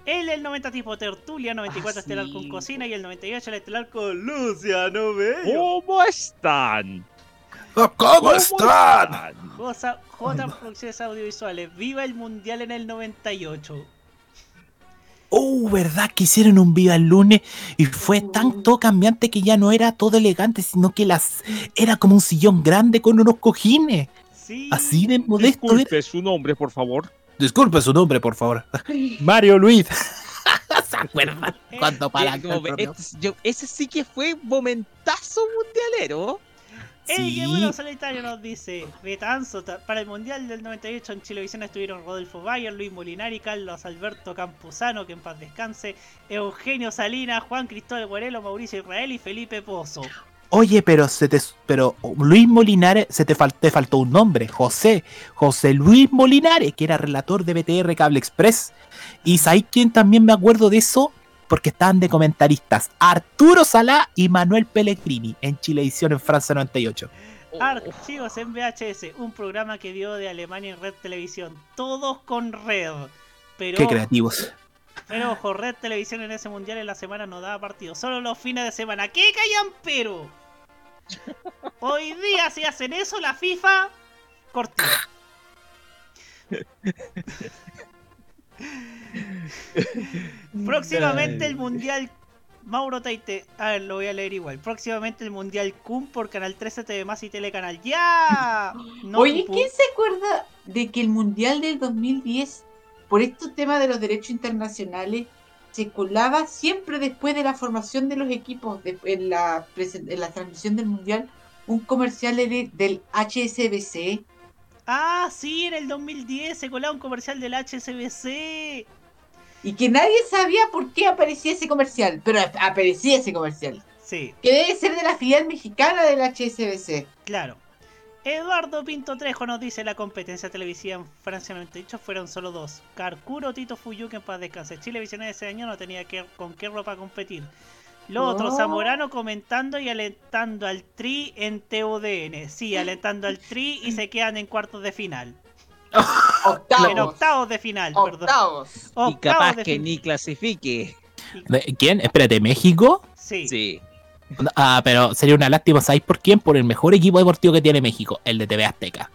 El del 90 tipo Tertulia, 94 estelar con Cocina y el 98 el estelar con Luciano Bello. ¿Cómo están? ¿Cómo están? J, J Producciones Audiovisuales, viva el Mundial en el 98. Oh, ¿verdad? Que hicieron un viva el lunes y fue tan todo cambiante que ya no era todo elegante, sino que las era como un sillón grande con unos cojines. Así de modesto era. Disculpe su nombre, por favor. Disculpe su nombre, por favor. Mario Luis. ¿Se acuerdan? Cuando para Eh, como, este- yo- ese sí que fue momentazo mundialero. El Sí. Guerrero Solitario nos dice, Betanzo, ta- para el Mundial del 98 en Chilevisión estuvieron Rodolfo Bayer, Luis Molinari, Carlos Alberto Campuzano, que en paz descanse, Eugenio Salinas, Juan Cristóbal Guarelo, Mauricio Israel y Felipe Pozo. Oye, pero se te, pero Luis Molinares, se te, fal- te faltó un nombre, José, José Luis Molinares, que era relator de BTR Cable Express. Y ¿sabes quién también me acuerdo de eso? Porque estaban de comentaristas Arturo Salá y Manuel Pellegrini en Chilevisión en Francia 98. Archivos en VHS, un programa que dio de Alemania en Red Televisión. Todos con Red. Pero, Qué creativos. pero ojo, Red Televisión en ese mundial en la semana no daba partido. Solo los fines de semana. ¿Qué callan pero? Hoy día si hacen eso la FIFA cortita. Próximamente el mundial Mauro Taite, a ver, lo voy a leer igual. Próximamente el Mundial Kun por Canal 13 TV Más y Telecanal. ¡Ya! No, Oye, ¿quién se acuerda de que el Mundial del 2010, por estos temas de los derechos internacionales, se colaba siempre después de la formación de los equipos, de- en, la, presen- en la transmisión del Mundial, un comercial de- del HSBC? Ah, sí, en el 2010 se colaba un comercial del HSBC. Y que nadie sabía por qué aparecía ese comercial, pero ap- aparecía ese comercial. Sí, Que debe ser de la filial mexicana del HSBC. claro. Eduardo Pinto Trejo nos dice la competencia televisiva en Francia 98 fueron solo dos. Carcuro, Tito Fuyuque en paz descanse. Chilevisión ese año no tenía que, con qué ropa competir. Lo otro, Oh. Zamorano comentando y alentando al Tri en TUDN. Sí, alentando al Tri y se quedan en cuartos de final. En octavos de final, perdón. Octavos. Y Octavos capaz de que ni clasifique. ¿De- ¿Quién? Espérate, ¿México? Sí. Sí. Ah, pero sería una lástima, ¿sabéis por quién? Por el mejor equipo deportivo que tiene México, el de TV Azteca.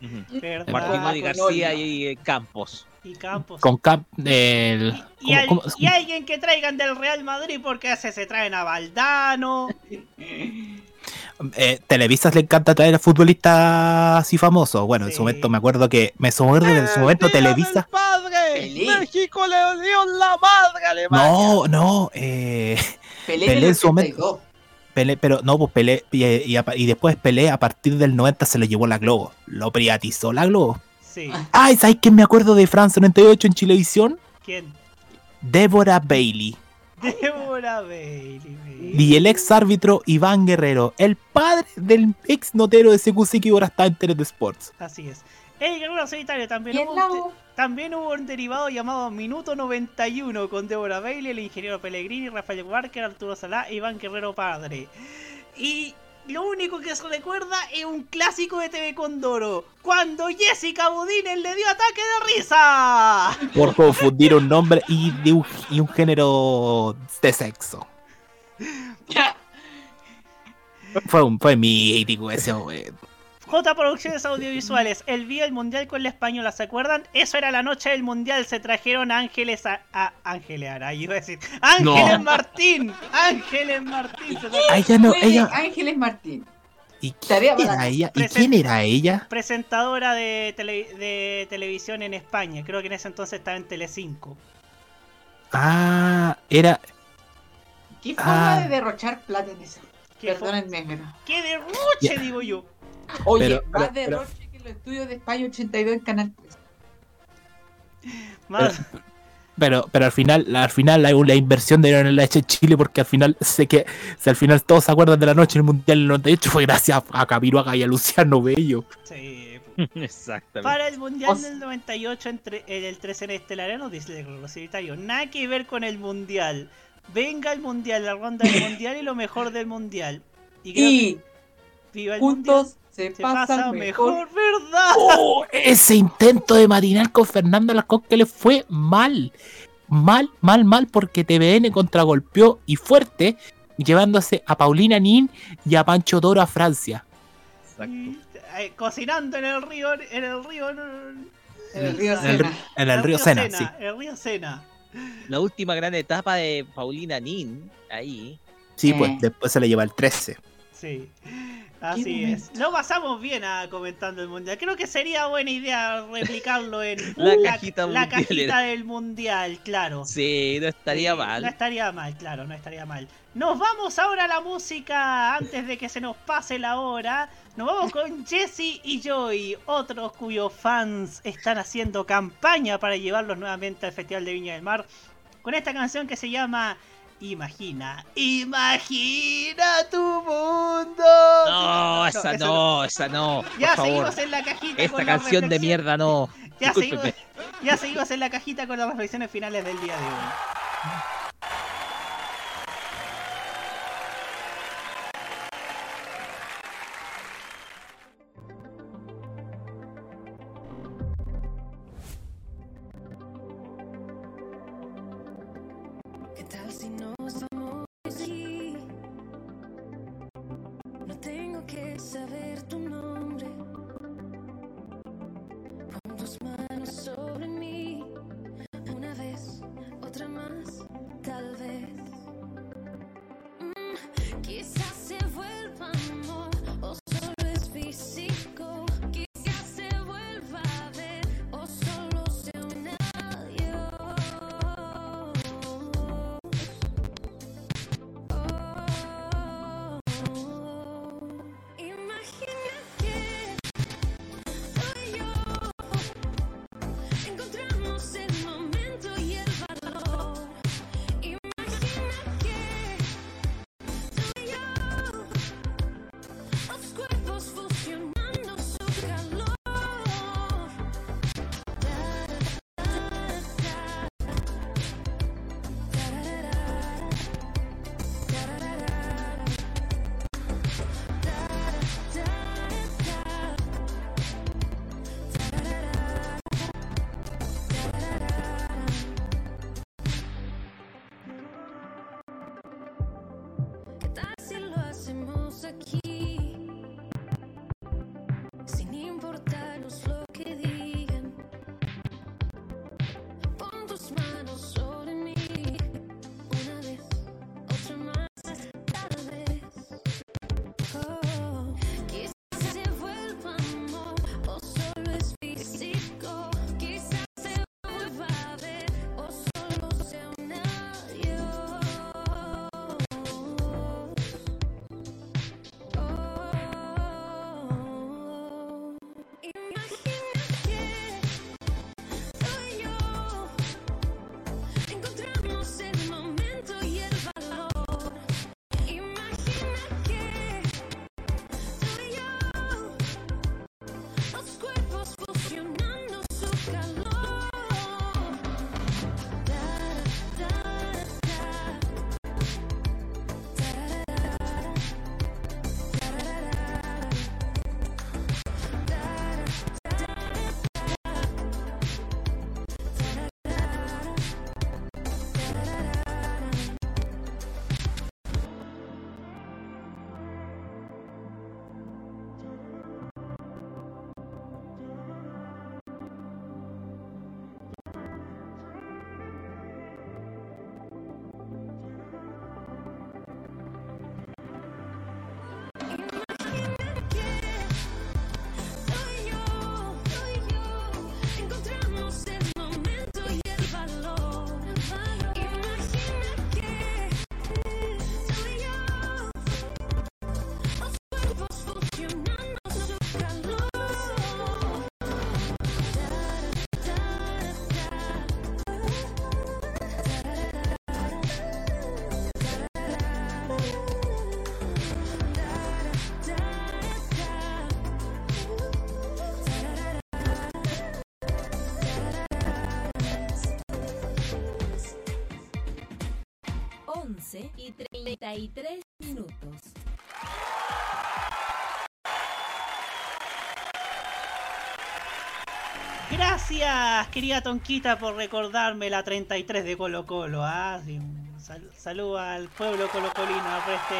¿Verdad? Martín con García y eh, Campos. Y Campos. Con Cap del. Y, ¿cómo- al- cómo- y alguien que traigan del Real Madrid porque hace se traen a Valdano. eh, Televisas le encanta traer a futbolistas así famosos. Bueno, en su momento me acuerdo que. Me acuerdo que en su momento Televisa. ¡Padre! Pelé. ¡México le dio la madre a Alemania! No, no, eh. Pelé, Pelé en su momento. 82. Pelé, pero no, pues Pelé. Y, y a- y después Pelé, a partir del 90, se lo llevó la Globo. Lo privatizó la Globo. Sí. Ay, ¿sabes quién me acuerdo de Francia 98 en Chilevisión? ¿Quién? Débora Bailey. Débora Bailey. Y el ex árbitro Iván Guerrero, el padre del ex notero de CQC que ahora está en Tele Sports. Así es. El Guerrero Solitario también ¿Quién hubo, un también hubo un derivado llamado Minuto 91 con Débora Bailey, el ingeniero Pellegrini, Rafael Barker, Arturo Salá Iván Guerrero Padre. Y lo único que se recuerda es un clásico de TV Condoro, cuando Jessica Budinen le dio ataque de risa. Por confundir un nombre y, de un, y un género de sexo. Fue, un, fue mítico ese momento. J Producciones Audiovisuales, el Día del Mundial con la Española, ¿se acuerdan? Eso era la noche del Mundial, se trajeron a Ángeles a, a Ángeles Aray, iba a decir, Ángeles No. Martín, Ángeles Martín, ella no, ella. Ángeles Martín. ¿Y quién era ella? ¿Y quién era ella? presentadora de, tele- de televisión en España, creo que en ese entonces estaba en Telecinco. Ah, era. ¿Qué forma Ah. de derrochar plata en eso? ¿Qué Perdónenme, pero... ¡Qué derroche, digo yo! Oye, Pero- pero- derroche que los estudios de España 82 en Canal 3. Más, Pero, pero al final, al final la, la inversión de la hecho Chile, porque al final sé que si al final todos se acuerdan de la noche del Mundial del 98 fue gracias a Camiroaga y a Luciano Bello. sí, Exactamente. Para el Mundial O del 98, entre, en el 13 en Estelar, nos dice el Solitario, nada que ver con el Mundial. Venga el Mundial, la ronda del Mundial y lo mejor del Mundial. Y creo Y que viva el juntos Mundial, se, se pasa, pasa mejor. mejor, ¿verdad? ¡Oh! Ese intento de matinal con Fernando Alarcón que le fue mal. Mal, mal, mal, porque TVN contragolpeó y fuerte, llevándose a Paulina Nin y a Pancho Toro a Francia. Y, eh, cocinando en el río, en el río, en En el río En el, Sena. en el río Sena, sí. El río Sena. La última gran etapa de Paulina Nin, ahí. Sí, Eh. pues después se le lleva el 13. Sí. Así es. Lo pasamos bien a comentando el mundial. Creo que sería buena idea replicarlo en La cajita la mundialera. cajita del mundial, claro. Sí, no estaría Sí, mal. No estaría mal, claro, no estaría mal. Nos vamos ahora a la música antes de que se nos pase la hora. Nos vamos con Jesse y Joy, otros cuyos fans están haciendo campaña para llevarlos nuevamente al Festival de Viña del Mar. Con esta canción que se llama Imagina. Imagina tu mundo. No, esa no, esa no. Ya por favor. seguimos en la cajita Esta con canción de mierda no. Ya seguimos, ya seguimos en la cajita con las reflexiones finales del día de hoy. 11 y 33 minutos. Gracias, querida Tonquita, por recordarme la 33 de Colo Colo. ¿ah? Salud al pueblo colocolino ¿ah? por este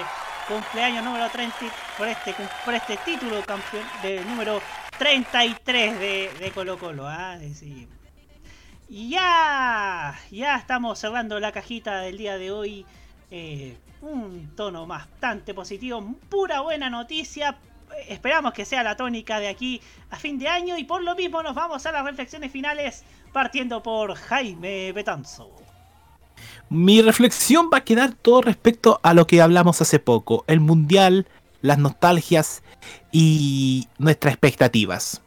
cumpleaños número 30, por este, por este título campeón de número 33 de, de Colo Colo. ¿ah? Ya, ya estamos cerrando la cajita del día de hoy eh, un tono bastante positivo, pura buena noticia. Esperamos que sea la tónica de aquí a fin de año y por lo mismo nos vamos a las reflexiones finales partiendo por Jaime Betanzo. Mi reflexión va a quedar todo respecto a lo que hablamos hace poco, el mundial, las nostalgias y nuestras expectativas.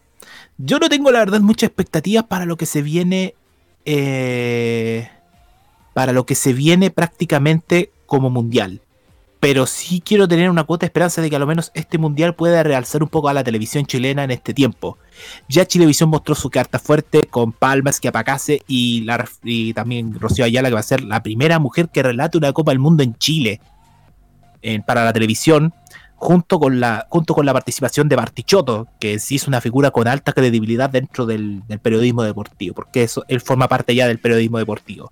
Yo no tengo la verdad muchas expectativas para lo que se viene, eh, para lo que se viene prácticamente como mundial. Pero sí quiero tener una cuota de esperanza de que a lo menos este mundial pueda realzar un poco a la televisión chilena en este tiempo. Ya Chilevisión mostró su carta fuerte con Palmas, Apacase y, también Rocío Ayala, que va a ser la primera mujer que relate una Copa del Mundo en Chile para la televisión, junto con, la, junto con la participación de Bartichotto, que sí es una figura con alta credibilidad dentro del, del periodismo deportivo, porque eso, él forma parte ya del periodismo deportivo.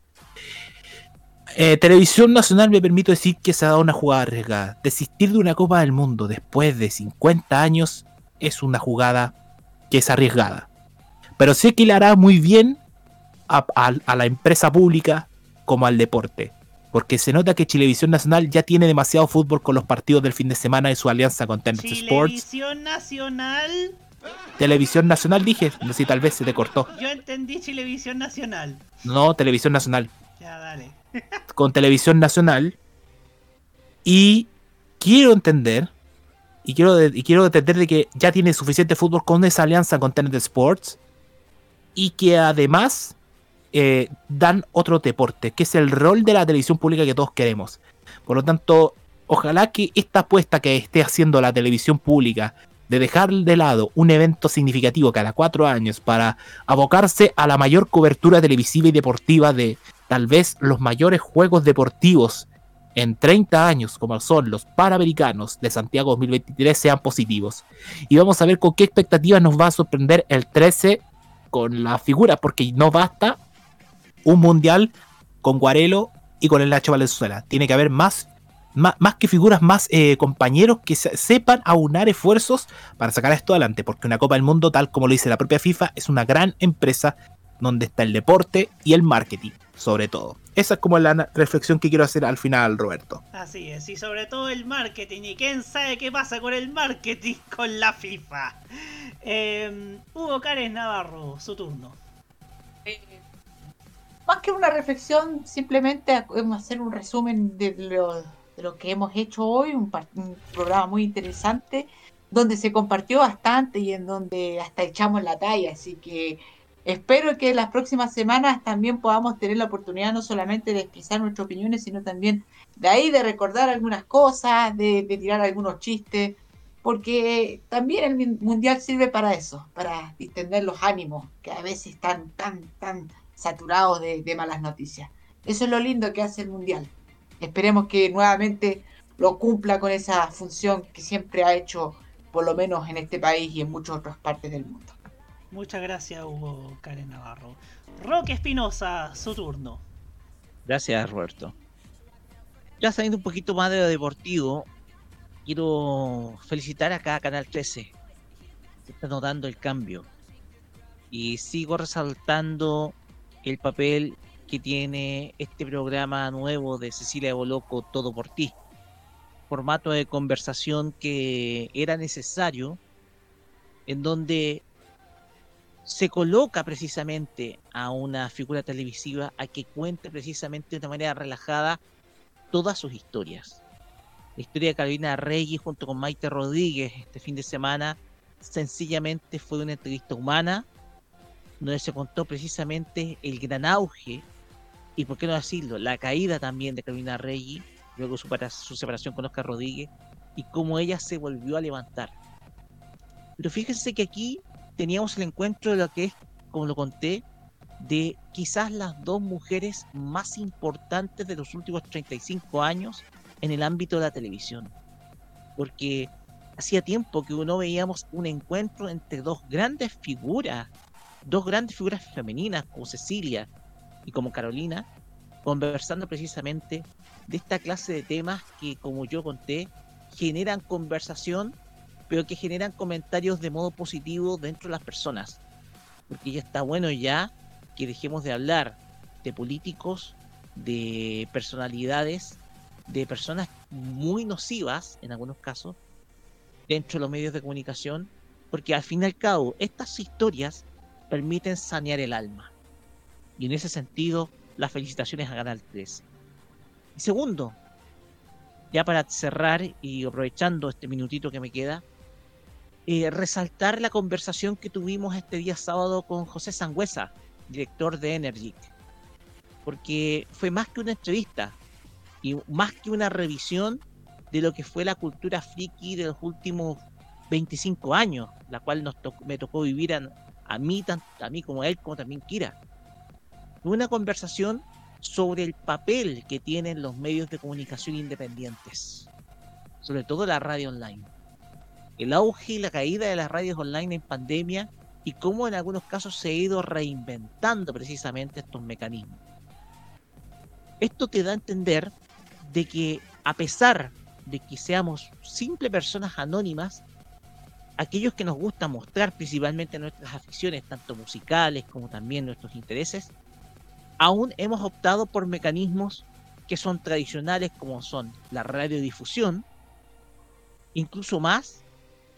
Eh, Televisión Nacional me permito decir que se ha dado una jugada arriesgada. Desistir de una Copa del Mundo después de 50 años es una jugada que es arriesgada. Pero sé que le hará muy bien a, a- a la empresa pública como al deporte. Porque se nota que Televisión Nacional ya tiene demasiado fútbol con los partidos del fin de semana de su alianza con Tennis Sports. Televisión Nacional. Televisión Nacional dije, no sé si tal vez se te cortó. Yo entendí Televisión Nacional. No, Televisión Nacional. Ya, dale. con Televisión Nacional. Y quiero entender, y quiero, de- y quiero entender de que ya tiene suficiente fútbol con esa alianza con Tenet Sports. Y que además eh, dan otro deporte, que es el rol de la televisión pública que todos queremos. Por lo tanto, ojalá que esta apuesta que esté haciendo la televisión pública de dejar de lado un evento significativo cada cuatro años para abocarse a la mayor cobertura televisiva y deportiva de tal vez los mayores juegos deportivos en 30 años, como son los Panamericanos de Santiago 2023, sean positivos. Y vamos a ver con qué expectativas nos va a sorprender el 13 con la figura, porque no basta un mundial con Guarelo y con el Nacho Valenzuela. Tiene que haber más, más, que figuras, más eh, compañeros que se- sepan aunar esfuerzos para sacar esto adelante, porque una Copa del Mundo, tal como lo dice la propia FIFA, es una gran empresa donde está el deporte y el marketing, sobre todo. Esa es como la reflexión que quiero hacer al final, Roberto. Así es, y sobre todo el marketing. ¿Y quién sabe qué pasa con el marketing con la FIFA? Eh, Hugo Cárez Navarro, su turno. Más que una reflexión, simplemente hacer un resumen de lo, de lo que hemos hecho hoy, un programa muy interesante, donde se compartió bastante y en donde hasta echamos la talla, así que espero que las próximas semanas también podamos tener la oportunidad no solamente de expresar nuestras opiniones, sino también de ahí de recordar algunas cosas, de, tirar algunos chistes, porque también el mundial sirve para eso, para distender los ánimos, que a veces están tan, tan saturados de malas noticias. Eso es lo lindo que hace el mundial. Esperemos que nuevamente lo cumpla con esa función que siempre ha hecho, por lo menos en este país y en muchas otras partes del mundo. Muchas gracias, Hugo Cárez Navarro. Roque Espinosa, su turno. Gracias, Roberto. Ya saliendo un poquito más de deportivo, quiero felicitar acá a Canal 13. Se está notando el cambio. Y sigo resaltando el papel que tiene este programa nuevo de Cecilia Boloco, Todo por ti. Formato de conversación que era necesario, en donde se coloca precisamente a una figura televisiva a que cuente precisamente de una manera relajada todas sus historias. La historia de Carolina Reyes junto con Maite Rodríguez este fin de semana sencillamente fue una entrevista humana donde se contó precisamente el gran auge y por qué no decirlo, la caída también de Carolina Reyes, luego su, su separación con Oscar Rodríguez y cómo ella se volvió a levantar. Pero fíjense que aquí teníamos el encuentro de lo que es, como lo conté, de quizás las dos mujeres más importantes de los últimos 35 años en el ámbito de la televisión. Porque hacía tiempo que no veíamos un encuentro entre dos grandes figuras, dos grandes figuras femeninas como Cecilia y como Carolina, conversando precisamente de esta clase de temas que, como yo conté, generan conversación, pero que generan comentarios de modo positivo dentro de las personas. Porque ya está bueno ya que dejemos de hablar de políticos, de personalidades, de personas muy nocivas en algunos casos dentro de los medios de comunicación, porque al fin y al cabo estas historias permiten sanear el alma. Y en ese sentido, las felicitaciones a Canal 13. Y segundo, ya para cerrar y aprovechando este minutito que me queda, eh, resaltar la conversación que tuvimos este día sábado con José Sangüesa, director de Energy, porque fue más que una entrevista y más que una revisión de lo que fue la cultura friki de los últimos 25 años, la cual nos to- me tocó vivir a, mí, tanto a mí como a él, como también Kira. Una conversación sobre el papel que tienen los medios de comunicación independientes, sobre todo la radio online. El auge y la caída de las radios online en pandemia y cómo en algunos casos se ha ido reinventando precisamente estos mecanismos. Esto te da a entender de que a pesar de que seamos simples personas anónimas, aquellos que nos gusta mostrar principalmente nuestras aficiones, tanto musicales como también nuestros intereses, aún hemos optado por mecanismos que son tradicionales como son la radiodifusión, incluso más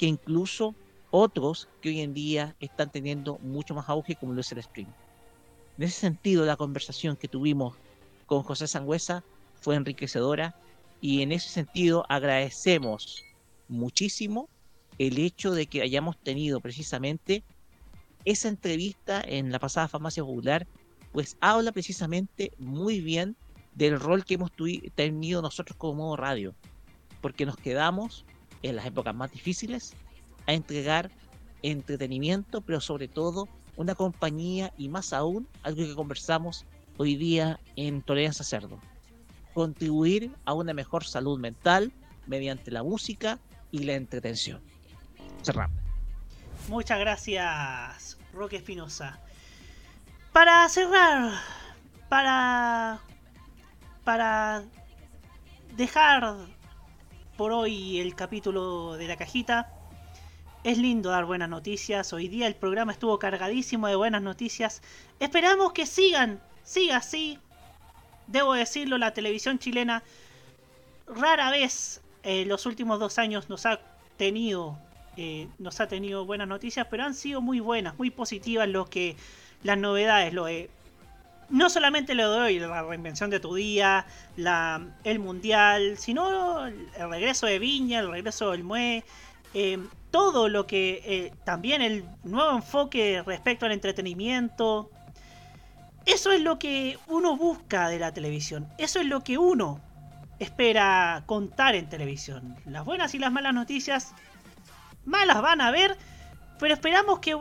que incluso otros que hoy en día están teniendo mucho más auge como lo es el stream. En ese sentido, la conversación que tuvimos con José Sangüesa fue enriquecedora y en ese sentido agradecemos muchísimo el hecho de que hayamos tenido precisamente esa entrevista en la pasada farmacia popular, pues habla precisamente muy bien del rol que hemos tenido nosotros como modo radio, porque nos quedamos en las épocas más difíciles a entregar entretenimiento, pero sobre todo una compañía y más aún algo que conversamos hoy día en Tolerancia Cerdo. Contribuir a una mejor salud mental mediante la música y la entretención. Cerramos. Muchas gracias, Roque Espinosa. Para cerrar, para. para dejar por hoy el capítulo de la cajita. Es lindo dar buenas noticias. Hoy día el programa estuvo cargadísimo de buenas noticias. Esperamos que sigan, siga así. Debo decirlo, la televisión chilena rara vez en los últimos dos años nos ha tenido eh, nos ha tenido buenas noticias, pero han sido muy buenas, muy positivas lo que las novedades, lo de no solamente lo de hoy, la reinvención de tu día, la, el mundial, sino el regreso de Viña, el regreso del Mue, eh, todo lo que eh, también el nuevo enfoque respecto al entretenimiento. Eso es lo que uno busca de la televisión, eso es lo que uno espera contar en televisión. Las buenas y las malas noticias malas van a ver, pero esperamos que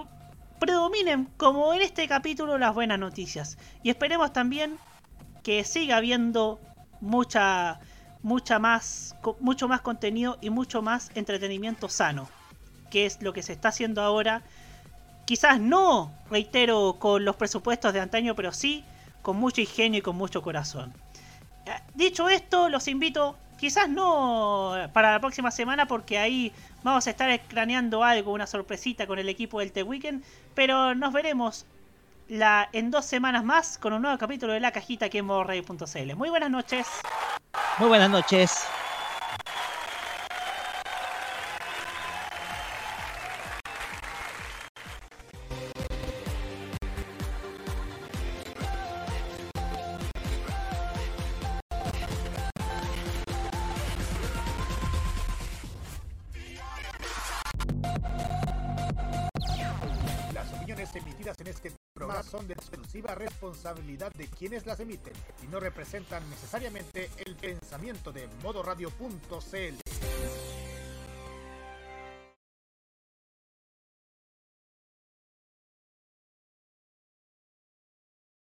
predominen como en este capítulo las buenas noticias. Y esperemos también que siga habiendo mucha mucha más mucho más contenido y mucho más entretenimiento sano, que es lo que se está haciendo ahora. Quizás no, reitero, con los presupuestos de antaño, pero sí con mucho ingenio y con mucho corazón. Eh, Dicho esto, los invito, quizás no para la próxima semana, porque ahí vamos a estar craneando algo, una sorpresita con el equipo del The Weekend, pero nos veremos en dos semanas más con un nuevo capítulo de La Cajita aquí en modoradio.cl. Muy buenas noches. Muy buenas noches. Exclusiva responsabilidad de quienes las emiten y no representan necesariamente el pensamiento de modoradio.cl.